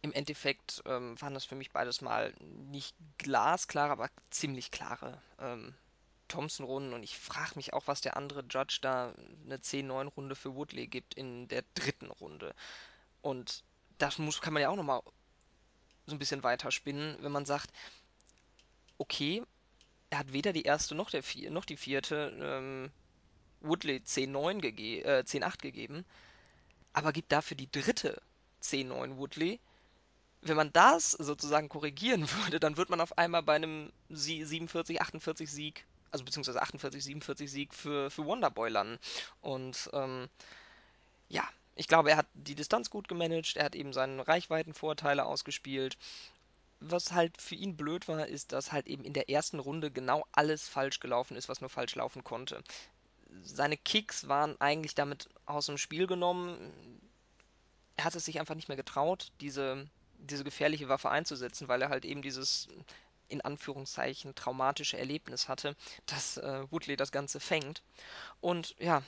im Endeffekt ähm, waren das für mich beides mal nicht glasklare, aber ziemlich klare ähm, Thompson-Runden. Und ich frage mich auch, was der andere Judge da eine 10-9-Runde für Woodley gibt in der dritten Runde. Und das muss, kann man ja auch nochmal so ein bisschen weiterspinnen, wenn man sagt, okay, er hat weder die erste noch, der vier, noch die vierte ähm, Woodley 10-9 gege äh, 10-8 gegeben, aber gibt dafür die dritte 10-9 Woodley. Wenn man das sozusagen korrigieren würde, dann wird man auf einmal bei einem 47, 48 Sieg, also beziehungsweise 48, 47 Sieg für, für Wonderboy landen. Und ähm, ja, ich glaube, er hat die Distanz gut gemanagt, er hat eben seine Reichweitenvorteile ausgespielt. Was halt für ihn blöd war, ist, dass halt eben in der ersten Runde genau alles falsch gelaufen ist, was nur falsch laufen konnte. Seine Kicks waren eigentlich damit aus dem Spiel genommen. Er hat es sich einfach nicht mehr getraut, diese, diese gefährliche Waffe einzusetzen, weil er halt eben dieses in Anführungszeichen traumatische Erlebnis hatte, dass äh, Woodley das Ganze fängt. Und ja,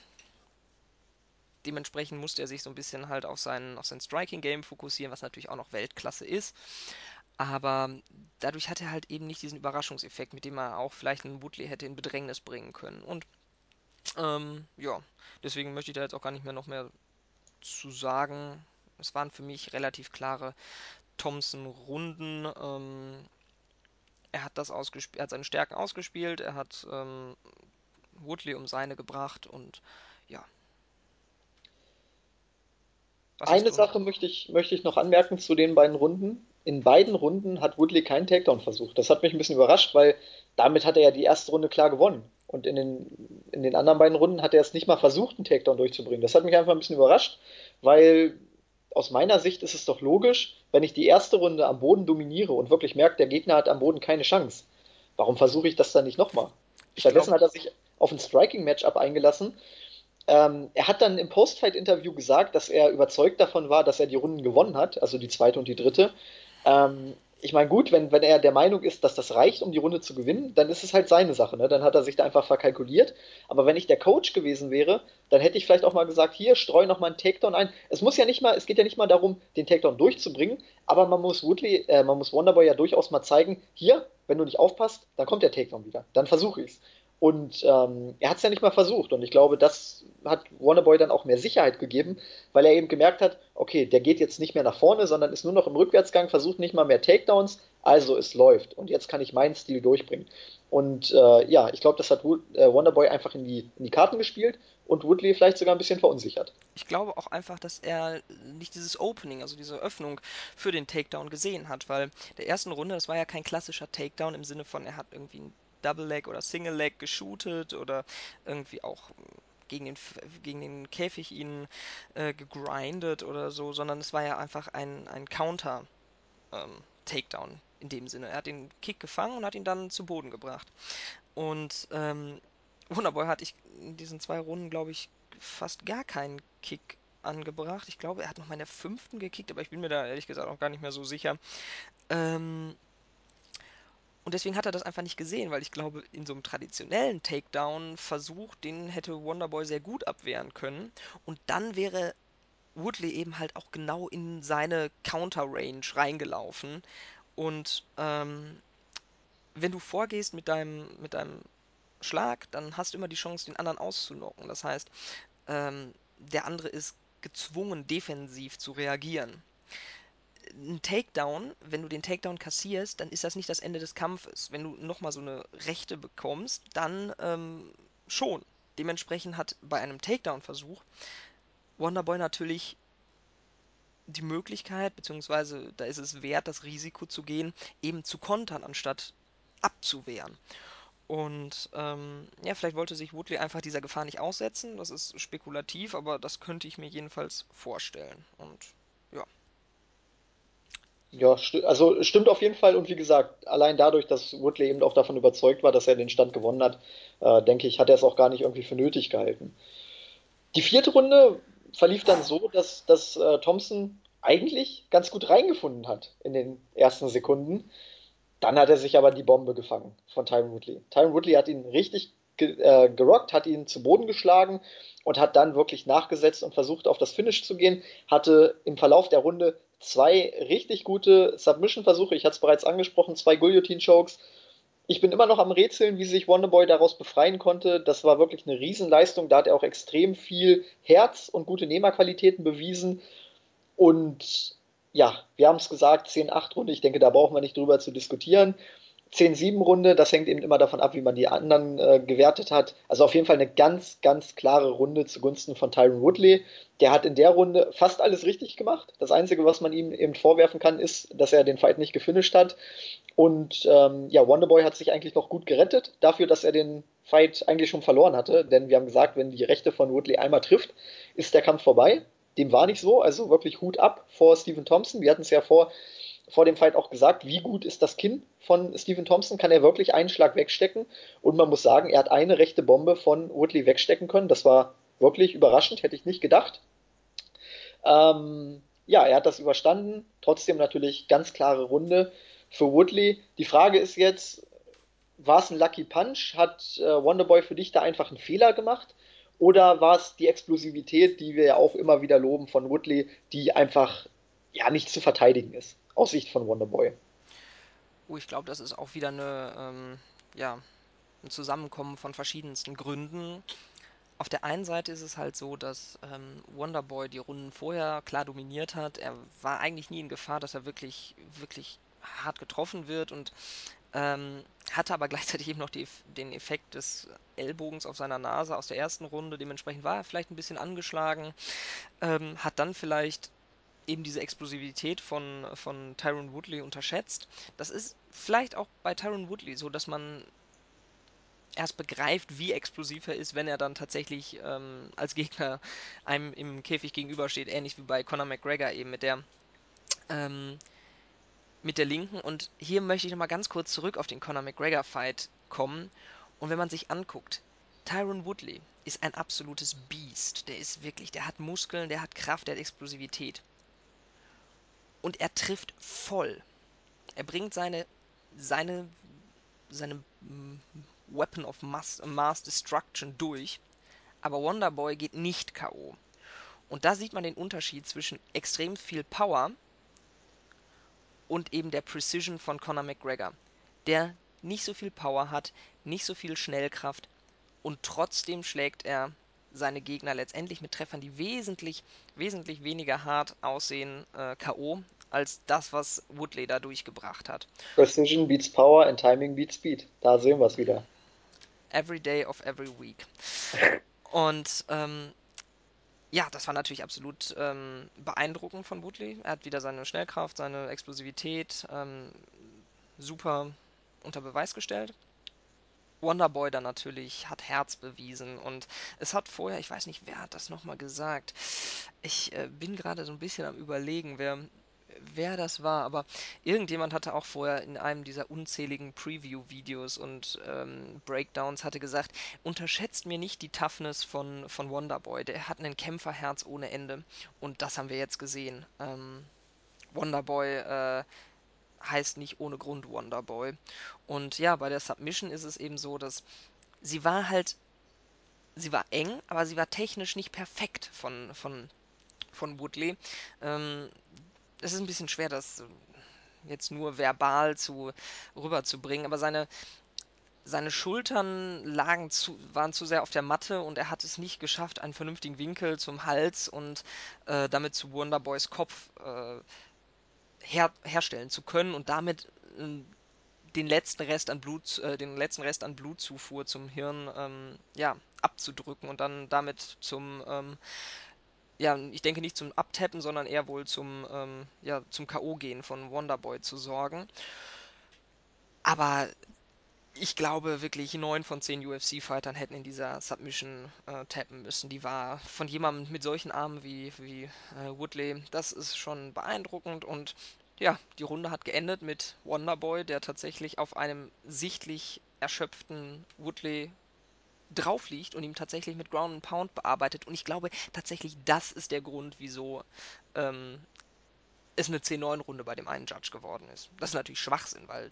dementsprechend musste er sich so ein bisschen halt auf sein, auf sein Striking-Game fokussieren, was natürlich auch noch Weltklasse ist. Aber dadurch hat er halt eben nicht diesen Überraschungseffekt, mit dem er auch vielleicht einen Woodley hätte in Bedrängnis bringen können. Und ähm, ja, deswegen möchte ich da jetzt auch gar nicht mehr noch mehr zu sagen. Es waren für mich relativ klare Thompson-Runden. Ähm, er hat das ausgespielt, er hat seine Stärken ausgespielt, er hat ähm, Woodley um seine gebracht und ja, Was Eine Sache möchte ich, möchte ich noch anmerken zu den beiden Runden. In beiden Runden hat Woodley keinen Takedown versucht. Das hat mich ein bisschen überrascht, weil damit hat er ja die erste Runde klar gewonnen. Und in den, in den anderen beiden Runden hat er es nicht mal versucht, einen Takedown durchzubringen. Das hat mich einfach ein bisschen überrascht, weil aus meiner Sicht ist es doch logisch, wenn ich die erste Runde am Boden dominiere und wirklich merke, der Gegner hat am Boden keine Chance. Warum versuche ich das dann nicht nochmal? Stattdessen hat er sich auf ein Striking-Matchup eingelassen, ähm, er hat dann im Post-Fight-Interview gesagt, dass er überzeugt davon war, dass er die Runden gewonnen hat, also die zweite und die dritte. Ähm, ich meine, gut, wenn, wenn er der Meinung ist, dass das reicht, um die Runde zu gewinnen, dann ist es halt seine Sache. Ne? Dann hat er sich da einfach verkalkuliert. Aber wenn ich der Coach gewesen wäre, dann hätte ich vielleicht auch mal gesagt, hier, streu noch mal einen Takedown ein. Es muss ja nicht mal, es geht ja nicht mal darum, den Takedown durchzubringen, aber man muss Woodley, äh, man muss Wonderboy ja durchaus mal zeigen, hier, wenn du nicht aufpasst, dann kommt der Takedown wieder. Dann versuche ich's. Und ähm, er hat es ja nicht mal versucht. Und ich glaube, das hat Warnerboy dann auch mehr Sicherheit gegeben, weil er eben gemerkt hat, okay, der geht jetzt nicht mehr nach vorne, sondern ist nur noch im Rückwärtsgang, versucht nicht mal mehr Takedowns, also es läuft. Und jetzt kann ich meinen Stil durchbringen. Und äh, ja, ich glaube, das hat äh, Wonderboy einfach in die, in die Karten gespielt und Woodley vielleicht sogar ein bisschen verunsichert. Ich glaube auch einfach, dass er nicht dieses Opening, also diese Öffnung für den Takedown gesehen hat, weil der ersten Runde, das war ja kein klassischer Takedown im Sinne von, er hat irgendwie einen Double Leg oder Single Leg geshootet oder irgendwie auch gegen den, gegen den Käfig ihn äh, gegrindet oder so, sondern es war ja einfach ein, ein Counter ähm, Takedown in dem Sinne. Er hat den Kick gefangen und hat ihn dann zu Boden gebracht. Und ähm, Wonderboy hat ich in diesen zwei Runden, glaube ich, fast gar keinen Kick angebracht. Ich glaube, er hat noch mal in der fünften gekickt, aber ich bin mir da ehrlich gesagt auch gar nicht mehr so sicher. Ähm, und deswegen hat er das einfach nicht gesehen, weil ich glaube, in so einem traditionellen Takedown-Versuch, den hätte Wonderboy sehr gut abwehren können. Und dann wäre Woodley eben halt auch genau in seine Counter-Range reingelaufen. Und ähm, wenn du vorgehst mit deinem, mit deinem Schlag, dann hast du immer die Chance, den anderen auszunocken. Das heißt, ähm, der andere ist gezwungen, defensiv zu reagieren ein Takedown, wenn du den Takedown kassierst, dann ist das nicht das Ende des Kampfes. Wenn du nochmal so eine Rechte bekommst, dann ähm, schon. Dementsprechend hat bei einem Takedown-Versuch Wonderboy natürlich die Möglichkeit, beziehungsweise da ist es wert, das Risiko zu gehen, eben zu kontern, anstatt abzuwehren. Und ähm, ja, vielleicht wollte sich Woodley einfach dieser Gefahr nicht aussetzen. Das ist spekulativ, aber das könnte ich mir jedenfalls vorstellen. Und ja. Sti also stimmt auf jeden Fall. Und wie gesagt, allein dadurch, dass Woodley eben auch davon überzeugt war, dass er den Stand gewonnen hat, äh, denke ich, hat er es auch gar nicht irgendwie für nötig gehalten. Die vierte Runde verlief dann so, dass, dass äh, Thompson eigentlich ganz gut reingefunden hat in den ersten Sekunden. Dann hat er sich aber die Bombe gefangen von Tyron Woodley. Tyron Woodley hat ihn richtig ge äh, gerockt, hat ihn zu Boden geschlagen und hat dann wirklich nachgesetzt und versucht, auf das Finish zu gehen. Hatte im Verlauf der Runde zwei richtig gute Submission-Versuche. Ich hatte es bereits angesprochen, zwei Guillotine-Chokes. Ich bin immer noch am Rätseln, wie sich Wonderboy daraus befreien konnte. Das war wirklich eine Riesenleistung. Da hat er auch extrem viel Herz und gute Nehmerqualitäten bewiesen. Und ja, wir haben es gesagt, 10-8-Runde. Ich denke, da brauchen wir nicht drüber zu diskutieren. 10-7-Runde, das hängt eben immer davon ab, wie man die anderen äh, gewertet hat. Also auf jeden Fall eine ganz, ganz klare Runde zugunsten von Tyron Woodley. Der hat in der Runde fast alles richtig gemacht. Das Einzige, was man ihm eben vorwerfen kann, ist, dass er den Fight nicht gefinisht hat. Und ähm, ja, Wonderboy hat sich eigentlich noch gut gerettet, dafür, dass er den Fight eigentlich schon verloren hatte. Denn wir haben gesagt, wenn die Rechte von Woodley einmal trifft, ist der Kampf vorbei. Dem war nicht so, also wirklich Hut ab vor Stephen Thompson. Wir hatten es ja vor vor dem Fight auch gesagt, wie gut ist das Kinn von Stephen Thompson? Kann er wirklich einen Schlag wegstecken? Und man muss sagen, er hat eine rechte Bombe von Woodley wegstecken können. Das war wirklich überraschend, hätte ich nicht gedacht. Ähm, ja, er hat das überstanden. Trotzdem natürlich ganz klare Runde für Woodley. Die Frage ist jetzt, war es ein Lucky Punch? Hat äh, Wonderboy für dich da einfach einen Fehler gemacht? Oder war es die Explosivität, die wir ja auch immer wieder loben von Woodley, die einfach ja nicht zu verteidigen ist? Aus Sicht von Wonderboy. Oh, ich glaube, das ist auch wieder eine, ähm, ja, ein Zusammenkommen von verschiedensten Gründen. Auf der einen Seite ist es halt so, dass ähm, Wonderboy die Runden vorher klar dominiert hat. Er war eigentlich nie in Gefahr, dass er wirklich, wirklich hart getroffen wird und ähm, hatte aber gleichzeitig eben noch die, den Effekt des Ellbogens auf seiner Nase aus der ersten Runde. Dementsprechend war er vielleicht ein bisschen angeschlagen, ähm, hat dann vielleicht eben diese Explosivität von, von Tyron Woodley unterschätzt. Das ist vielleicht auch bei Tyron Woodley so, dass man erst begreift, wie explosiv er ist, wenn er dann tatsächlich ähm, als Gegner einem im Käfig gegenübersteht, ähnlich wie bei Conor McGregor eben mit der ähm, mit der linken. Und hier möchte ich nochmal ganz kurz zurück auf den Conor McGregor Fight kommen. Und wenn man sich anguckt, Tyron Woodley ist ein absolutes Biest. Der ist wirklich, der hat Muskeln, der hat Kraft, der hat Explosivität und er trifft voll. Er bringt seine, seine, seine mm, Weapon of Mass, Mass Destruction durch, aber Wonderboy geht nicht K.O. Und da sieht man den Unterschied zwischen extrem viel Power und eben der Precision von Conor McGregor, der nicht so viel Power hat, nicht so viel Schnellkraft und trotzdem schlägt er seine Gegner letztendlich mit Treffern, die wesentlich, wesentlich weniger hart aussehen, äh, K.O. als das, was Woodley da durchgebracht hat. Precision beats Power and Timing beats Speed. Da sehen wir es wieder. Every day of every week. Und ähm, ja, das war natürlich absolut ähm, beeindruckend von Woodley. Er hat wieder seine Schnellkraft, seine Explosivität ähm, super unter Beweis gestellt. Wonderboy dann natürlich hat Herz bewiesen und es hat vorher, ich weiß nicht, wer hat das nochmal gesagt. Ich äh, bin gerade so ein bisschen am Überlegen, wer, wer das war, aber irgendjemand hatte auch vorher in einem dieser unzähligen Preview-Videos und ähm, Breakdowns hatte gesagt, unterschätzt mir nicht die Toughness von, von Wonderboy. Der hat ein Kämpferherz ohne Ende und das haben wir jetzt gesehen. Ähm, Wonderboy äh, heißt nicht ohne Grund Wonderboy. Und ja, bei der Submission ist es eben so, dass sie war halt, sie war eng, aber sie war technisch nicht perfekt von, von, von Woodley. Ähm, es ist ein bisschen schwer, das jetzt nur verbal zu rüberzubringen, aber seine seine Schultern lagen zu, waren zu sehr auf der Matte und er hat es nicht geschafft, einen vernünftigen Winkel zum Hals und äh, damit zu Wonderboys Kopf äh, her herstellen zu können und damit äh, den letzten Rest an Blut, äh, den letzten Rest an Blutzufuhr zum Hirn ähm, ja, abzudrücken und dann damit zum ähm, ja, ich denke nicht zum Abtappen, sondern eher wohl zum, ähm, ja, zum K.O.-Gehen von Wonderboy zu sorgen. Aber ich glaube wirklich, neun von zehn UFC-Fightern hätten in dieser Submission äh, tappen müssen. Die war von jemandem mit solchen Armen wie, wie äh, Woodley, das ist schon beeindruckend und ja, die Runde hat geendet mit Wonderboy, der tatsächlich auf einem sichtlich erschöpften Woodley drauf liegt und ihm tatsächlich mit Ground and Pound bearbeitet. Und ich glaube tatsächlich, das ist der Grund, wieso ähm, es eine 10-9-Runde bei dem einen Judge geworden ist. Das ist natürlich Schwachsinn, weil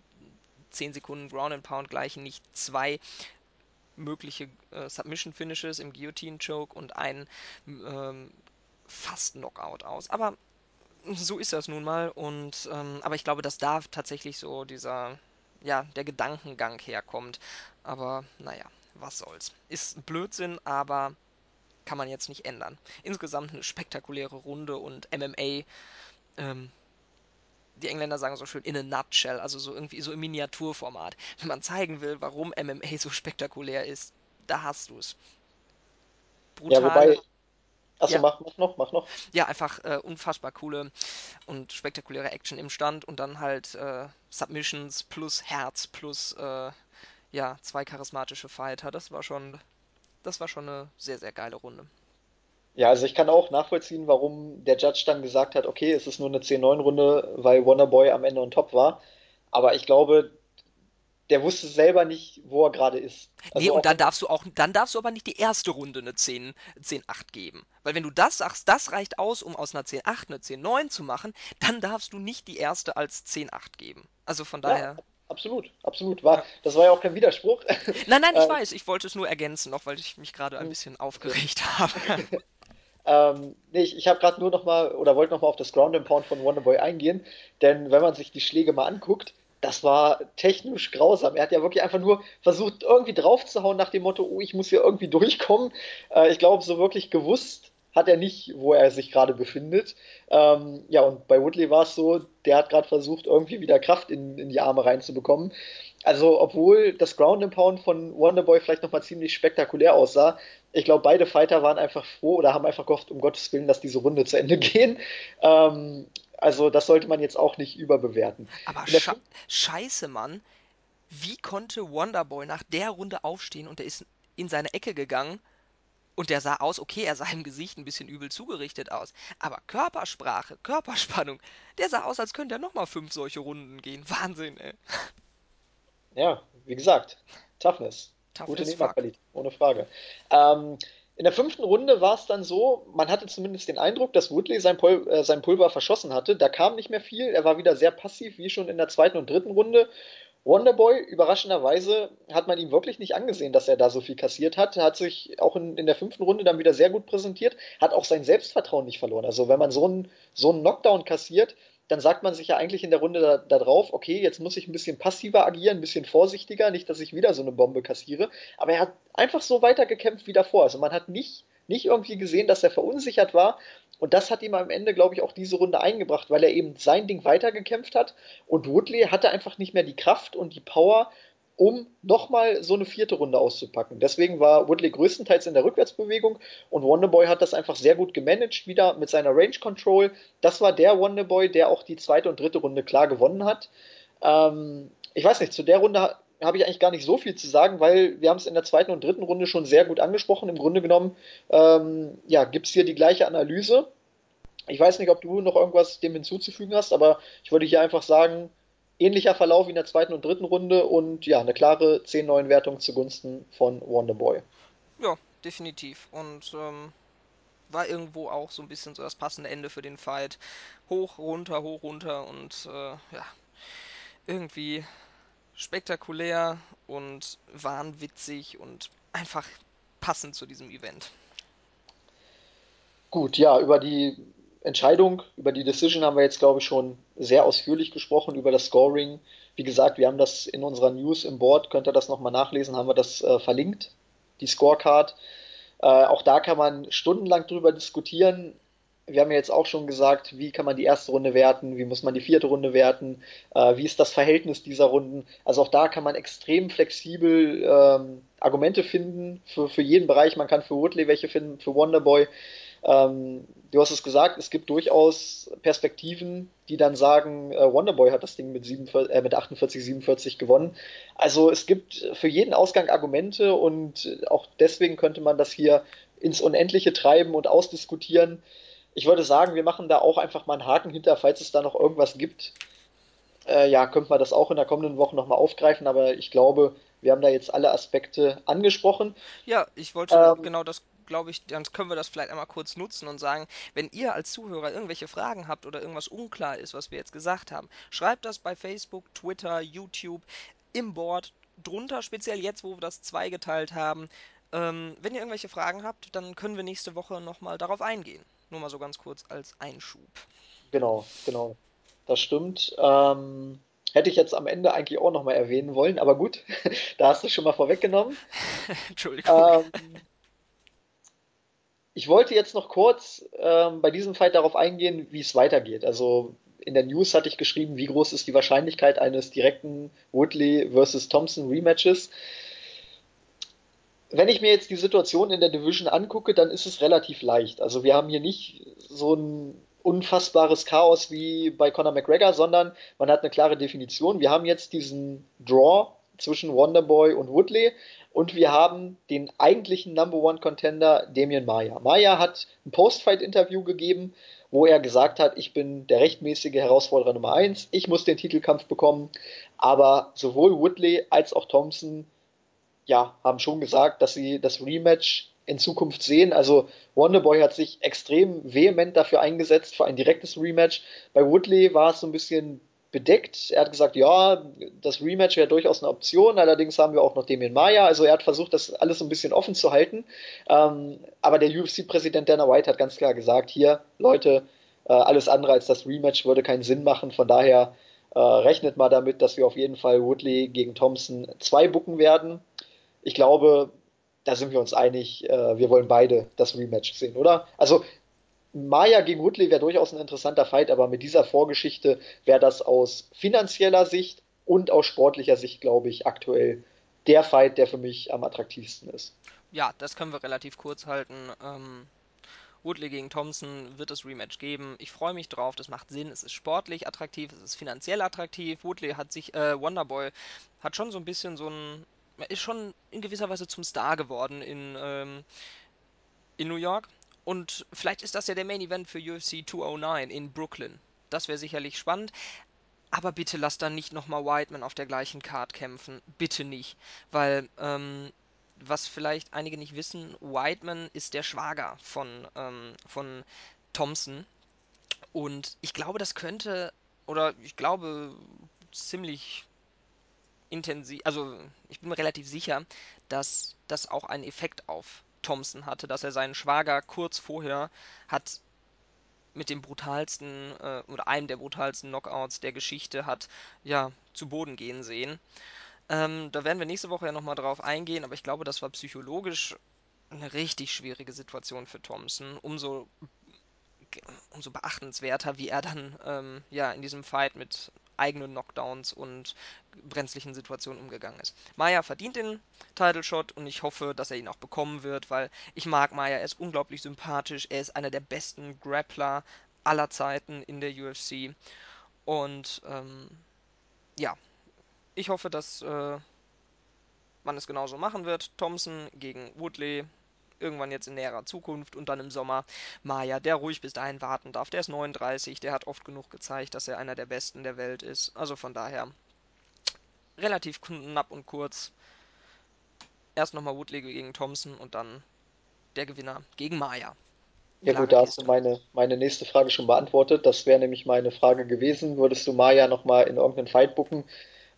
10 Sekunden Ground and Pound gleichen nicht zwei mögliche äh, Submission-Finishes im Guillotine-Choke und ein ähm, fast Knockout aus. Aber so ist das nun mal. Und ähm, aber ich glaube, dass da tatsächlich so dieser, ja, der Gedankengang herkommt. Aber naja, was soll's. Ist Blödsinn, aber kann man jetzt nicht ändern. Insgesamt eine spektakuläre Runde und MMA, ähm, die Engländer sagen so schön in a nutshell, also so irgendwie so im Miniaturformat. Wenn man zeigen will, warum MMA so spektakulär ist, da hast du es. Ja, Brutale, wobei, achso, ja, mach, mach noch, mach noch. ja, einfach äh, unfassbar coole und spektakuläre Action im Stand und dann halt äh, Submissions plus Herz plus äh, ja, zwei charismatische Fighter. Das war schon, das war schon eine sehr, sehr geile Runde. Ja, also ich kann auch nachvollziehen, warum der Judge dann gesagt hat, okay, es ist nur eine 10-9-Runde, weil Wonderboy am Ende on top war. Aber ich glaube, der wusste selber nicht, wo er gerade ist. Nee, Also und auch dann darfst du auch, dann darfst du aber nicht die erste Runde eine 10, 10-8 geben. Weil wenn du das sagst, das reicht aus, um aus einer 10-8 eine 10-9 zu machen, dann darfst du nicht die erste als 10-8 geben. Also von ja, daher, absolut, absolut. War, ja. das war ja auch kein Widerspruch. Nein, nein, ich Äh, weiß, ich wollte es nur ergänzen, noch weil ich mich gerade ein hm, bisschen aufgeregt habe. Ähm, nee, ich, ich habe gerade nur noch mal oder wollte noch mal auf das Ground and Pound von Wonderboy eingehen, denn wenn man sich die Schläge mal anguckt, das war technisch grausam. Er hat ja wirklich einfach nur versucht, irgendwie draufzuhauen nach dem Motto, oh, ich muss hier irgendwie durchkommen. Äh, ich glaube, so wirklich gewusst hat er nicht, wo er sich gerade befindet. Ähm, ja, und bei Woodley war es so, der hat gerade versucht, irgendwie wieder Kraft in, in die Arme reinzubekommen. Also, obwohl das Ground and Pound von Wonderboy vielleicht nochmal ziemlich spektakulär aussah, ich glaube, beide Fighter waren einfach froh oder haben einfach gehofft, um Gottes Willen, dass diese Runde zu Ende gehen. Ähm, also, das sollte man jetzt auch nicht überbewerten. Aber sche scheiße, Mann, wie konnte Wonderboy nach der Runde aufstehen und er ist in seine Ecke gegangen Und der sah aus, okay, er sah im Gesicht ein bisschen übel zugerichtet aus. Aber Körpersprache, Körperspannung, der sah aus, als könnte er nochmal fünf solche Runden gehen. Wahnsinn, ey. ja, wie gesagt, Toughness, Tough gute. Nehmerqualität, ohne Frage. Ähm, in der fünften Runde war es dann so, man hatte zumindest den Eindruck, dass Woodley sein, Pul äh, sein Pulver verschossen hatte. Da kam nicht mehr viel, er war wieder sehr passiv, wie schon in der zweiten und dritten Runde. Wonderboy, überraschenderweise hat man ihm wirklich nicht angesehen, dass er da so viel kassiert hat. Er hat sich auch in, in der fünften Runde dann wieder sehr gut präsentiert, hat auch sein Selbstvertrauen nicht verloren. Also wenn man so einen, so einen Knockdown kassiert, dann sagt man sich ja eigentlich in der Runde da, da drauf, okay, jetzt muss ich ein bisschen passiver agieren, ein bisschen vorsichtiger, nicht, dass ich wieder so eine Bombe kassiere. Aber er hat einfach so weitergekämpft wie davor. Also man hat nicht, nicht irgendwie gesehen, dass er verunsichert war. Und das hat ihm am Ende, glaube ich, auch diese Runde eingebracht, weil er eben sein Ding weitergekämpft hat. Und Woodley hatte einfach nicht mehr die Kraft und die Power, um nochmal so eine vierte Runde auszupacken. Deswegen war Woodley größtenteils in der Rückwärtsbewegung und Wonderboy hat das einfach sehr gut gemanagt, wieder mit seiner Range Control. Das war der Wonderboy, der auch die zweite und dritte Runde klar gewonnen hat. Ähm, ich weiß nicht, zu der Runde habe ich eigentlich gar nicht so viel zu sagen, weil wir haben es in der zweiten und dritten Runde schon sehr gut angesprochen. Im Grunde genommen ähm, ja, gibt es hier die gleiche Analyse. Ich weiß nicht, ob du noch irgendwas dem hinzuzufügen hast, aber ich würde hier einfach sagen, ähnlicher Verlauf wie in der zweiten und dritten Runde und ja, eine klare 10-9-Wertung zugunsten von Wonderboy. Ja, definitiv. Und ähm, war irgendwo auch so ein bisschen so das passende Ende für den Fight. Hoch, runter, hoch, runter und äh, ja, irgendwie spektakulär und wahnwitzig und einfach passend zu diesem Event. Gut, ja, über die Entscheidung, über die Decision haben wir jetzt, glaube ich, schon sehr ausführlich gesprochen, über das Scoring. Wie gesagt, wir haben das in unserer News im Board, könnt ihr das nochmal nachlesen, haben wir das äh, verlinkt, die Scorecard. Äh, auch da kann man stundenlang drüber diskutieren. Wir haben ja jetzt auch schon gesagt, wie kann man die erste Runde werten, wie muss man die vierte Runde werten, äh, wie ist das Verhältnis dieser Runden. Also auch da kann man extrem flexibel ähm, Argumente finden für, für jeden Bereich. Man kann für Woodley welche finden, für Wonderboy. Ähm, du hast es gesagt, es gibt durchaus Perspektiven, die dann sagen, äh, Wonderboy hat das Ding mit, 47, äh, mit 48, 47 gewonnen. Also es gibt für jeden Ausgang Argumente und auch deswegen könnte man das hier ins Unendliche treiben und ausdiskutieren. Ich würde sagen, wir machen da auch einfach mal einen Haken hinter, falls es da noch irgendwas gibt. Äh, ja, könnte man das auch in der kommenden Woche nochmal aufgreifen, aber ich glaube, wir haben da jetzt alle Aspekte angesprochen. Ja, ich wollte Ähm, genau das, glaube ich, dann können wir das vielleicht einmal kurz nutzen und sagen, wenn ihr als Zuhörer irgendwelche Fragen habt oder irgendwas unklar ist, was wir jetzt gesagt haben, schreibt das bei Facebook, Twitter, YouTube, im Board. drunter, speziell jetzt, wo wir das zweigeteilt haben. Ähm, wenn ihr irgendwelche Fragen habt, dann können wir nächste Woche nochmal darauf eingehen. Nur mal so ganz kurz als Einschub. Genau, genau. Das stimmt. Ähm, hätte ich jetzt am Ende eigentlich auch nochmal erwähnen wollen, aber gut, da hast du schon mal vorweggenommen. Entschuldigung. Ähm, ich wollte jetzt noch kurz ähm, bei diesem Fight darauf eingehen, wie es weitergeht. Also in der News hatte ich geschrieben, wie groß ist die Wahrscheinlichkeit eines direkten Woodley versus Thompson Rematches. Wenn ich mir jetzt die Situation in der Division angucke, dann ist es relativ leicht. Also wir haben hier nicht so ein unfassbares Chaos wie bei Conor McGregor, sondern man hat eine klare Definition. Wir haben jetzt diesen Draw zwischen Wonderboy und Woodley und wir haben den eigentlichen Number One Contender Damien Maya. Maya hat ein Post-Fight-Interview gegeben, wo er gesagt hat, ich bin der rechtmäßige Herausforderer Nummer 1, ich muss den Titelkampf bekommen. Aber sowohl Woodley als auch Thompson ja, haben schon gesagt, dass sie das Rematch in Zukunft sehen. Also Wonderboy hat sich extrem vehement dafür eingesetzt, für ein direktes Rematch. Bei Woodley war es so ein bisschen bedeckt. Er hat gesagt, ja, das Rematch wäre durchaus eine Option, allerdings haben wir auch noch Damien Maya. Also er hat versucht, das alles so ein bisschen offen zu halten. Ähm, aber der UFC-Präsident Dana White hat ganz klar gesagt, hier, Leute, äh, alles andere als das Rematch würde keinen Sinn machen. Von daher äh, rechnet mal damit, dass wir auf jeden Fall Woodley gegen Thompson zwei bucken werden. Ich glaube, da sind wir uns einig, äh, wir wollen beide das Rematch sehen, oder? Also Maya gegen Woodley wäre durchaus ein interessanter Fight, aber mit dieser Vorgeschichte wäre das aus finanzieller Sicht und aus sportlicher Sicht, glaube ich, aktuell der Fight, der für mich am attraktivsten ist. Ja, das können wir relativ kurz halten. Ähm, Woodley gegen Thompson wird es Rematch geben. Ich freue mich drauf, das macht Sinn. Es ist sportlich attraktiv, es ist finanziell attraktiv. Woodley hat sich, äh, Wonderboy hat schon so ein bisschen so ein, ist schon in gewisser Weise zum Star geworden in, ähm, in New York. Und vielleicht ist das ja der Main Event für UFC 209 in Brooklyn. Das wäre sicherlich spannend. Aber bitte lass dann nicht nochmal Whiteman auf der gleichen Card kämpfen. Bitte nicht. Weil, ähm, was vielleicht einige nicht wissen, Whiteman ist der Schwager von, ähm, von Thompson. Und ich glaube, das könnte, oder ich glaube ziemlich intensiv, also ich bin mir relativ sicher, dass das auch einen Effekt auf Thompson hatte, dass er seinen Schwager kurz vorher hat mit dem brutalsten äh, oder einem der brutalsten Knockouts der Geschichte hat ja zu Boden gehen sehen. Ähm, da werden wir nächste Woche ja nochmal drauf eingehen, aber ich glaube, das war psychologisch eine richtig schwierige Situation für Thompson. Umso umso beachtenswerter, wie er dann ähm, ja in diesem Fight mit eigenen Knockdowns und brenzlichen Situationen umgegangen ist. Maya verdient den Title Shot und ich hoffe, dass er ihn auch bekommen wird, weil ich mag Maya, er ist unglaublich sympathisch, er ist einer der besten Grappler aller Zeiten in der UFC und ähm, ja, ich hoffe, dass äh, man es genauso machen wird. Thompson gegen Woodley irgendwann jetzt in näherer Zukunft und dann im Sommer Maya, der ruhig bis dahin warten darf. Der ist 39, der hat oft genug gezeigt, dass er einer der Besten der Welt ist. Also von daher relativ knapp und kurz. Erst nochmal Woodley gegen Thompson und dann der Gewinner gegen Maya. Ja gut, da hast du meine, meine nächste Frage schon beantwortet. Das wäre nämlich meine Frage gewesen. Würdest du Maya nochmal in irgendeinen Fight bucken?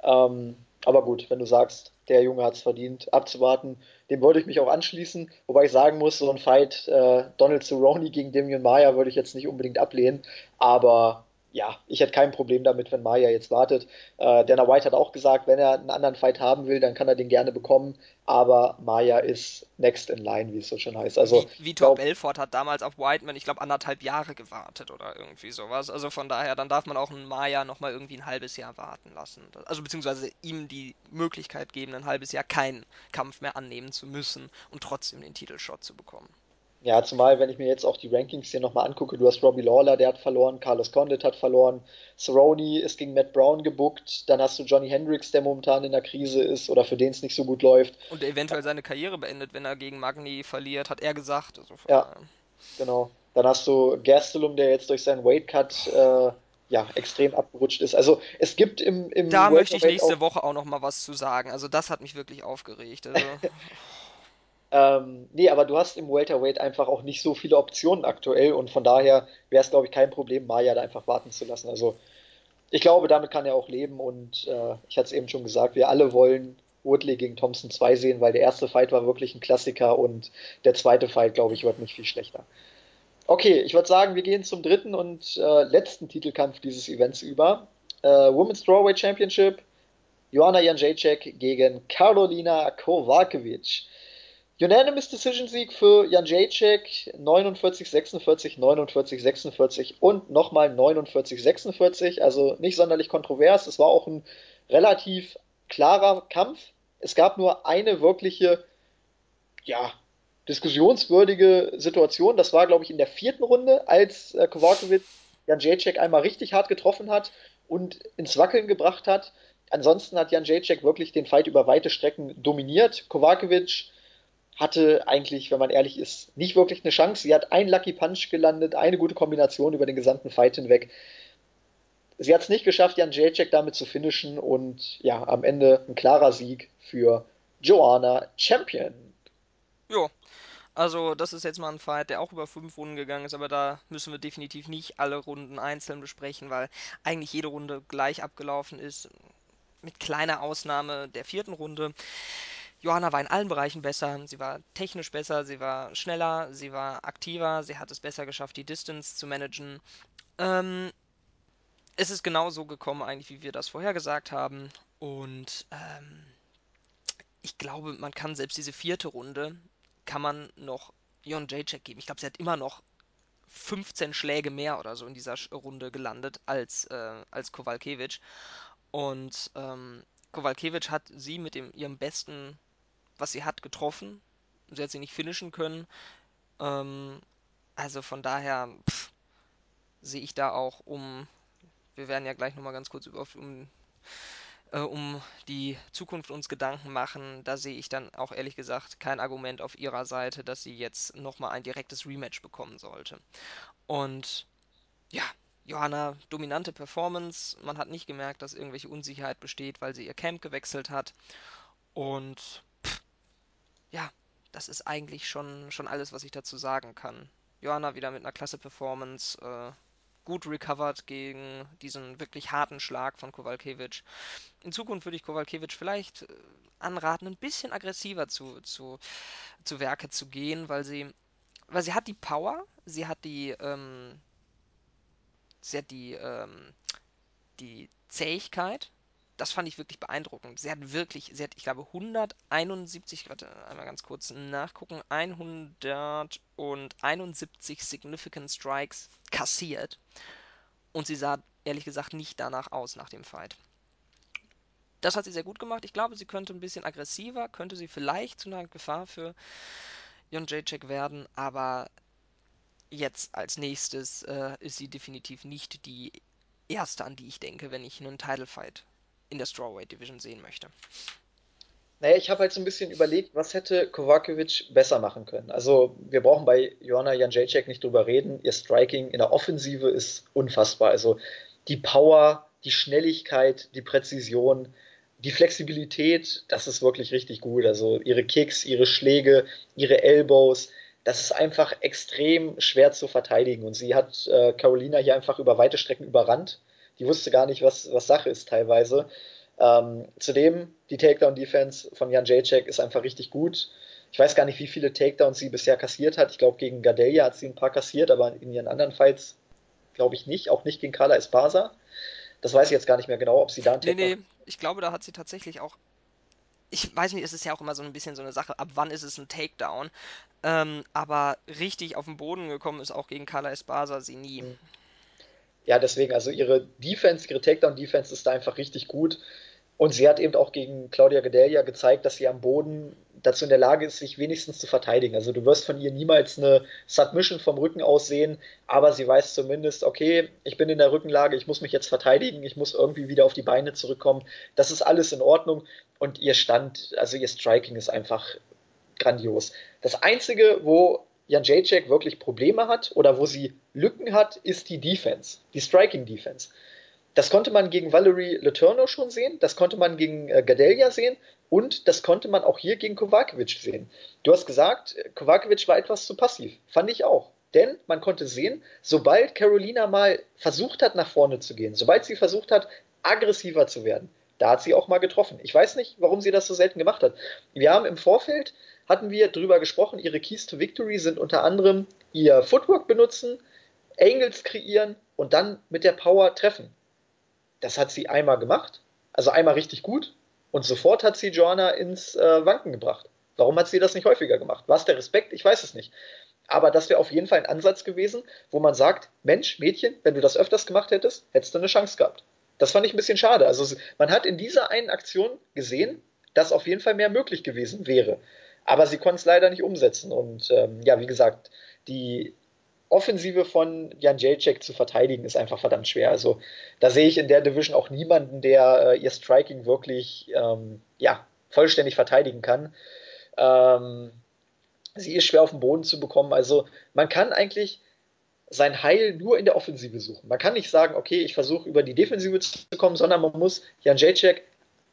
Ähm, aber gut, wenn du sagst, der Junge hat es verdient, abzuwarten, dem wollte ich mich auch anschließen. Wobei ich sagen muss, so ein Fight äh, Donald Cerrone gegen Damian Maya würde ich jetzt nicht unbedingt ablehnen. Aber ja, ich hätte kein Problem damit, wenn Maya jetzt wartet. Äh, Dana White hat auch gesagt, wenn er einen anderen Fight haben will, dann kann er den gerne bekommen. Aber Maya ist next in line, wie es so schön heißt. Also, Vitor glaub, Belfort hat damals auf Whiteman, ich glaube, anderthalb Jahre gewartet oder irgendwie sowas. Also von daher, dann darf man auch einen Maya nochmal irgendwie ein halbes Jahr warten lassen. Also beziehungsweise ihm die Möglichkeit geben, ein halbes Jahr keinen Kampf mehr annehmen zu müssen und trotzdem den Titelshot zu bekommen. Ja, zumal, wenn ich mir jetzt auch die Rankings hier nochmal angucke, du hast Robbie Lawler, der hat verloren, Carlos Condit hat verloren, Cerrone ist gegen Matt Brown gebuckt, dann hast du Johnny Hendricks, der momentan in der Krise ist oder für den es nicht so gut läuft. Und eventuell seine Karriere beendet, wenn er gegen Magni verliert, hat er gesagt. Also ja, genau. Dann hast du Gastelum, der jetzt durch seinen Weightcut äh, ja, extrem abgerutscht ist. Also es gibt im, im Da möchte ich nächste auch Woche auch noch mal was zu sagen. Also das hat mich wirklich aufgeregt. Also Ähm, nee, aber du hast im Welterweight einfach auch nicht so viele Optionen aktuell und von daher wäre es, glaube ich, kein Problem, Maya da einfach warten zu lassen. Also ich glaube, damit kann er auch leben und äh, ich hatte es eben schon gesagt, wir alle wollen Woodley gegen Thompson 2 sehen, weil der erste Fight war wirklich ein Klassiker und der zweite Fight, glaube ich, wird nicht viel schlechter. Okay, ich würde sagen, wir gehen zum dritten und äh, letzten Titelkampf dieses Events über. Äh, Women's Strawweight Championship. Joanna Janjacek gegen Karolina Kovacevic. Unanimous Decision Sieg für Janjacek 49-46, 49-46 und nochmal 49-46. Also nicht sonderlich kontrovers. Es war auch ein relativ klarer Kampf. Es gab nur eine wirkliche, ja, diskussionswürdige Situation. Das war, glaube ich, in der vierten Runde, als äh, Kovacevic Jan Jacek einmal richtig hart getroffen hat und ins Wackeln gebracht hat. Ansonsten hat Jan Jacek wirklich den Fight über weite Strecken dominiert. Kovacevic hatte eigentlich, wenn man ehrlich ist, nicht wirklich eine Chance. Sie hat einen Lucky Punch gelandet, eine gute Kombination über den gesamten Fight hinweg. Sie hat es nicht geschafft, Jan Jacek damit zu finishen und ja, am Ende ein klarer Sieg für Joanna Champion. Ja, also das ist jetzt mal ein Fight, der auch über fünf Runden gegangen ist, aber da müssen wir definitiv nicht alle Runden einzeln besprechen, weil eigentlich jede Runde gleich abgelaufen ist, mit kleiner Ausnahme der vierten Runde. Johanna war in allen Bereichen besser. Sie war technisch besser, sie war schneller, sie war aktiver, sie hat es besser geschafft, die Distance zu managen. Ähm, es ist genau so gekommen, eigentlich, wie wir das vorher gesagt haben. Und ähm, ich glaube, man kann selbst diese vierte Runde kann man noch Jon Jacek geben. Ich glaube, sie hat immer noch 15 Schläge mehr oder so in dieser Runde gelandet als, äh, als Kowalkiewicz. Und ähm, Kowalkiewicz hat sie mit dem, ihrem besten, was sie hat, getroffen. Sie hat sie nicht finishen können. Ähm, also von daher sehe ich da auch um. Wir werden ja gleich nochmal ganz kurz über, um äh, um die Zukunft uns Gedanken machen, da sehe ich dann auch ehrlich gesagt kein Argument auf ihrer Seite, dass sie jetzt nochmal ein direktes Rematch bekommen sollte. Und ja, Johanna, dominante Performance. Man hat nicht gemerkt, dass irgendwelche Unsicherheit besteht, weil sie ihr Camp gewechselt hat. Und ja, das ist eigentlich schon, schon alles, was ich dazu sagen kann. Johanna wieder mit einer klasse Performance. Äh, gut recovered gegen diesen wirklich harten Schlag von Kowalkiewicz. In Zukunft würde ich Kowalkiewicz vielleicht äh, anraten, ein bisschen aggressiver zu, zu, zu Werke zu gehen, weil sie, weil sie hat die Power, sie hat die, ähm, sie hat die, ähm, die Zähigkeit. Das fand ich wirklich beeindruckend. Sie hat wirklich, sie hat, ich glaube, 171, warte, einmal ganz kurz nachgucken, 171 Significant Strikes kassiert. Und sie sah ehrlich gesagt nicht danach aus nach dem Fight. Das hat sie sehr gut gemacht. Ich glaube, sie könnte ein bisschen aggressiver, könnte sie vielleicht zu einer Gefahr für Jon Jacek werden, aber jetzt als nächstes äh, ist sie definitiv nicht die erste, an die ich denke, wenn ich einen Title Fight in der Strawweight Division sehen möchte. Naja, ich habe halt so ein bisschen überlegt, was hätte Kovacevic besser machen können. Also, wir brauchen bei Joanna Janjacek nicht drüber reden. Ihr Striking in der Offensive ist unfassbar. Also, die Power, die Schnelligkeit, die Präzision, die Flexibilität, das ist wirklich richtig gut. Also, ihre Kicks, ihre Schläge, ihre Elbows, das ist einfach extrem schwer zu verteidigen. Und sie hat äh, Carolina hier einfach über weite Strecken überrannt. Die wusste gar nicht, was, was Sache ist teilweise. Ähm, zudem, die Takedown-Defense von Jan Jacek ist einfach richtig gut. Ich weiß gar nicht, wie viele Takedowns sie bisher kassiert hat. Ich glaube, gegen Gadelia hat sie ein paar kassiert, aber in ihren anderen Fights glaube ich nicht. Auch nicht gegen Carla Espasa. Das weiß ich jetzt gar nicht mehr genau, ob sie da einen Takedown... Nee, nee, ich glaube, da hat sie tatsächlich auch... Ich weiß nicht, es ist ja auch immer so ein bisschen so eine Sache, ab wann ist es ein Takedown. Ähm, aber richtig auf den Boden gekommen ist auch gegen Carla Espasa sie nie. Ja, deswegen, also ihre Defense, ihre Takedown-Defense ist da einfach richtig gut. Und sie hat eben auch gegen Claudia Gedelia gezeigt, dass sie am Boden dazu in der Lage ist, sich wenigstens zu verteidigen. Also du wirst von ihr niemals eine Submission vom Rücken aus sehen, aber sie weiß zumindest, okay, ich bin in der Rückenlage, ich muss mich jetzt verteidigen, ich muss irgendwie wieder auf die Beine zurückkommen. Das ist alles in Ordnung und ihr Stand, also ihr Striking ist einfach grandios. Das Einzige, wo Jan Jacek wirklich Probleme hat oder wo sie Lücken hat, ist die Defense, die Striking Defense. Das konnte man gegen Valerie Letourneau schon sehen, das konnte man gegen äh, Gadelia sehen und das konnte man auch hier gegen Kovacevic sehen. Du hast gesagt, Kovacevic war etwas zu passiv. Fand ich auch. Denn man konnte sehen, sobald Carolina mal versucht hat, nach vorne zu gehen, sobald sie versucht hat, aggressiver zu werden, da hat sie auch mal getroffen. Ich weiß nicht, warum sie das so selten gemacht hat. Wir haben im Vorfeld, hatten wir drüber gesprochen, ihre Keys to Victory sind unter anderem ihr Footwork benutzen, Angles kreieren und dann mit der Power treffen. Das hat sie einmal gemacht, also einmal richtig gut und sofort hat sie Joanna ins äh, Wanken gebracht. Warum hat sie das nicht häufiger gemacht? War es der Respekt? Ich weiß es nicht. Aber das wäre auf jeden Fall ein Ansatz gewesen, wo man sagt, Mensch, Mädchen, wenn du das öfters gemacht hättest, hättest du eine Chance gehabt. Das fand ich ein bisschen schade. Also man hat in dieser einen Aktion gesehen, dass auf jeden Fall mehr möglich gewesen wäre. Aber sie konnte es leider nicht umsetzen. Und ähm, ja, wie gesagt, die Offensive von Jan Jacek zu verteidigen ist einfach verdammt schwer. Also da sehe ich in der Division auch niemanden, der äh, ihr Striking wirklich ähm, ja, vollständig verteidigen kann. Ähm, sie ist schwer auf den Boden zu bekommen. Also man kann eigentlich sein Heil nur in der Offensive suchen. Man kann nicht sagen, okay, ich versuche über die Defensive zu kommen, sondern man muss Jan Jacek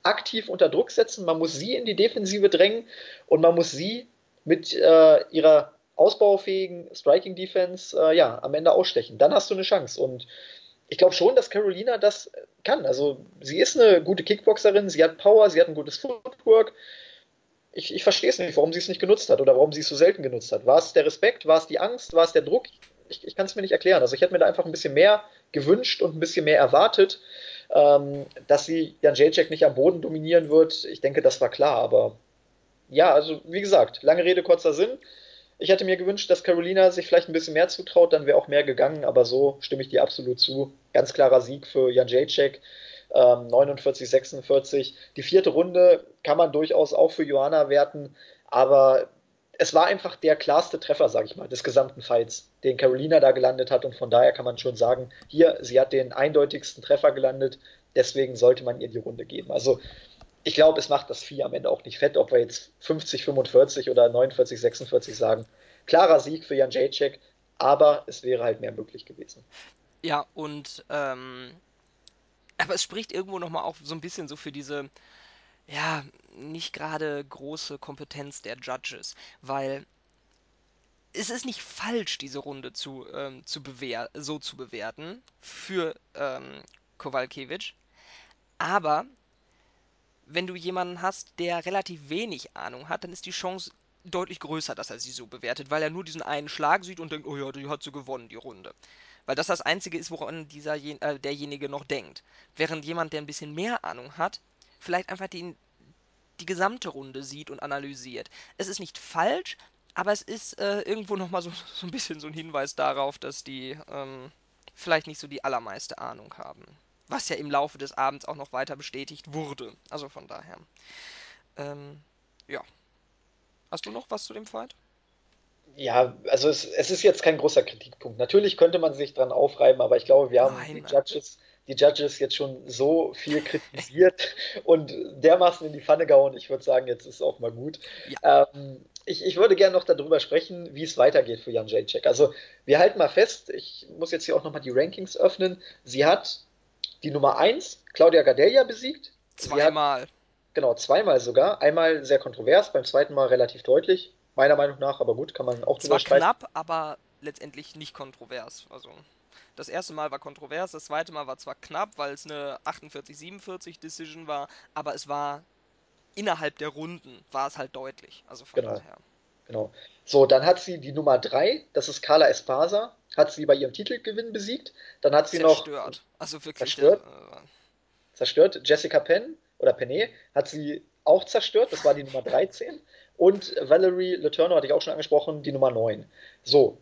aktiv unter Druck setzen, man muss sie in die Defensive drängen und man muss sie mit äh, ihrer ausbaufähigen Striking Defense äh, ja, am Ende ausstechen. Dann hast du eine Chance. Und ich glaube schon, dass Carolina das kann. Also sie ist eine gute Kickboxerin, sie hat Power, sie hat ein gutes Footwork ich, ich verstehe es nicht, warum sie es nicht genutzt hat oder warum sie es so selten genutzt hat. War es der Respekt, war es die Angst, war es der Druck? Ich, ich kann es mir nicht erklären. Also ich hätte mir da einfach ein bisschen mehr gewünscht und ein bisschen mehr erwartet, ähm, dass sie Jan Jacek nicht am Boden dominieren wird. Ich denke, das war klar, aber ja, also wie gesagt, lange Rede, kurzer Sinn. Ich hätte mir gewünscht, dass Carolina sich vielleicht ein bisschen mehr zutraut, dann wäre auch mehr gegangen, aber so stimme ich dir absolut zu. Ganz klarer Sieg für Jan Jacek ähm, 49, 46. Die vierte Runde kann man durchaus auch für Johanna werten, aber es war einfach der klarste Treffer, sag ich mal, des gesamten Fights, den Carolina da gelandet hat und von daher kann man schon sagen, hier, sie hat den eindeutigsten Treffer gelandet, deswegen sollte man ihr die Runde geben. Also ich glaube, es macht das Vieh am Ende auch nicht fett, ob wir jetzt 50, 45 oder 49, 46 sagen. Klarer Sieg für Jan Jacek, aber es wäre halt mehr möglich gewesen. Ja, und ähm, aber es spricht irgendwo nochmal auch so ein bisschen so für diese, ja, nicht gerade große Kompetenz der Judges, weil es ist nicht falsch, diese Runde zu, ähm, zu bewer so zu bewerten für ähm, Kowalkiewicz, aber wenn du jemanden hast, der relativ wenig Ahnung hat, dann ist die Chance deutlich größer, dass er sie so bewertet, weil er nur diesen einen Schlag sieht und denkt, oh ja, die hat sie gewonnen, die Runde. Weil das das Einzige ist, woran dieser, äh, derjenige noch denkt. Während jemand, der ein bisschen mehr Ahnung hat, vielleicht einfach die, die gesamte Runde sieht und analysiert. Es ist nicht falsch, aber es ist äh, irgendwo nochmal so, so ein bisschen so ein Hinweis darauf, dass die ähm, vielleicht nicht so die allermeiste Ahnung haben. Was ja im Laufe des Abends auch noch weiter bestätigt wurde. Also von daher. Ähm, ja. Hast du noch was zu dem Fight? Ja, also es, es, ist jetzt kein großer Kritikpunkt. Natürlich könnte man sich dran aufreiben, aber ich glaube, wir haben nein, die, Judges, die Judges jetzt schon so viel kritisiert und dermaßen in die Pfanne gehauen. Ich würde sagen, jetzt ist auch mal gut. Ja. Ähm, ich, ich, würde gerne noch darüber sprechen, wie es weitergeht für Jan Jacek. Also wir halten mal fest, ich muss jetzt hier auch nochmal die Rankings öffnen. Sie hat die Nummer 1, Claudia Gadelia, besiegt. Zweimal. Hat, genau, zweimal sogar. Einmal sehr kontrovers, beim zweiten Mal relativ deutlich, meiner Meinung nach, aber gut, kann man auch drüber sprechen. knapp, aber letztendlich nicht kontrovers. Also das erste Mal war kontrovers, das zweite Mal war zwar knapp, weil es eine 48-47 Decision war, aber es war innerhalb der Runden war es halt deutlich. Also von genau. daher. Genau. So, dann hat sie die Nummer 3, das ist Carla Espasa, hat sie bei ihrem Titelgewinn besiegt. Dann hat sie zerstört. noch. Zerstört. Also wirklich. Zerstört. Äh, zerstört. Jessica Penn oder Penne hat sie auch zerstört, das war die Nummer 13. Und Valerie Letourneau hatte ich auch schon angesprochen, die Nummer 9. So,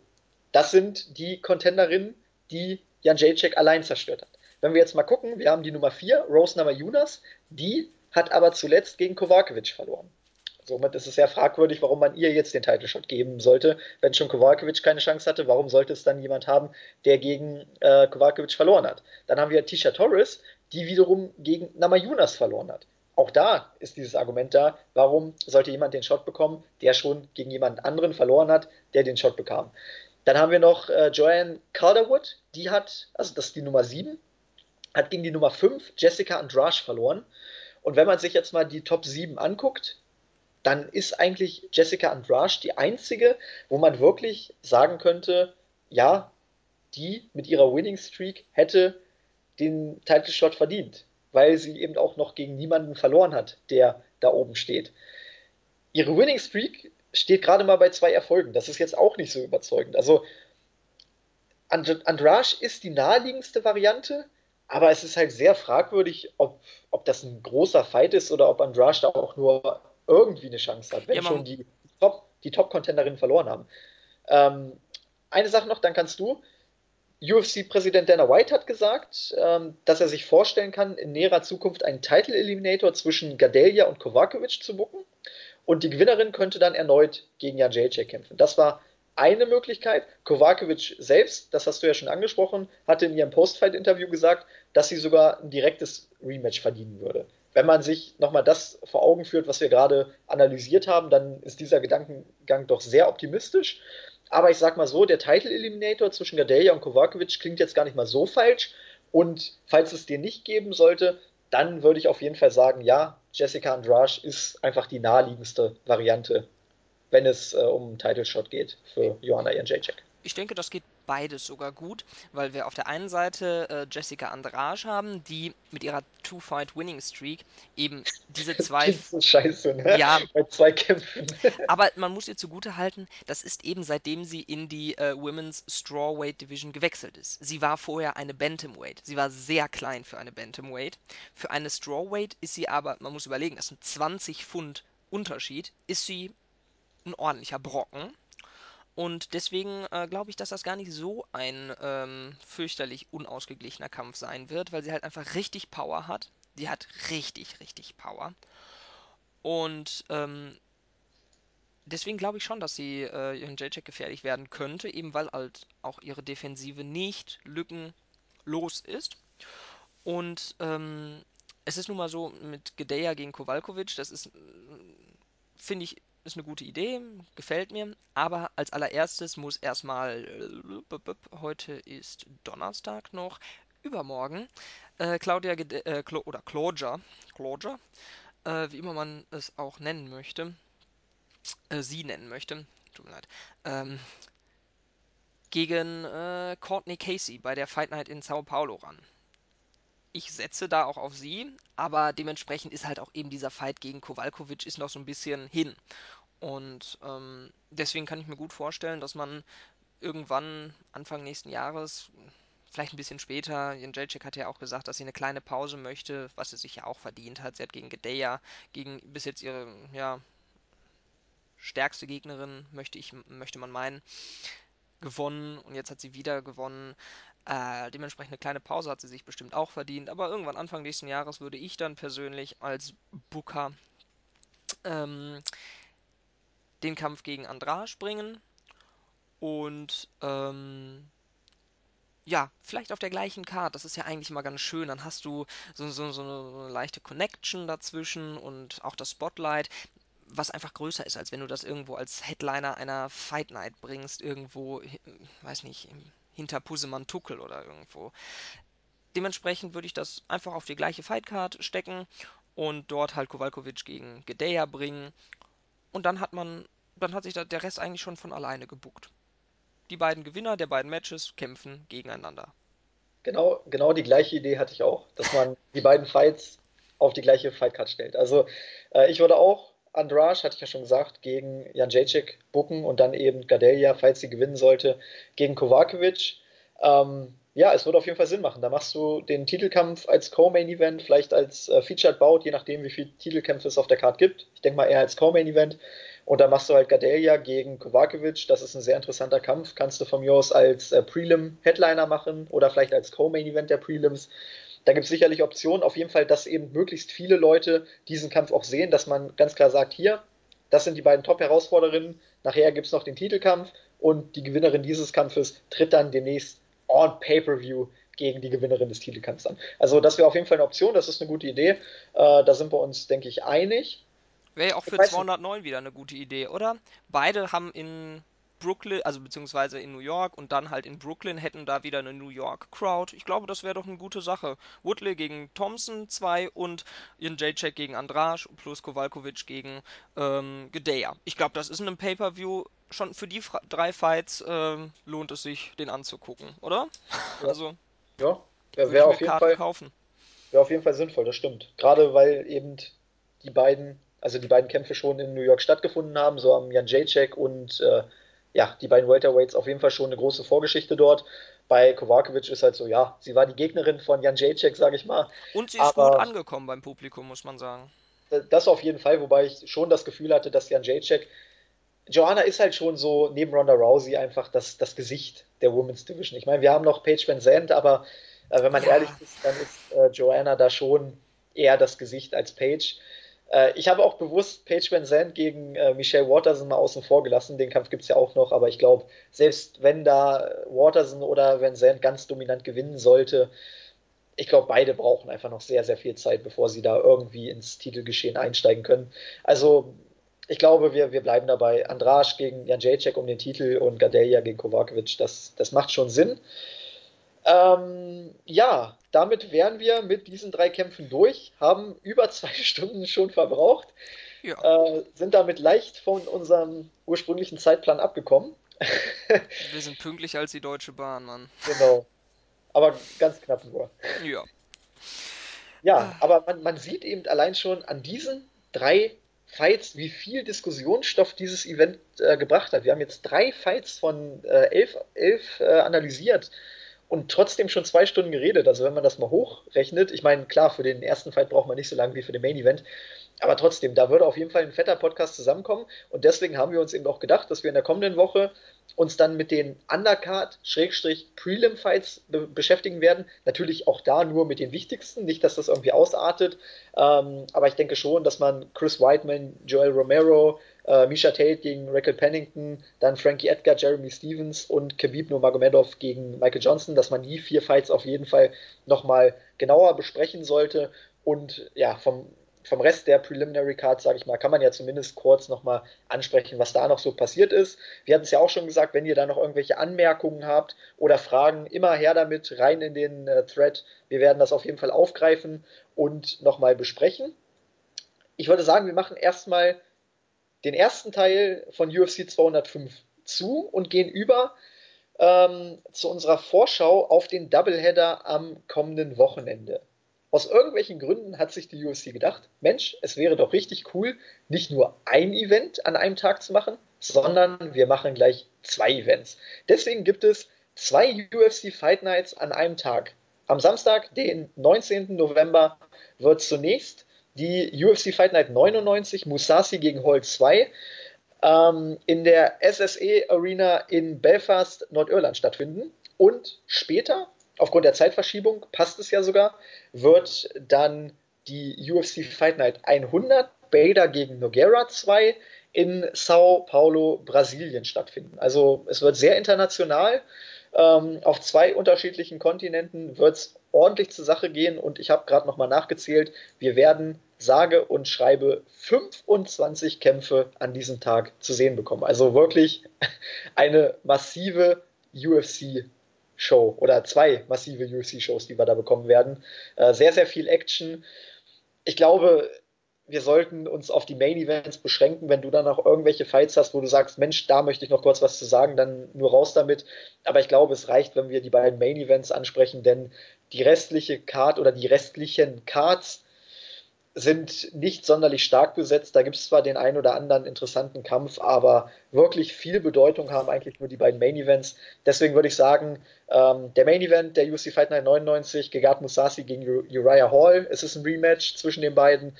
das sind die Contenderinnen, die Jan Jacek allein zerstört hat. Wenn wir jetzt mal gucken, wir haben die Nummer 4, Rose Namajunas, die hat aber zuletzt gegen Kovacevic verloren. Somit ist es sehr fragwürdig, warum man ihr jetzt den Title Shot geben sollte. Wenn schon Kovacevic keine Chance hatte, warum sollte es dann jemand haben, der gegen äh, Kovacevic verloren hat? Dann haben wir Tisha Torres, die wiederum gegen Namajunas verloren hat. Auch da ist dieses Argument da, warum sollte jemand den Shot bekommen, der schon gegen jemand anderen verloren hat, der den Shot bekam. Dann haben wir noch äh, Joanne Calderwood, die hat, also das ist die Nummer 7, hat gegen die Nummer 5 Jessica Andrasch verloren. Und wenn man sich jetzt mal die Top 7 anguckt, dann ist eigentlich Jessica Andrasch die einzige, wo man wirklich sagen könnte, ja, die mit ihrer Winning Streak hätte den Title Shot verdient. weil sie eben auch noch gegen niemanden verloren hat, der da oben steht. Ihre Winning Streak steht gerade mal bei zwei Erfolgen. Das ist jetzt auch nicht so überzeugend. Also And Andrasch ist die naheliegendste Variante, aber es ist halt sehr fragwürdig, ob, ob das ein großer Fight ist oder ob Andrasch da auch nur irgendwie eine Chance hat, wenn ja, schon die Top, die Top-Contenderinnen verloren haben. Ähm, eine Sache noch, dann kannst du. UFC-Präsident Dana White hat gesagt, ähm, dass er sich vorstellen kann, in näherer Zukunft einen Title Eliminator zwischen Gadelia und Kovacevic zu bucken. Und die Gewinnerin könnte dann erneut gegen Jan Jacek kämpfen. Das war eine Möglichkeit. Kovacevic selbst, das hast du ja schon angesprochen, hatte in ihrem Postfight-Interview gesagt, dass sie sogar ein direktes Rematch verdienen würde. Wenn man sich nochmal das vor Augen führt, was wir gerade analysiert haben, dann ist dieser Gedankengang doch sehr optimistisch. Aber ich sag mal so, der Title Eliminator zwischen Gadelia und Kovacevic klingt jetzt gar nicht mal so falsch. Und falls es dir nicht geben sollte, dann würde ich auf jeden Fall sagen, ja, Jessica Andrade ist einfach die naheliegendste Variante, wenn es äh, um einen Title Shot geht für Joanna Jędrzejczyk. Ich denke, das geht beides sogar gut, weil wir auf der einen Seite äh, Jessica Andrade haben, die mit ihrer Two-Fight-Winning-Streak eben diese zwei. Das so scheiße, ne? Ja. Bei zwei Kämpfen. aber man muss ihr zugute halten, das ist eben seitdem sie in die äh, Women's Strawweight Division gewechselt ist. Sie war vorher eine Bantamweight. Sie war sehr klein für eine Bantamweight. Für eine Strawweight ist sie aber, man muss überlegen, das sind 20 Pfund Unterschied, ist sie ein ordentlicher Brocken. Und deswegen äh, glaube ich, dass das gar nicht so ein ähm, fürchterlich unausgeglichener Kampf sein wird, weil sie halt einfach richtig Power hat. Die hat richtig, richtig Power. Und ähm, deswegen glaube ich schon, dass sie äh, ihren J-Check gefährlich werden könnte, eben weil halt auch ihre Defensive nicht lückenlos ist. Und ähm, es ist nun mal so mit Gedeya gegen Kowalkovic, das ist, finde ich, ist eine gute Idee, gefällt mir. Aber als allererstes muss erstmal, äh, heute ist Donnerstag noch, übermorgen, äh, Claudia Gede äh, Clo oder Claudia, Claudia, äh, wie immer man es auch nennen möchte, äh, sie nennen möchte, tut mir leid, ähm, gegen Courtney Casey bei der Fight Night in Sao Paulo ran. Ich setze da auch auf sie, aber dementsprechend ist halt auch eben dieser Fight gegen Kowalkovic ist noch so ein bisschen hin. Und ähm, deswegen kann ich mir gut vorstellen, dass man irgendwann Anfang nächsten Jahres, vielleicht ein bisschen später, Jan Jacek hat ja auch gesagt, dass sie eine kleine Pause möchte, was sie sich ja auch verdient hat. Sie hat gegen Gedeya, gegen bis jetzt ihre ja, stärkste Gegnerin, möchte, ich, möchte man meinen, gewonnen und jetzt hat sie wieder gewonnen. Äh, dementsprechend eine kleine Pause hat sie sich bestimmt auch verdient, aber irgendwann Anfang nächsten Jahres würde ich dann persönlich als Booker ähm, den Kampf gegen Andrade bringen und ähm, ja, vielleicht auf der gleichen Card. Das ist ja eigentlich immer ganz schön. Dann hast du so, so, so eine leichte Connection dazwischen und auch das Spotlight, was einfach größer ist, als wenn du das irgendwo als Headliner einer Fight Night bringst, irgendwo, weiß nicht, hinter Pusemann Tuckel oder irgendwo. Dementsprechend würde ich das einfach auf die gleiche Fight Card stecken und dort halt Kowalkovic gegen Gedeya bringen. Und dann hat man dann hat sich der Rest eigentlich schon von alleine gebuckt. Die beiden Gewinner der beiden Matches kämpfen gegeneinander. Genau, genau die gleiche Idee hatte ich auch, dass man die beiden Fights auf die gleiche Fightcard stellt. Also äh, ich würde auch Andrasch, hatte ich ja schon gesagt, gegen Jan Jacek bucken und dann eben Gadelia, falls sie gewinnen sollte, gegen Kovacevic. Ähm, ja, es würde auf jeden Fall Sinn machen. Da machst du den Titelkampf als Co-Main-Event, vielleicht als äh, Featured Bout, je nachdem, wie viele Titelkämpfe es auf der Card gibt. Ich denke mal eher als Co-Main-Event. Und dann machst du halt Gadelia gegen Kovacevic. Das ist ein sehr interessanter Kampf. Kannst du von mir aus als äh, Prelim-Headliner machen oder vielleicht als Co-Main-Event der Prelims. Da gibt es sicherlich Optionen. Auf jeden Fall, dass eben möglichst viele Leute diesen Kampf auch sehen, dass man ganz klar sagt, hier, das sind die beiden Top-Herausforderinnen. Nachher gibt es noch den Titelkampf und die Gewinnerin dieses Kampfes tritt dann demnächst on Pay-Per-View gegen die Gewinnerin des Titelkampfs an. Also das wäre auf jeden Fall eine Option, das ist eine gute Idee. Äh, da sind wir uns, denke ich, einig. Wäre ja auch für 209 wieder eine gute Idee, oder? Beide haben in Brooklyn, also beziehungsweise in New York und dann halt in Brooklyn hätten da wieder eine New York Crowd. Ich glaube, das wäre doch eine gute Sache. Woodley gegen Thompson 2 und Ian Jacek gegen Andrasch plus Kowalkovic gegen ähm, Gedeya. Ich glaube, das ist in einem Pay-Per-View schon für die drei Fights ähm, lohnt es sich, den anzugucken, oder? Ja. Also, ja, wäre wär auf jeden Karten Fall. Kaufen. wäre auf jeden Fall sinnvoll, das stimmt. Gerade weil eben die beiden, also die beiden Kämpfe schon in New York stattgefunden haben, so haben Jan Jacek und äh, ja, die beiden Welterweights auf jeden Fall schon eine große Vorgeschichte dort. Bei Kovacevic ist halt so, ja, sie war die Gegnerin von Jan Jacek, sage ich mal. Und sie ist gut Aber angekommen beim Publikum, muss man sagen. das auf jeden Fall, wobei ich schon das Gefühl hatte, dass Jan Jacek, Joanna ist halt schon so neben Ronda Rousey einfach das, das Gesicht der Women's Division. Ich meine, wir haben noch Paige Van Zandt, aber äh, wenn man ehrlich Ja, ist, dann ist äh, Joanna da schon eher das Gesicht als Paige. Äh, ich habe auch bewusst Paige Van Zandt gegen äh, Michelle Waterson mal außen vor gelassen. Den Kampf gibt es ja auch noch, aber ich glaube, selbst wenn da Waterson oder Van Zandt ganz dominant gewinnen sollte, ich glaube, beide brauchen einfach noch sehr, sehr viel Zeit, bevor sie da irgendwie ins Titelgeschehen einsteigen können. Also, ich glaube, wir, wir bleiben dabei. Andrasch gegen Jan Jacek um den Titel und Gadelia gegen Kovacevic, das, das macht schon Sinn. Ähm, ja, damit wären wir mit diesen drei Kämpfen durch, haben über zwei Stunden schon verbraucht, ja. äh, sind damit leicht von unserem ursprünglichen Zeitplan abgekommen. Wir sind pünktlicher als die Deutsche Bahn, Mann. Genau, aber ganz knapp nur. Ja. Ja, aber man, man sieht eben allein schon an diesen drei Fights, wie viel Diskussionsstoff dieses Event äh, gebracht hat. Wir haben jetzt drei Fights von äh, elf, elf äh, analysiert und trotzdem schon zwei Stunden geredet. Also wenn man das mal hochrechnet, ich meine, klar, für den ersten Fight braucht man nicht so lange wie für den Main Event, aber trotzdem, da würde auf jeden Fall ein fetter Podcast zusammenkommen. Und deswegen haben wir uns eben auch gedacht, dass wir in der kommenden Woche uns dann mit den Undercard-Prelim-Fights be beschäftigen werden. Natürlich auch da nur mit den wichtigsten, nicht, dass das irgendwie ausartet. Ähm, aber ich denke schon, dass man Chris Weidman, Joel Romero, äh, Misha Tate gegen Raquel Pennington, dann Frankie Edgar, Jeremy Stevens und Khabib Nurmagomedov gegen Michael Johnson, dass man die vier Fights auf jeden Fall nochmal genauer besprechen sollte. Und ja, vom vom Rest der Preliminary Cards, sage ich mal, kann man ja zumindest kurz nochmal ansprechen, was da noch so passiert ist. Wir hatten es ja auch schon gesagt, wenn ihr da noch irgendwelche Anmerkungen habt oder Fragen, immer her damit, rein in den äh, Thread. Wir werden das auf jeden Fall aufgreifen und nochmal besprechen. Ich würde sagen, wir machen erstmal den ersten Teil von UFC 205 zu und gehen über ähm, zu unserer Vorschau auf den Doubleheader am kommenden Wochenende. Aus irgendwelchen Gründen hat sich die UFC gedacht, Mensch, es wäre doch richtig cool, nicht nur ein Event an einem Tag zu machen, sondern wir machen gleich zwei Events. Deswegen gibt es zwei UFC Fight Nights an einem Tag. Am Samstag, den 19. November, wird zunächst die UFC Fight Night 99 Musashi gegen Hall 2 ähm, in der SSE Arena in Belfast, Nordirland stattfinden. Und später, aufgrund der Zeitverschiebung, passt es ja sogar, wird dann die UFC Fight Night 100 Bader gegen Nogueira 2 in Sao Paulo, Brasilien stattfinden. Also es wird sehr international. Ähm, auf zwei unterschiedlichen Kontinenten wird es ordentlich zur Sache gehen und ich habe gerade nochmal nachgezählt. Wir werden sage und schreibe 25 Kämpfe an diesem Tag zu sehen bekommen. Also wirklich eine massive UFC Show oder zwei massive UFC-Shows, die wir da bekommen werden. Äh, sehr, sehr viel Action. Ich glaube, wir sollten uns auf die Main Events beschränken. Wenn du dann noch irgendwelche Fights hast, wo du sagst, Mensch, da möchte ich noch kurz was zu sagen, dann nur raus damit. Aber ich glaube, es reicht, wenn wir die beiden Main Events ansprechen, denn die restliche Card oder die restlichen Cards sind nicht sonderlich stark besetzt. Da gibt es zwar den einen oder anderen interessanten Kampf, aber wirklich viel Bedeutung haben eigentlich nur die beiden Main Events. Deswegen würde ich sagen, ähm, der Main Event der UFC Fight Night 99, Gegard Musasi gegen Uriah Hall. Es ist ein Rematch zwischen den beiden.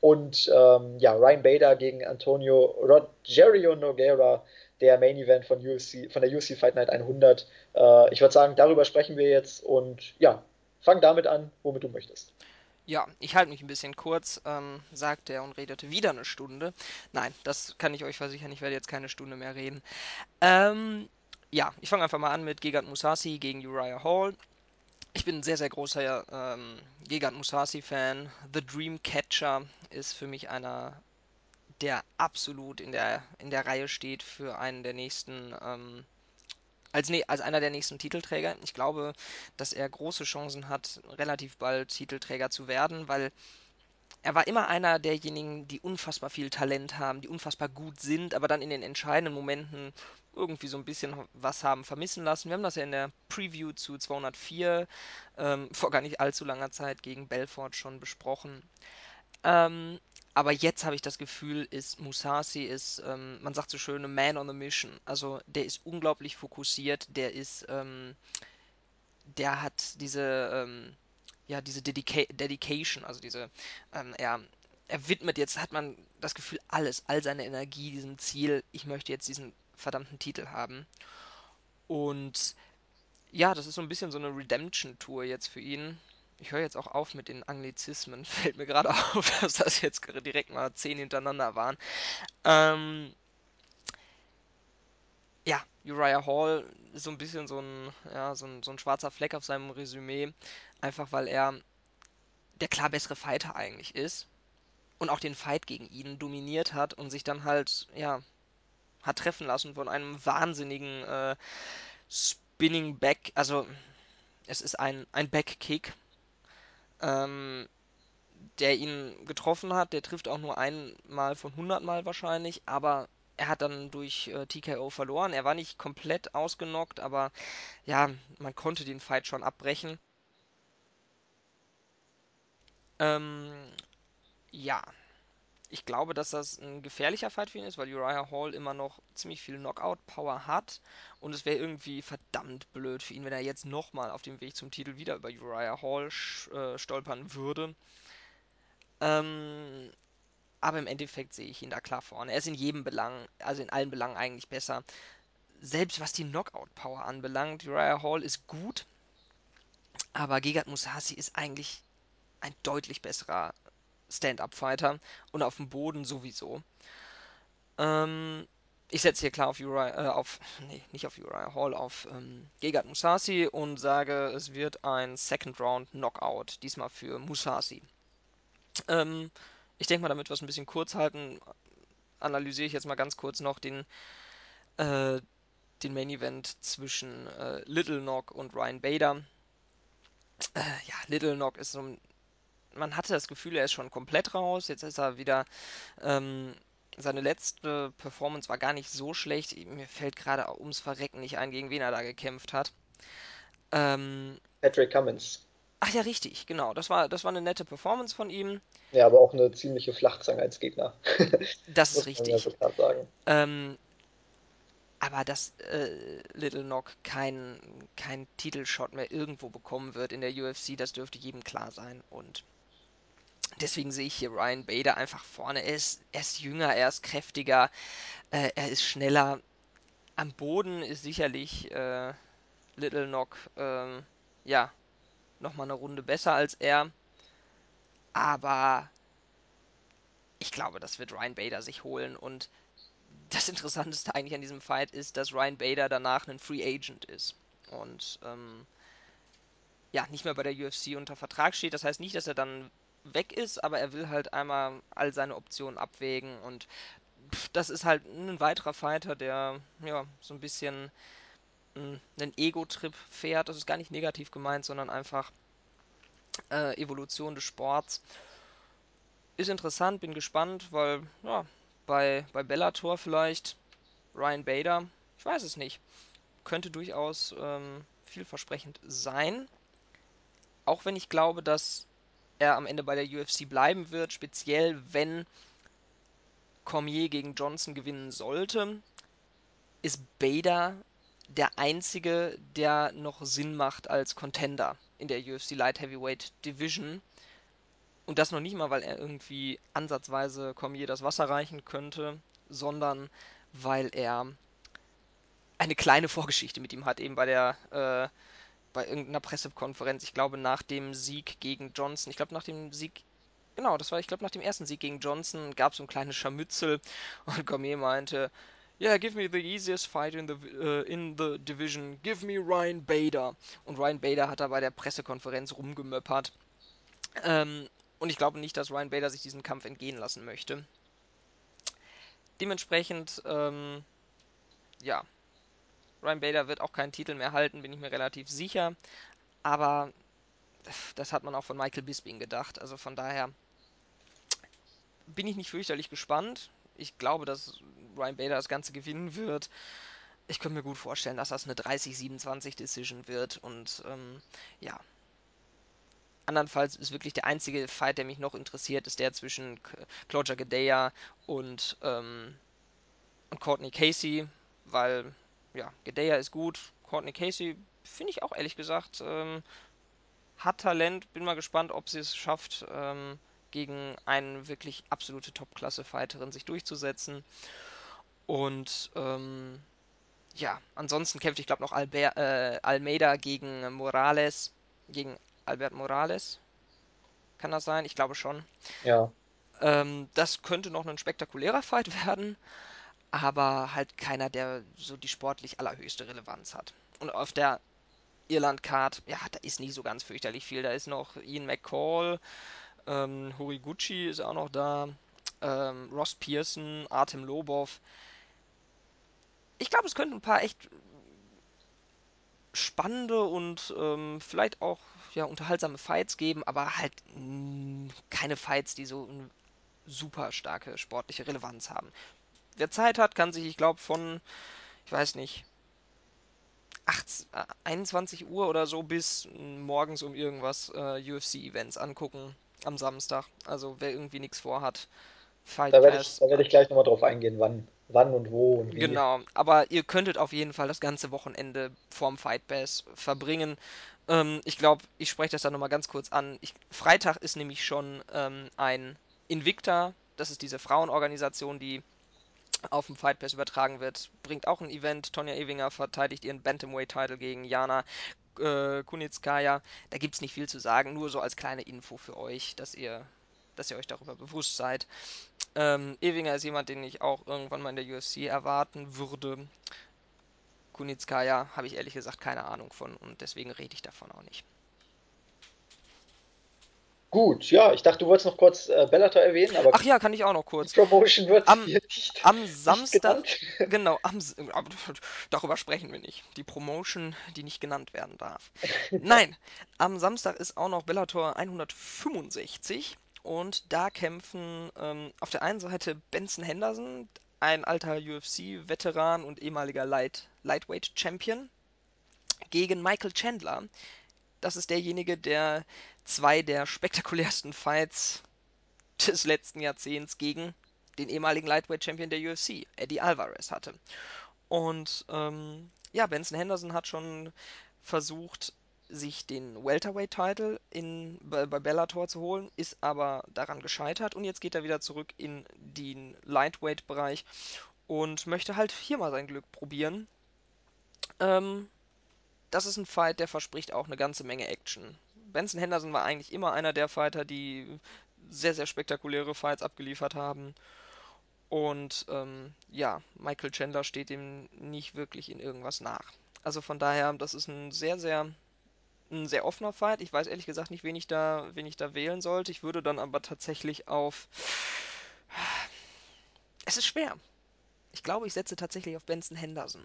Und ähm, ja, Ryan Bader gegen Antonio Rogerio Nogueira, der Main Event von, UFC, von der UFC Fight Night 100. Äh, ich würde sagen, darüber sprechen wir jetzt und ja, fang damit an, womit du möchtest. Ja, ich halte mich ein bisschen kurz, ähm, sagte er und redete wieder eine Stunde. Nein, das kann ich euch versichern, ich werde jetzt keine Stunde mehr reden. Ähm, ja, ich fange einfach mal an mit Gegard Mousasi gegen Uriah Hall. Ich bin ein sehr, sehr großer ähm, Gegard Mousasi-Fan. The Dreamcatcher ist für mich einer, der absolut in der, in der Reihe steht für einen der nächsten ähm, als, ne als einer der nächsten Titelträger. Ich glaube, dass er große Chancen hat, relativ bald Titelträger zu werden, weil er war immer einer derjenigen, die unfassbar viel Talent haben, die unfassbar gut sind, aber dann in den entscheidenden Momenten irgendwie so ein bisschen was haben vermissen lassen. Wir haben das ja in der Preview zu 204 ähm, vor gar nicht allzu langer Zeit gegen Belfort schon besprochen. Ähm, aber jetzt habe ich das Gefühl, ist Musasi ist, ähm, man sagt so schön, a man on a mission. Also der ist unglaublich fokussiert, der ist, ähm, der hat diese, ähm, ja, diese Dedica Dedication, also diese, ähm, er, er widmet jetzt, hat man das Gefühl, alles, all seine Energie diesem Ziel, ich möchte jetzt diesen verdammten Titel haben. Und ja, das ist so ein bisschen so eine Redemption-Tour jetzt für ihn. Ich höre jetzt auch auf mit den Anglizismen. Fällt mir gerade auf, dass das jetzt direkt mal zehn hintereinander waren. Ähm, ja, Uriah Hall ist so ein bisschen so ein, ja, so ein, so ein schwarzer Fleck auf seinem Resümee. Einfach weil er der klar bessere Fighter eigentlich ist. Und auch den Fight gegen ihn dominiert hat und sich dann halt, ja, hat treffen lassen von einem wahnsinnigen äh, Spinning Back. Also, es ist ein, ein Backkick, ähm, der ihn getroffen hat. Der trifft auch nur einmal von 100 Mal wahrscheinlich, aber er hat dann durch äh, TKO verloren. Er war nicht komplett ausgenockt, aber ja, man konnte den Fight schon abbrechen. Ähm, ja, ich glaube, dass das ein gefährlicher Fight für ihn ist, weil Uriah Hall immer noch ziemlich viel Knockout-Power hat. Und es wäre irgendwie verdammt blöd für ihn, wenn er jetzt nochmal auf dem Weg zum Titel wieder über Uriah Hall äh, stolpern würde. Ähm, aber im Endeffekt sehe ich ihn da klar vorne. Er ist in jedem Belang, also in allen Belangen eigentlich besser. Selbst was die Knockout-Power anbelangt, Uriah Hall ist gut, aber Gegard Mousasi ist eigentlich ein deutlich besserer Stand-Up-Fighter und auf dem Boden sowieso. Ähm, ich setze hier klar auf Uriah, äh, auf, nee, nicht auf Uriah Hall, auf ähm, Gegard Mousasi und sage, es wird ein Second Round Knockout, diesmal für Mousasi. Ähm, ich denke mal, damit wir es ein bisschen kurz halten, analysiere ich jetzt mal ganz kurz noch den, äh, den Main Event zwischen äh, Little Nog und Ryan Bader. Äh, ja, Little Nog ist so ein man hatte das Gefühl, er ist schon komplett raus. Jetzt ist er wieder. Ähm, seine letzte Performance war gar nicht so schlecht. Mir fällt gerade ums Verrecken nicht ein, gegen wen er da gekämpft hat. Ähm, Patrick Cummins. ach ja, richtig, genau. Das war, das war eine nette Performance von ihm. Ja, aber auch eine ziemliche Flachzange als Gegner. Das ist Muss man ja richtig. so. Ähm, aber dass äh, Little Nog keinen kein Titelshot mehr irgendwo bekommen wird in der UFC, das dürfte jedem klar sein. Und Deswegen sehe ich hier Ryan Bader einfach vorne. Er ist, er ist jünger, er ist kräftiger, äh, er ist schneller. Am Boden ist sicherlich äh, Little Knock ähm, ja nochmal eine Runde besser als er. Aber ich glaube, das wird Ryan Bader sich holen. Und das Interessanteste eigentlich an diesem Fight ist, dass Ryan Bader danach ein Free Agent ist. Und ähm, ja, nicht mehr bei der UFC unter Vertrag steht. Das heißt nicht, dass er dann weg ist, aber er will halt einmal all seine Optionen abwägen und das ist halt ein weiterer Fighter, der ja so ein bisschen mh, einen Ego-Trip fährt. Das ist gar nicht negativ gemeint, sondern einfach äh, Evolution des Sports. Ist interessant, bin gespannt, weil ja, bei, bei Bellator vielleicht Ryan Bader, ich weiß es nicht, könnte durchaus ähm, vielversprechend sein. Auch wenn ich glaube, dass er am Ende bei der UFC bleiben wird, speziell wenn Cormier gegen Johnson gewinnen sollte, ist Bader der einzige, der noch Sinn macht als Contender in der UFC Light Heavyweight Division. Und das noch nicht mal, weil er irgendwie ansatzweise Cormier das Wasser reichen könnte, sondern weil er eine kleine Vorgeschichte mit ihm hat, eben bei der äh, bei irgendeiner Pressekonferenz, ich glaube nach dem Sieg gegen Johnson, ich glaube nach dem Sieg Genau, das war, ich glaube, nach dem ersten Sieg gegen Johnson gab es so ein kleines Scharmützel und Cormier meinte, Yeah, give me the easiest fight in the, uh, in the division. Give me Ryan Bader. Und Ryan Bader hat da bei der Pressekonferenz rumgemöppert. Ähm, und ich glaube nicht, dass Ryan Bader sich diesen Kampf entgehen lassen möchte. Dementsprechend, ähm, ja, Ryan Bader wird auch keinen Titel mehr halten, bin ich mir relativ sicher. Aber das hat man auch von Michael Bisping gedacht. Also von daher bin ich nicht fürchterlich gespannt. Ich glaube, dass Ryan Bader das Ganze gewinnen wird. Ich könnte mir gut vorstellen, dass das eine 30-27 Decision wird und ähm, ja. Andernfalls ist wirklich der einzige Fight, der mich noch interessiert, ist der zwischen Claudia Gedea und, ähm, und Courtney Casey, weil ja, Gedea ist gut, Courtney Casey finde ich auch ehrlich gesagt ähm, hat Talent. Bin mal gespannt, ob sie es schafft, ähm, gegen eine wirklich absolute Top-Klasse-Fighterin sich durchzusetzen. Und ähm, ja, ansonsten kämpft, ich glaube, noch Albert, äh, Almeida gegen Morales, gegen Albert Morales. Kann das sein? Ich glaube schon. Ja. Ähm, das könnte noch ein spektakulärer Fight werden, aber halt keiner, der so die sportlich allerhöchste Relevanz hat. Und auf der Irland-Card, ja, da ist nicht so ganz fürchterlich viel. Da ist noch Ian McCall, ähm, Horiguchi ist auch noch da, ähm, Ross Pearson, Artem Lobov. Ich glaube, es könnten ein paar echt spannende und ähm, vielleicht auch ja, unterhaltsame Fights geben, aber halt mh, keine Fights, die so eine super starke sportliche Relevanz haben. Wer Zeit hat, kann sich, ich glaube, von, ich weiß nicht, 8, 21 Uhr oder so bis morgens um irgendwas äh, UFC-Events angucken am Samstag. Also wer irgendwie nichts vorhat, Fight Da werde ich, da werde ich gleich nochmal drauf eingehen, wann, wann und wo und wie. Genau, aber ihr könntet auf jeden Fall das ganze Wochenende vorm Fight Pass verbringen. Ähm, ich glaube, ich spreche das dann nochmal ganz kurz an. Ich, Freitag ist nämlich schon ähm, ein Invicta, das ist diese Frauenorganisation, die auf dem Fight Pass übertragen wird, bringt auch ein Event. Tonja Ewinger verteidigt ihren Bantamweight-Title gegen Jana äh, Kunitskaya. Da gibt es nicht viel zu sagen, nur so als kleine Info für euch, dass ihr, dass ihr euch darüber bewusst seid. Ähm, Ewinger ist jemand, den ich auch irgendwann mal in der UFC erwarten würde. Kunitskaya habe ich ehrlich gesagt keine Ahnung von und deswegen rede ich davon auch nicht. Gut, ja, ich dachte, du wolltest noch kurz äh, Bellator erwähnen, aber Ach ja, kann ich auch noch kurz. Promotion wird Am, nicht, am nicht Samstag, genannt. genau, am, darüber sprechen wir nicht. Die Promotion, die nicht genannt werden darf. Nein, am Samstag ist auch noch Bellator 165 und da kämpfen ähm, auf der einen Seite Benson Henderson, ein alter UFC-Veteran und ehemaliger Light, Lightweight Champion, gegen Michael Chandler. Das ist derjenige, der zwei der spektakulärsten Fights des letzten Jahrzehnts gegen den ehemaligen Lightweight Champion der UFC, Eddie Alvarez, hatte. Und ähm, ja, Benson Henderson hat schon versucht, sich den Welterweight-Title bei, bei Bellator zu holen, ist aber daran gescheitert und jetzt geht er wieder zurück in den Lightweight-Bereich und möchte halt hier mal sein Glück probieren. Ähm, das ist ein Fight, der verspricht auch eine ganze Menge Action. Benson Henderson war eigentlich immer einer der Fighter, die sehr, sehr spektakuläre Fights abgeliefert haben. Und ähm, ja, Michael Chandler steht ihm nicht wirklich in irgendwas nach. Also von daher, das ist ein sehr, sehr, ein sehr offener Fight. Ich weiß ehrlich gesagt nicht, wen ich da, wen ich da wählen sollte. Ich würde dann aber tatsächlich auf. Es ist schwer. Ich glaube, ich setze tatsächlich auf Benson Henderson.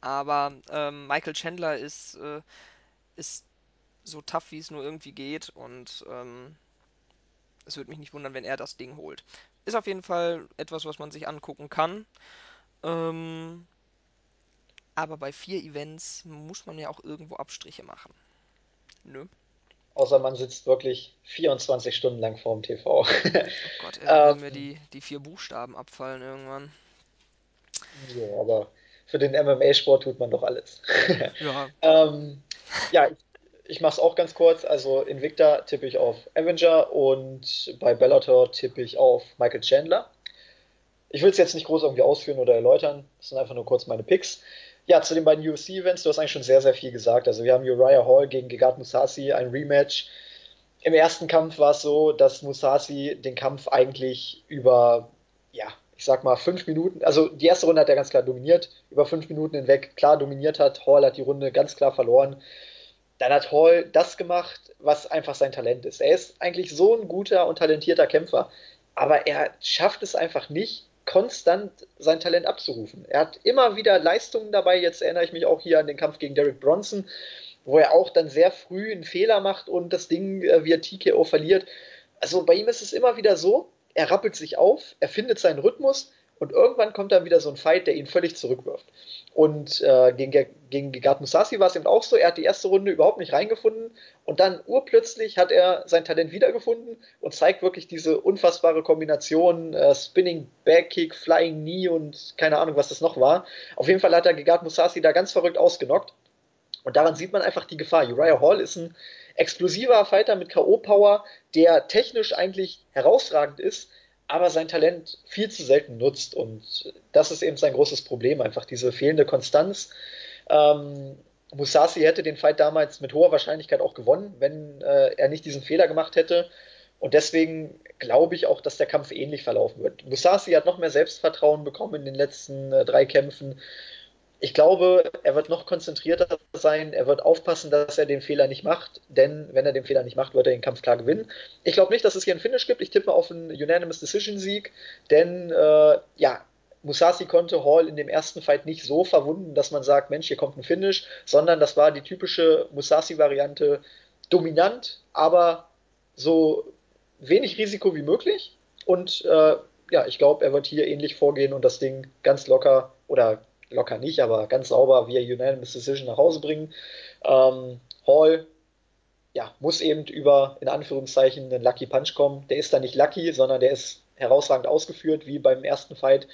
Aber ähm, Michael Chandler ist, äh, ist so tough, wie es nur irgendwie geht. Und ähm, es würde mich nicht wundern, wenn er das Ding holt. Ist auf jeden Fall etwas, was man sich angucken kann. Ähm, aber bei vier Events muss man ja auch irgendwo Abstriche machen. Nö. Außer man sitzt wirklich 24 Stunden lang vorm TV. Oh Gott, da ähm, mir die, die vier Buchstaben abfallen irgendwann. ja, aber für den MMA-Sport tut man doch alles. Ja, ähm, ja, ich, ich mache es auch ganz kurz. Also Invicta tippe ich auf Avenger und bei Bellator tippe ich auf Michael Chandler. Ich will es jetzt nicht groß irgendwie ausführen oder erläutern. Das sind einfach nur kurz meine Picks. Ja, zu den beiden UFC-Events, du hast eigentlich schon sehr, sehr viel gesagt. Also wir haben Uriah Hall gegen Gegard Mousasi, ein Rematch. Im ersten Kampf war es so, dass Mousasi den Kampf eigentlich über, ja, ich sag mal, fünf Minuten, also die erste Runde hat er ganz klar dominiert, über fünf Minuten hinweg klar dominiert hat. Hall hat die Runde ganz klar verloren. Dann hat Hall das gemacht, was einfach sein Talent ist. Er ist eigentlich so ein guter und talentierter Kämpfer, aber er schafft es einfach nicht, konstant sein Talent abzurufen. Er hat immer wieder Leistungen dabei. Jetzt erinnere ich mich auch hier an den Kampf gegen Derek Bronson, wo er auch dann sehr früh einen Fehler macht und das Ding äh, via TKO verliert. Also bei ihm ist es immer wieder so, er rappelt sich auf, er findet seinen Rhythmus und irgendwann kommt dann wieder so ein Fight, der ihn völlig zurückwirft. Und äh, gegen, gegen Gegard Musasi war es eben auch so, er hat die erste Runde überhaupt nicht reingefunden und dann urplötzlich hat er sein Talent wiedergefunden und zeigt wirklich diese unfassbare Kombination äh, Spinning Backkick, Flying Knee und keine Ahnung, was das noch war. Auf jeden Fall hat er Gegard Musasi da ganz verrückt ausgenockt und daran sieht man einfach die Gefahr. Uriah Hall ist ein explosiver Fighter mit K.O.-Power, der technisch eigentlich herausragend ist, aber sein Talent viel zu selten nutzt. Und das ist eben sein großes Problem, einfach diese fehlende Konstanz. Ähm, Musasi hätte den Fight damals mit hoher Wahrscheinlichkeit auch gewonnen, wenn äh, er nicht diesen Fehler gemacht hätte. Und deswegen glaube ich auch, dass der Kampf ähnlich verlaufen wird. Musasi hat noch mehr Selbstvertrauen bekommen in den letzten äh, drei Kämpfen ich glaube, er wird noch konzentrierter sein, er wird aufpassen, dass er den Fehler nicht macht, denn wenn er den Fehler nicht macht, wird er den Kampf klar gewinnen. Ich glaube nicht, dass es hier einen Finish gibt, ich tippe auf einen Unanimous Decision Sieg, denn äh, ja, Musasi konnte Hall in dem ersten Fight nicht so verwunden, dass man sagt, Mensch, hier kommt ein Finish, sondern das war die typische Musasi-Variante, dominant, aber so wenig Risiko wie möglich. Und äh, ja, ich glaube, er wird hier ähnlich vorgehen und das Ding ganz locker oder locker nicht, aber ganz sauber via Unanimous Decision nach Hause bringen. Ähm, Hall ja, muss eben über, in Anführungszeichen, einen Lucky Punch kommen. Der ist da nicht lucky, sondern der ist herausragend ausgeführt, wie beim ersten Fight.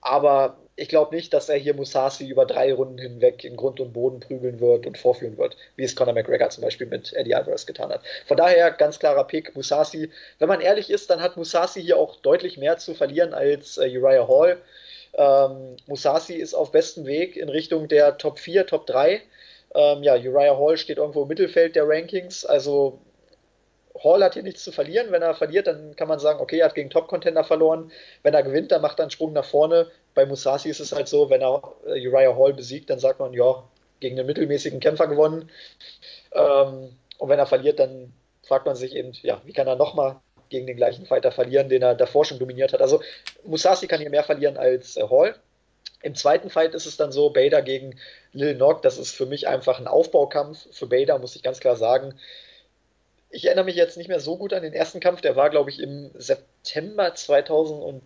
Aber ich glaube nicht, dass er hier Musasi über drei Runden hinweg in Grund und Boden prügeln wird und vorführen wird, wie es Conor McGregor zum Beispiel mit Eddie Alvarez getan hat. Von daher ganz klarer Pick, Musasi. Wenn man ehrlich ist, dann hat Musasi hier auch deutlich mehr zu verlieren als äh, Uriah Hall. Ähm, Musasi ist auf bestem Weg in Richtung der Top 4, Top 3. Ähm, ja, Uriah Hall steht irgendwo im Mittelfeld der Rankings. Also Hall hat hier nichts zu verlieren. Wenn er verliert, dann kann man sagen, okay, er hat gegen Top-Contender verloren. Wenn er gewinnt, dann macht er einen Sprung nach vorne. Bei Musasi ist es halt so, wenn er äh, Uriah Hall besiegt, dann sagt man, ja, gegen einen mittelmäßigen Kämpfer gewonnen. Ähm, und wenn er verliert, dann fragt man sich eben, ja, wie kann er nochmal gegen den gleichen Fighter verlieren, den er davor schon dominiert hat. Also Musasi kann hier mehr verlieren als äh, Hall. Im zweiten Fight ist es dann so, Bader gegen Lil Nog, das ist für mich einfach ein Aufbaukampf. Für Bader muss ich ganz klar sagen. Ich erinnere mich jetzt nicht mehr so gut an den ersten Kampf, der war, glaube ich, im September 2010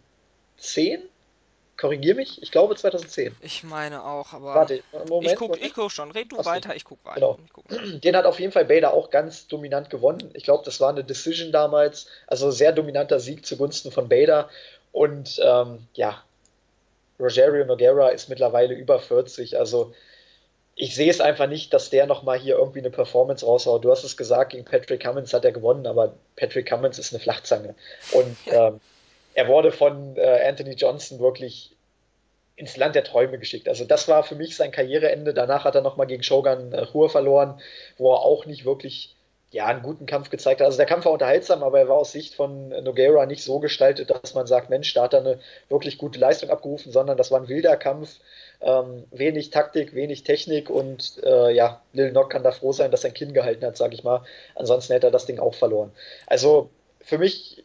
Korrigier mich, ich glaube 2010. Ich meine auch, aber. Warte, Moment. Ich gucke guck schon, red du Achso. weiter, ich gucke weiter. Genau. Guck Den hat auf jeden Fall Bader auch ganz dominant gewonnen. Ich glaube, das war eine Decision damals. Also sehr dominanter Sieg zugunsten von Bader. Und ähm, ja, Rogerio Noguera ist mittlerweile über 40. Also ich sehe es einfach nicht, dass der nochmal hier irgendwie eine Performance raushaut. Du hast es gesagt, gegen Patrick Cummins hat er gewonnen, aber Patrick Cummins ist eine Flachzange. Und ähm, er wurde von äh, Anthony Johnson wirklich ins Land der Träume geschickt. Also das war für mich sein Karriereende. Danach hat er nochmal gegen Shogun äh, verloren, wo er auch nicht wirklich ja, einen guten Kampf gezeigt hat. Also der Kampf war unterhaltsam, aber er war aus Sicht von Noguera nicht so gestaltet, dass man sagt, Mensch, da hat er eine wirklich gute Leistung abgerufen, sondern das war ein wilder Kampf. Ähm, wenig Taktik, wenig Technik und äh, ja, Lil Nock kann da froh sein, dass er ein Kinn gehalten hat, sag ich mal. Ansonsten hätte er das Ding auch verloren. Also für mich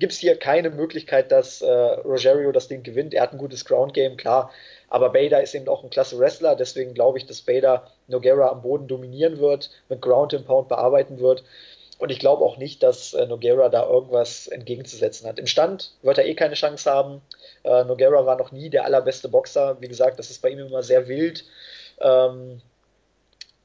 gibt es hier keine Möglichkeit, dass äh, Rogerio das Ding gewinnt. Er hat ein gutes Ground Game, klar. Aber Bader ist eben auch ein klasse Wrestler, deswegen glaube ich, dass Bader Noguera am Boden dominieren wird, mit Ground and Pound bearbeiten wird. Und ich glaube auch nicht, dass äh, Noguera da irgendwas entgegenzusetzen hat. Im Stand wird er eh keine Chance haben. Äh, Noguera war noch nie der allerbeste Boxer. Wie gesagt, das ist bei ihm immer sehr wild. Ähm,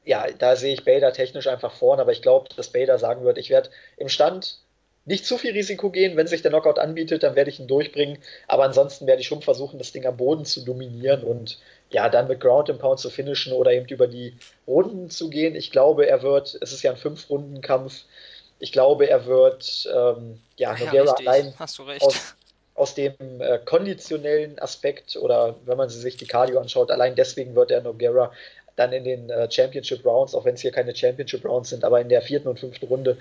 ja, da sehe ich Bader technisch einfach vorne, aber ich glaube, dass Bader sagen wird, ich werde im Stand nicht zu viel Risiko gehen. Wenn sich der Knockout anbietet, dann werde ich ihn durchbringen. Aber ansonsten werde ich schon versuchen, das Ding am Boden zu dominieren und ja, dann mit Ground and Pound zu finishen oder eben über die Runden zu gehen. Ich glaube, er wird, es ist ja ein Fünf-Runden-Kampf. Ich glaube, er wird, ähm, ja, ja Noguera allein aus, aus, dem äh, konditionellen Aspekt oder wenn man sich die Cardio anschaut, allein deswegen wird er Noguera dann in den äh, Championship Rounds, auch wenn es hier keine Championship Rounds sind, aber in der vierten und fünften Runde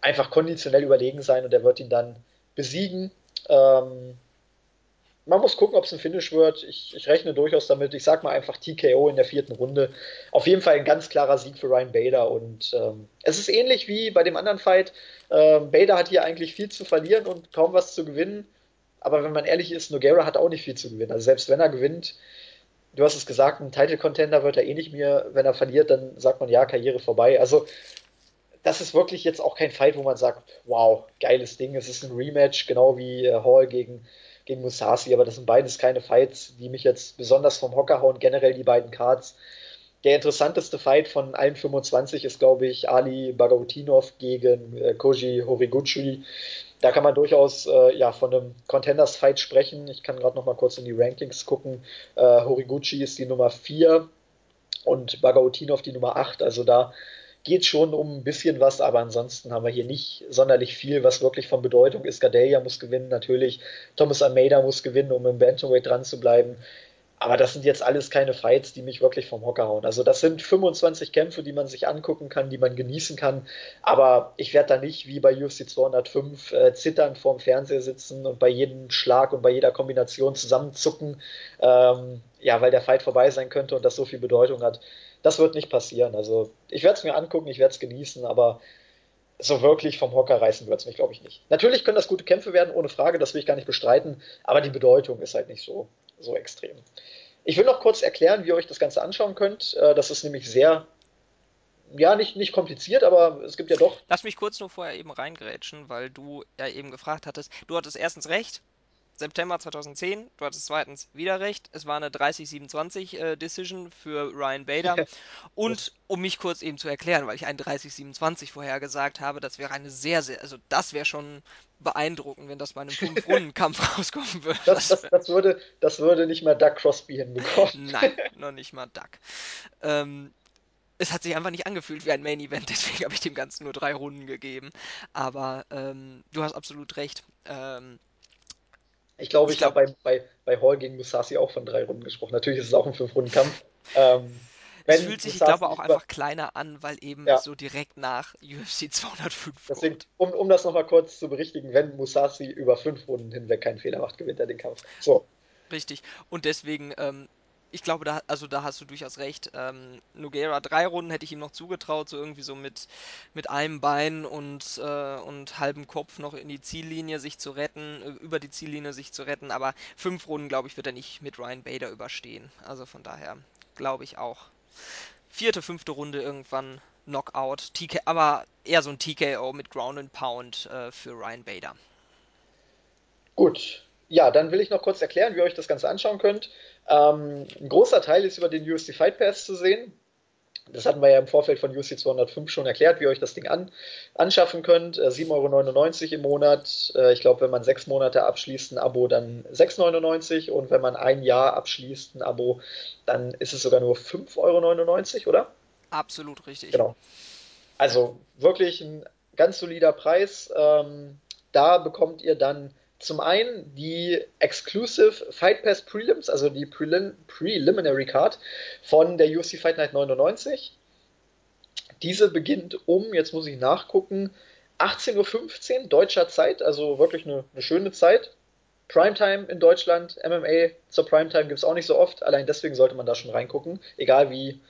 einfach konditionell überlegen sein und er wird ihn dann besiegen. Ähm, man muss gucken, ob es ein Finish wird. Ich, ich, rechne durchaus damit. Ich sag mal einfach TKO in der vierten Runde. Auf jeden Fall ein ganz klarer Sieg für Ryan Bader. Und ähm, es ist ähnlich wie bei dem anderen Fight. Ähm, Bader hat hier eigentlich viel zu verlieren und kaum was zu gewinnen. Aber wenn man ehrlich ist, Noguera hat auch nicht viel zu gewinnen. Also selbst wenn er gewinnt, du hast es gesagt, ein Title Contender wird er eh nicht mehr. Wenn er verliert, dann sagt man ja, Karriere vorbei. Also das ist wirklich jetzt auch kein Fight, wo man sagt, wow, geiles Ding, es ist ein Rematch, genau wie äh, Hall gegen, gegen Musashi, aber das sind beides keine Fights, die mich jetzt besonders vom Hocker hauen, generell die beiden Cards. Der interessanteste Fight von allen 25 ist, glaube ich, Ali Bagautinov gegen äh, Koji Horiguchi. Da kann man durchaus äh, ja, von einem Contenders-Fight sprechen. Ich kann gerade noch mal kurz in die Rankings gucken. Äh, Horiguchi ist die Nummer 4 und Bagautinov die Nummer 8. Also da geht schon um ein bisschen was, aber ansonsten haben wir hier nicht sonderlich viel, was wirklich von Bedeutung ist. Gadelia muss gewinnen, natürlich. Thomas Almeida muss gewinnen, um im Bantamweight dran zu bleiben. Aber das sind jetzt alles keine Fights, die mich wirklich vom Hocker hauen. Also das sind 25 Kämpfe, die man sich angucken kann, die man genießen kann. Aber ich werde da nicht wie bei UFC 205 äh, zitternd vorm Fernseher sitzen und bei jedem Schlag und bei jeder Kombination zusammenzucken, ähm, ja, weil der Fight vorbei sein könnte und das so viel Bedeutung hat. Das wird nicht passieren. Also ich werde es mir angucken, ich werde es genießen, aber so wirklich vom Hocker reißen wird es mich, glaube ich, nicht. Natürlich können das gute Kämpfe werden, ohne Frage, das will ich gar nicht bestreiten, aber die Bedeutung ist halt nicht so so extrem. Ich will noch kurz erklären, wie ihr euch das Ganze anschauen könnt. Äh, das ist nämlich sehr, ja, nicht, nicht kompliziert, aber es gibt ja doch. Lass mich kurz nur vorher eben reingrätschen, weil du ja eben gefragt hattest. Du hattest erstens recht, September 2010. Du hattest zweitens wieder recht. Es war eine 30-27 äh, Decision für Ryan Bader. Und um mich kurz eben zu erklären, weil ich einen 30-27 vorher gesagt habe, das wäre eine sehr, sehr, also das wäre schon beeindruckend, wenn das bei einem Fünf-Runden-Kampf rauskommen würde. Das, das, das, würde, das würde nicht mal Doug Crosby hinbekommen. Nein, noch nicht mal Doug. Ähm, es hat sich einfach nicht angefühlt wie ein Main Event, deswegen habe ich dem Ganzen nur drei Runden gegeben. Aber ähm, du hast absolut recht. Ähm, ich glaube, ich, ich habe bei, bei, bei Hall gegen Musashi auch von drei Runden gesprochen. Natürlich ist es auch ein Fünf-Runden-Kampf. Ähm, es fühlt sich, ich glaube, auch einfach kleiner an, weil eben ja. so direkt nach UFC 205 Deswegen, um, um das nochmal kurz zu berichtigen, wenn Musashi über fünf Runden hinweg keinen Fehler macht, gewinnt er den Kampf. So. Richtig. Und deswegen ähm, ich glaube, da, also da hast du durchaus recht. Ähm, Noguera drei Runden hätte ich ihm noch zugetraut, so irgendwie so mit, mit einem Bein und, äh, und halbem Kopf noch in die Ziellinie sich zu retten, äh, über die Ziellinie sich zu retten. Aber fünf Runden, glaube ich, wird er nicht mit Ryan Bader überstehen. Also von daher glaube ich auch. Vierte, fünfte Runde irgendwann Knockout. TK, aber eher so ein TKO mit Ground and Pound äh, für Ryan Bader. Gut, ja, dann will ich noch kurz erklären, wie ihr euch das Ganze anschauen könnt. Ähm, ein großer Teil ist über den UFC Fight Pass zu sehen. Das hatten wir ja im Vorfeld von UFC 205 schon erklärt, wie ihr euch das Ding an, anschaffen könnt. Äh, 7,99 Euro im Monat. Äh, ich glaube, wenn man sechs Monate abschließt, ein Abo, dann 6,99 Euro. Und wenn man ein Jahr abschließt, ein Abo, dann ist es sogar nur 5,99 Euro, oder? Absolut richtig. Genau. Also wirklich ein ganz solider Preis. Ähm, da bekommt ihr dann zum einen die Exclusive Fight Pass Prelims, also die Prelim Preliminary Card von der UFC Fight Night 99. Diese beginnt um, jetzt muss ich nachgucken, 18.15 Uhr deutscher Zeit, also wirklich eine, eine schöne Zeit. Primetime in Deutschland, MMA zur Primetime gibt es auch nicht so oft, allein deswegen sollte man da schon reingucken, egal wie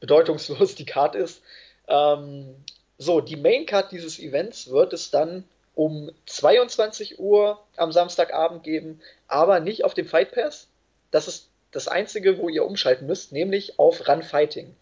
bedeutungslos die Card ist. Ähm, so, die Main Card dieses Events wird es dann um 22 Uhr am Samstagabend geben, aber nicht auf dem Fight Pass. Das ist das Einzige, wo ihr umschalten müsst, nämlich auf Run Fighting.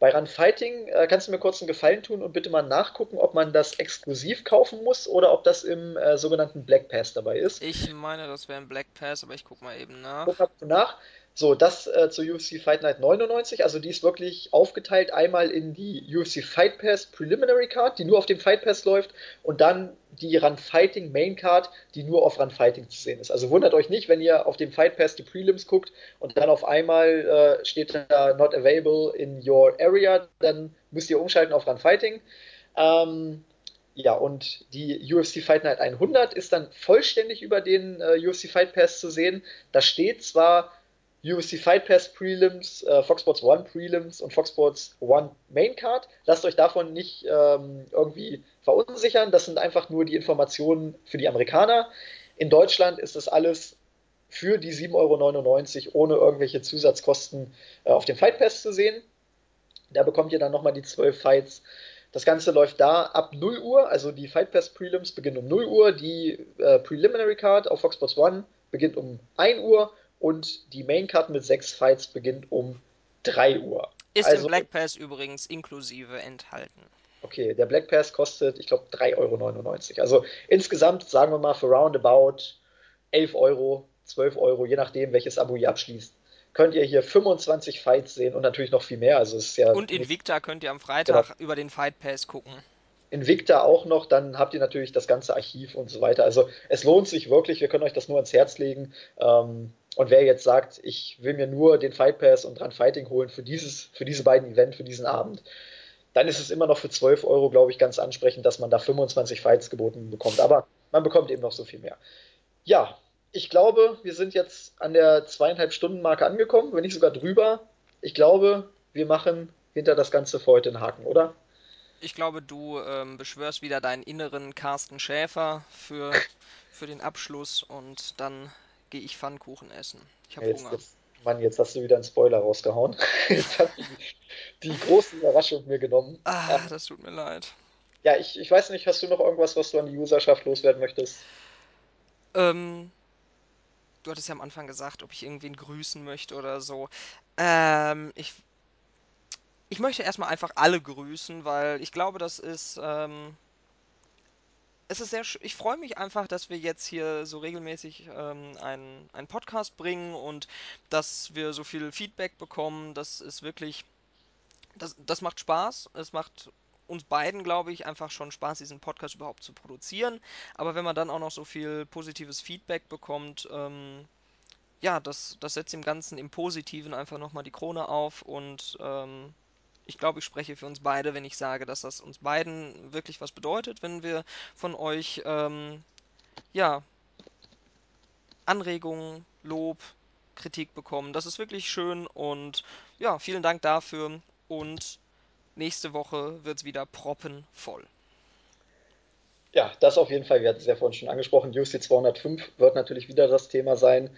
Bei Run Fighting äh, kannst du mir kurz einen Gefallen tun und bitte mal nachgucken, ob man das exklusiv kaufen muss oder ob das im äh, sogenannten Black Pass dabei ist. Ich meine, das wäre ein Black Pass, aber ich guck mal eben nach. Guck mal nach. So, das äh, zur UFC Fight Night 99. Also die ist wirklich aufgeteilt einmal in die UFC Fight Pass Preliminary Card, die nur auf dem Fight Pass läuft, und dann die Run Fighting Main Card, die nur auf Run Fighting zu sehen ist. Also wundert euch nicht, wenn ihr auf dem Fight Pass die Prelims guckt und dann auf einmal äh, steht da Not Available in Your Area, dann müsst ihr umschalten auf Run Fighting. Ähm, ja, und die UFC Fight Night 100 ist dann vollständig über den äh, UFC Fight Pass zu sehen. Da steht zwar UFC Fight Pass Prelims, äh, Fox Sports One Prelims und Fox Sports One Main Card. Lasst euch davon nicht ähm, irgendwie verunsichern. Das sind einfach nur die Informationen für die Amerikaner. In Deutschland ist das alles für die 7,99 Euro ohne irgendwelche Zusatzkosten äh, auf dem Fight Pass zu sehen. Da bekommt ihr dann nochmal die 12 Fights. Das Ganze läuft da ab 0 Uhr, also die Fight Pass Prelims beginnen um 0 Uhr, die äh, Preliminary Card auf Fox Sports One beginnt um 1 Uhr und die Main Card mit sechs Fights beginnt um 3 Uhr. Ist also, im Black Pass übrigens inklusive enthalten. okay. Der Black Pass kostet, ich glaube, 3,99 Euro. Also insgesamt sagen wir mal für roundabout 11 Euro, 12 Euro, je nachdem, welches Abo ihr abschließt. Könnt ihr hier 25 Fights sehen und natürlich noch viel mehr. Also es ist ja Und Invicta könnt ihr am Freitag genau. über den Fight Pass gucken. Invicta auch noch, dann habt ihr natürlich das ganze Archiv und so weiter. Also es lohnt sich wirklich, wir können euch das nur ans Herz legen. Ähm, und wer jetzt sagt, ich will mir nur den Fight Pass und dran Fighting holen für dieses, für diese beiden Events, für diesen Abend, dann ist es immer noch für 12 Euro, glaube ich, ganz ansprechend, dass man da 25 Fights geboten bekommt. Aber man bekommt eben noch so viel mehr. Ja, ich glaube, wir sind jetzt an der zweieinhalb Stunden Marke angekommen, wenn nicht sogar drüber. Ich glaube, wir machen hinter das Ganze für heute einen Haken, oder? Ich glaube, du ähm, beschwörst wieder deinen inneren Carsten Schäfer für, für den Abschluss und dann gehe ich Pfannkuchen essen. Ich habe Hunger. Jetzt, Mann, jetzt hast du wieder einen Spoiler rausgehauen. Jetzt hast du die, die große Überraschung mir genommen. Ah, ähm, das tut mir leid. Ja, ich, ich weiß nicht, hast du noch irgendwas, was du an die Userschaft loswerden möchtest? Ähm, du hattest ja am Anfang gesagt, ob ich irgendwen grüßen möchte oder so. Ähm, ich ich möchte erstmal einfach alle grüßen, weil ich glaube, das ist, ähm, es ist sehr, ich freue mich einfach, dass wir jetzt hier so regelmäßig ähm, einen, einen Podcast bringen und dass wir so viel Feedback bekommen. Das ist wirklich, das, das macht Spaß. Es macht uns beiden, glaube ich, einfach schon Spaß, diesen Podcast überhaupt zu produzieren. Aber wenn man dann auch noch so viel positives Feedback bekommt, ähm, ja, das, das setzt dem Ganzen im Positiven einfach nochmal die Krone auf und ähm, ich glaube, ich spreche für uns beide, wenn ich sage, dass das uns beiden wirklich was bedeutet, wenn wir von euch ähm, ja Anregungen, Lob, Kritik bekommen. Das ist wirklich schön und ja, vielen Dank dafür und nächste Woche wird es wieder proppenvoll. Ja, das auf jeden Fall. Wir hatten es ja vorhin schon angesprochen. UFC 205 wird natürlich wieder das Thema sein.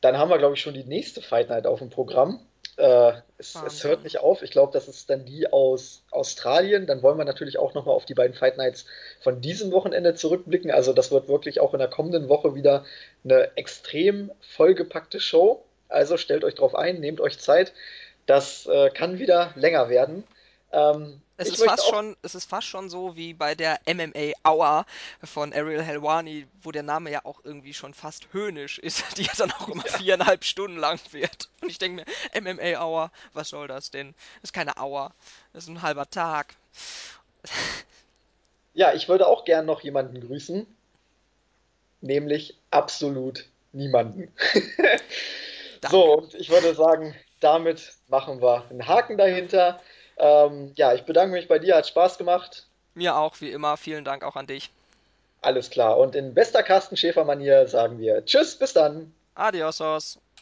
Dann haben wir, glaube ich, schon die nächste Fight Night auf dem Programm. Äh, es, es, hört nicht auf. Ich glaube, das ist dann die aus Australien. Dann wollen wir natürlich auch nochmal auf die beiden Fight Nights von diesem Wochenende zurückblicken. Also das wird wirklich auch in der kommenden Woche wieder eine extrem vollgepackte Show. Also stellt euch drauf ein, nehmt euch Zeit. Das äh, kann wieder länger werden. Ähm, es, ist fast schon, es ist fast schon so wie bei der MMA Hour von Ariel Helwani, wo der Name ja auch irgendwie schon fast höhnisch ist, die ja dann auch immer ja. viereinhalb Stunden lang wird. Und ich denke mir, MMA Hour, was soll das denn? Das ist keine Hour, das ist ein halber Tag. Ja, ich würde auch gern noch jemanden grüßen, nämlich absolut niemanden. so, und ich würde sagen, damit machen wir einen Haken dahinter. Ähm, ja, ich bedanke mich bei dir, hat Spaß gemacht. Mir auch, wie immer. Vielen Dank auch an dich. Alles klar. Und in bester Carsten Schäfer-Manier sagen wir Tschüss, bis dann. Adiosos.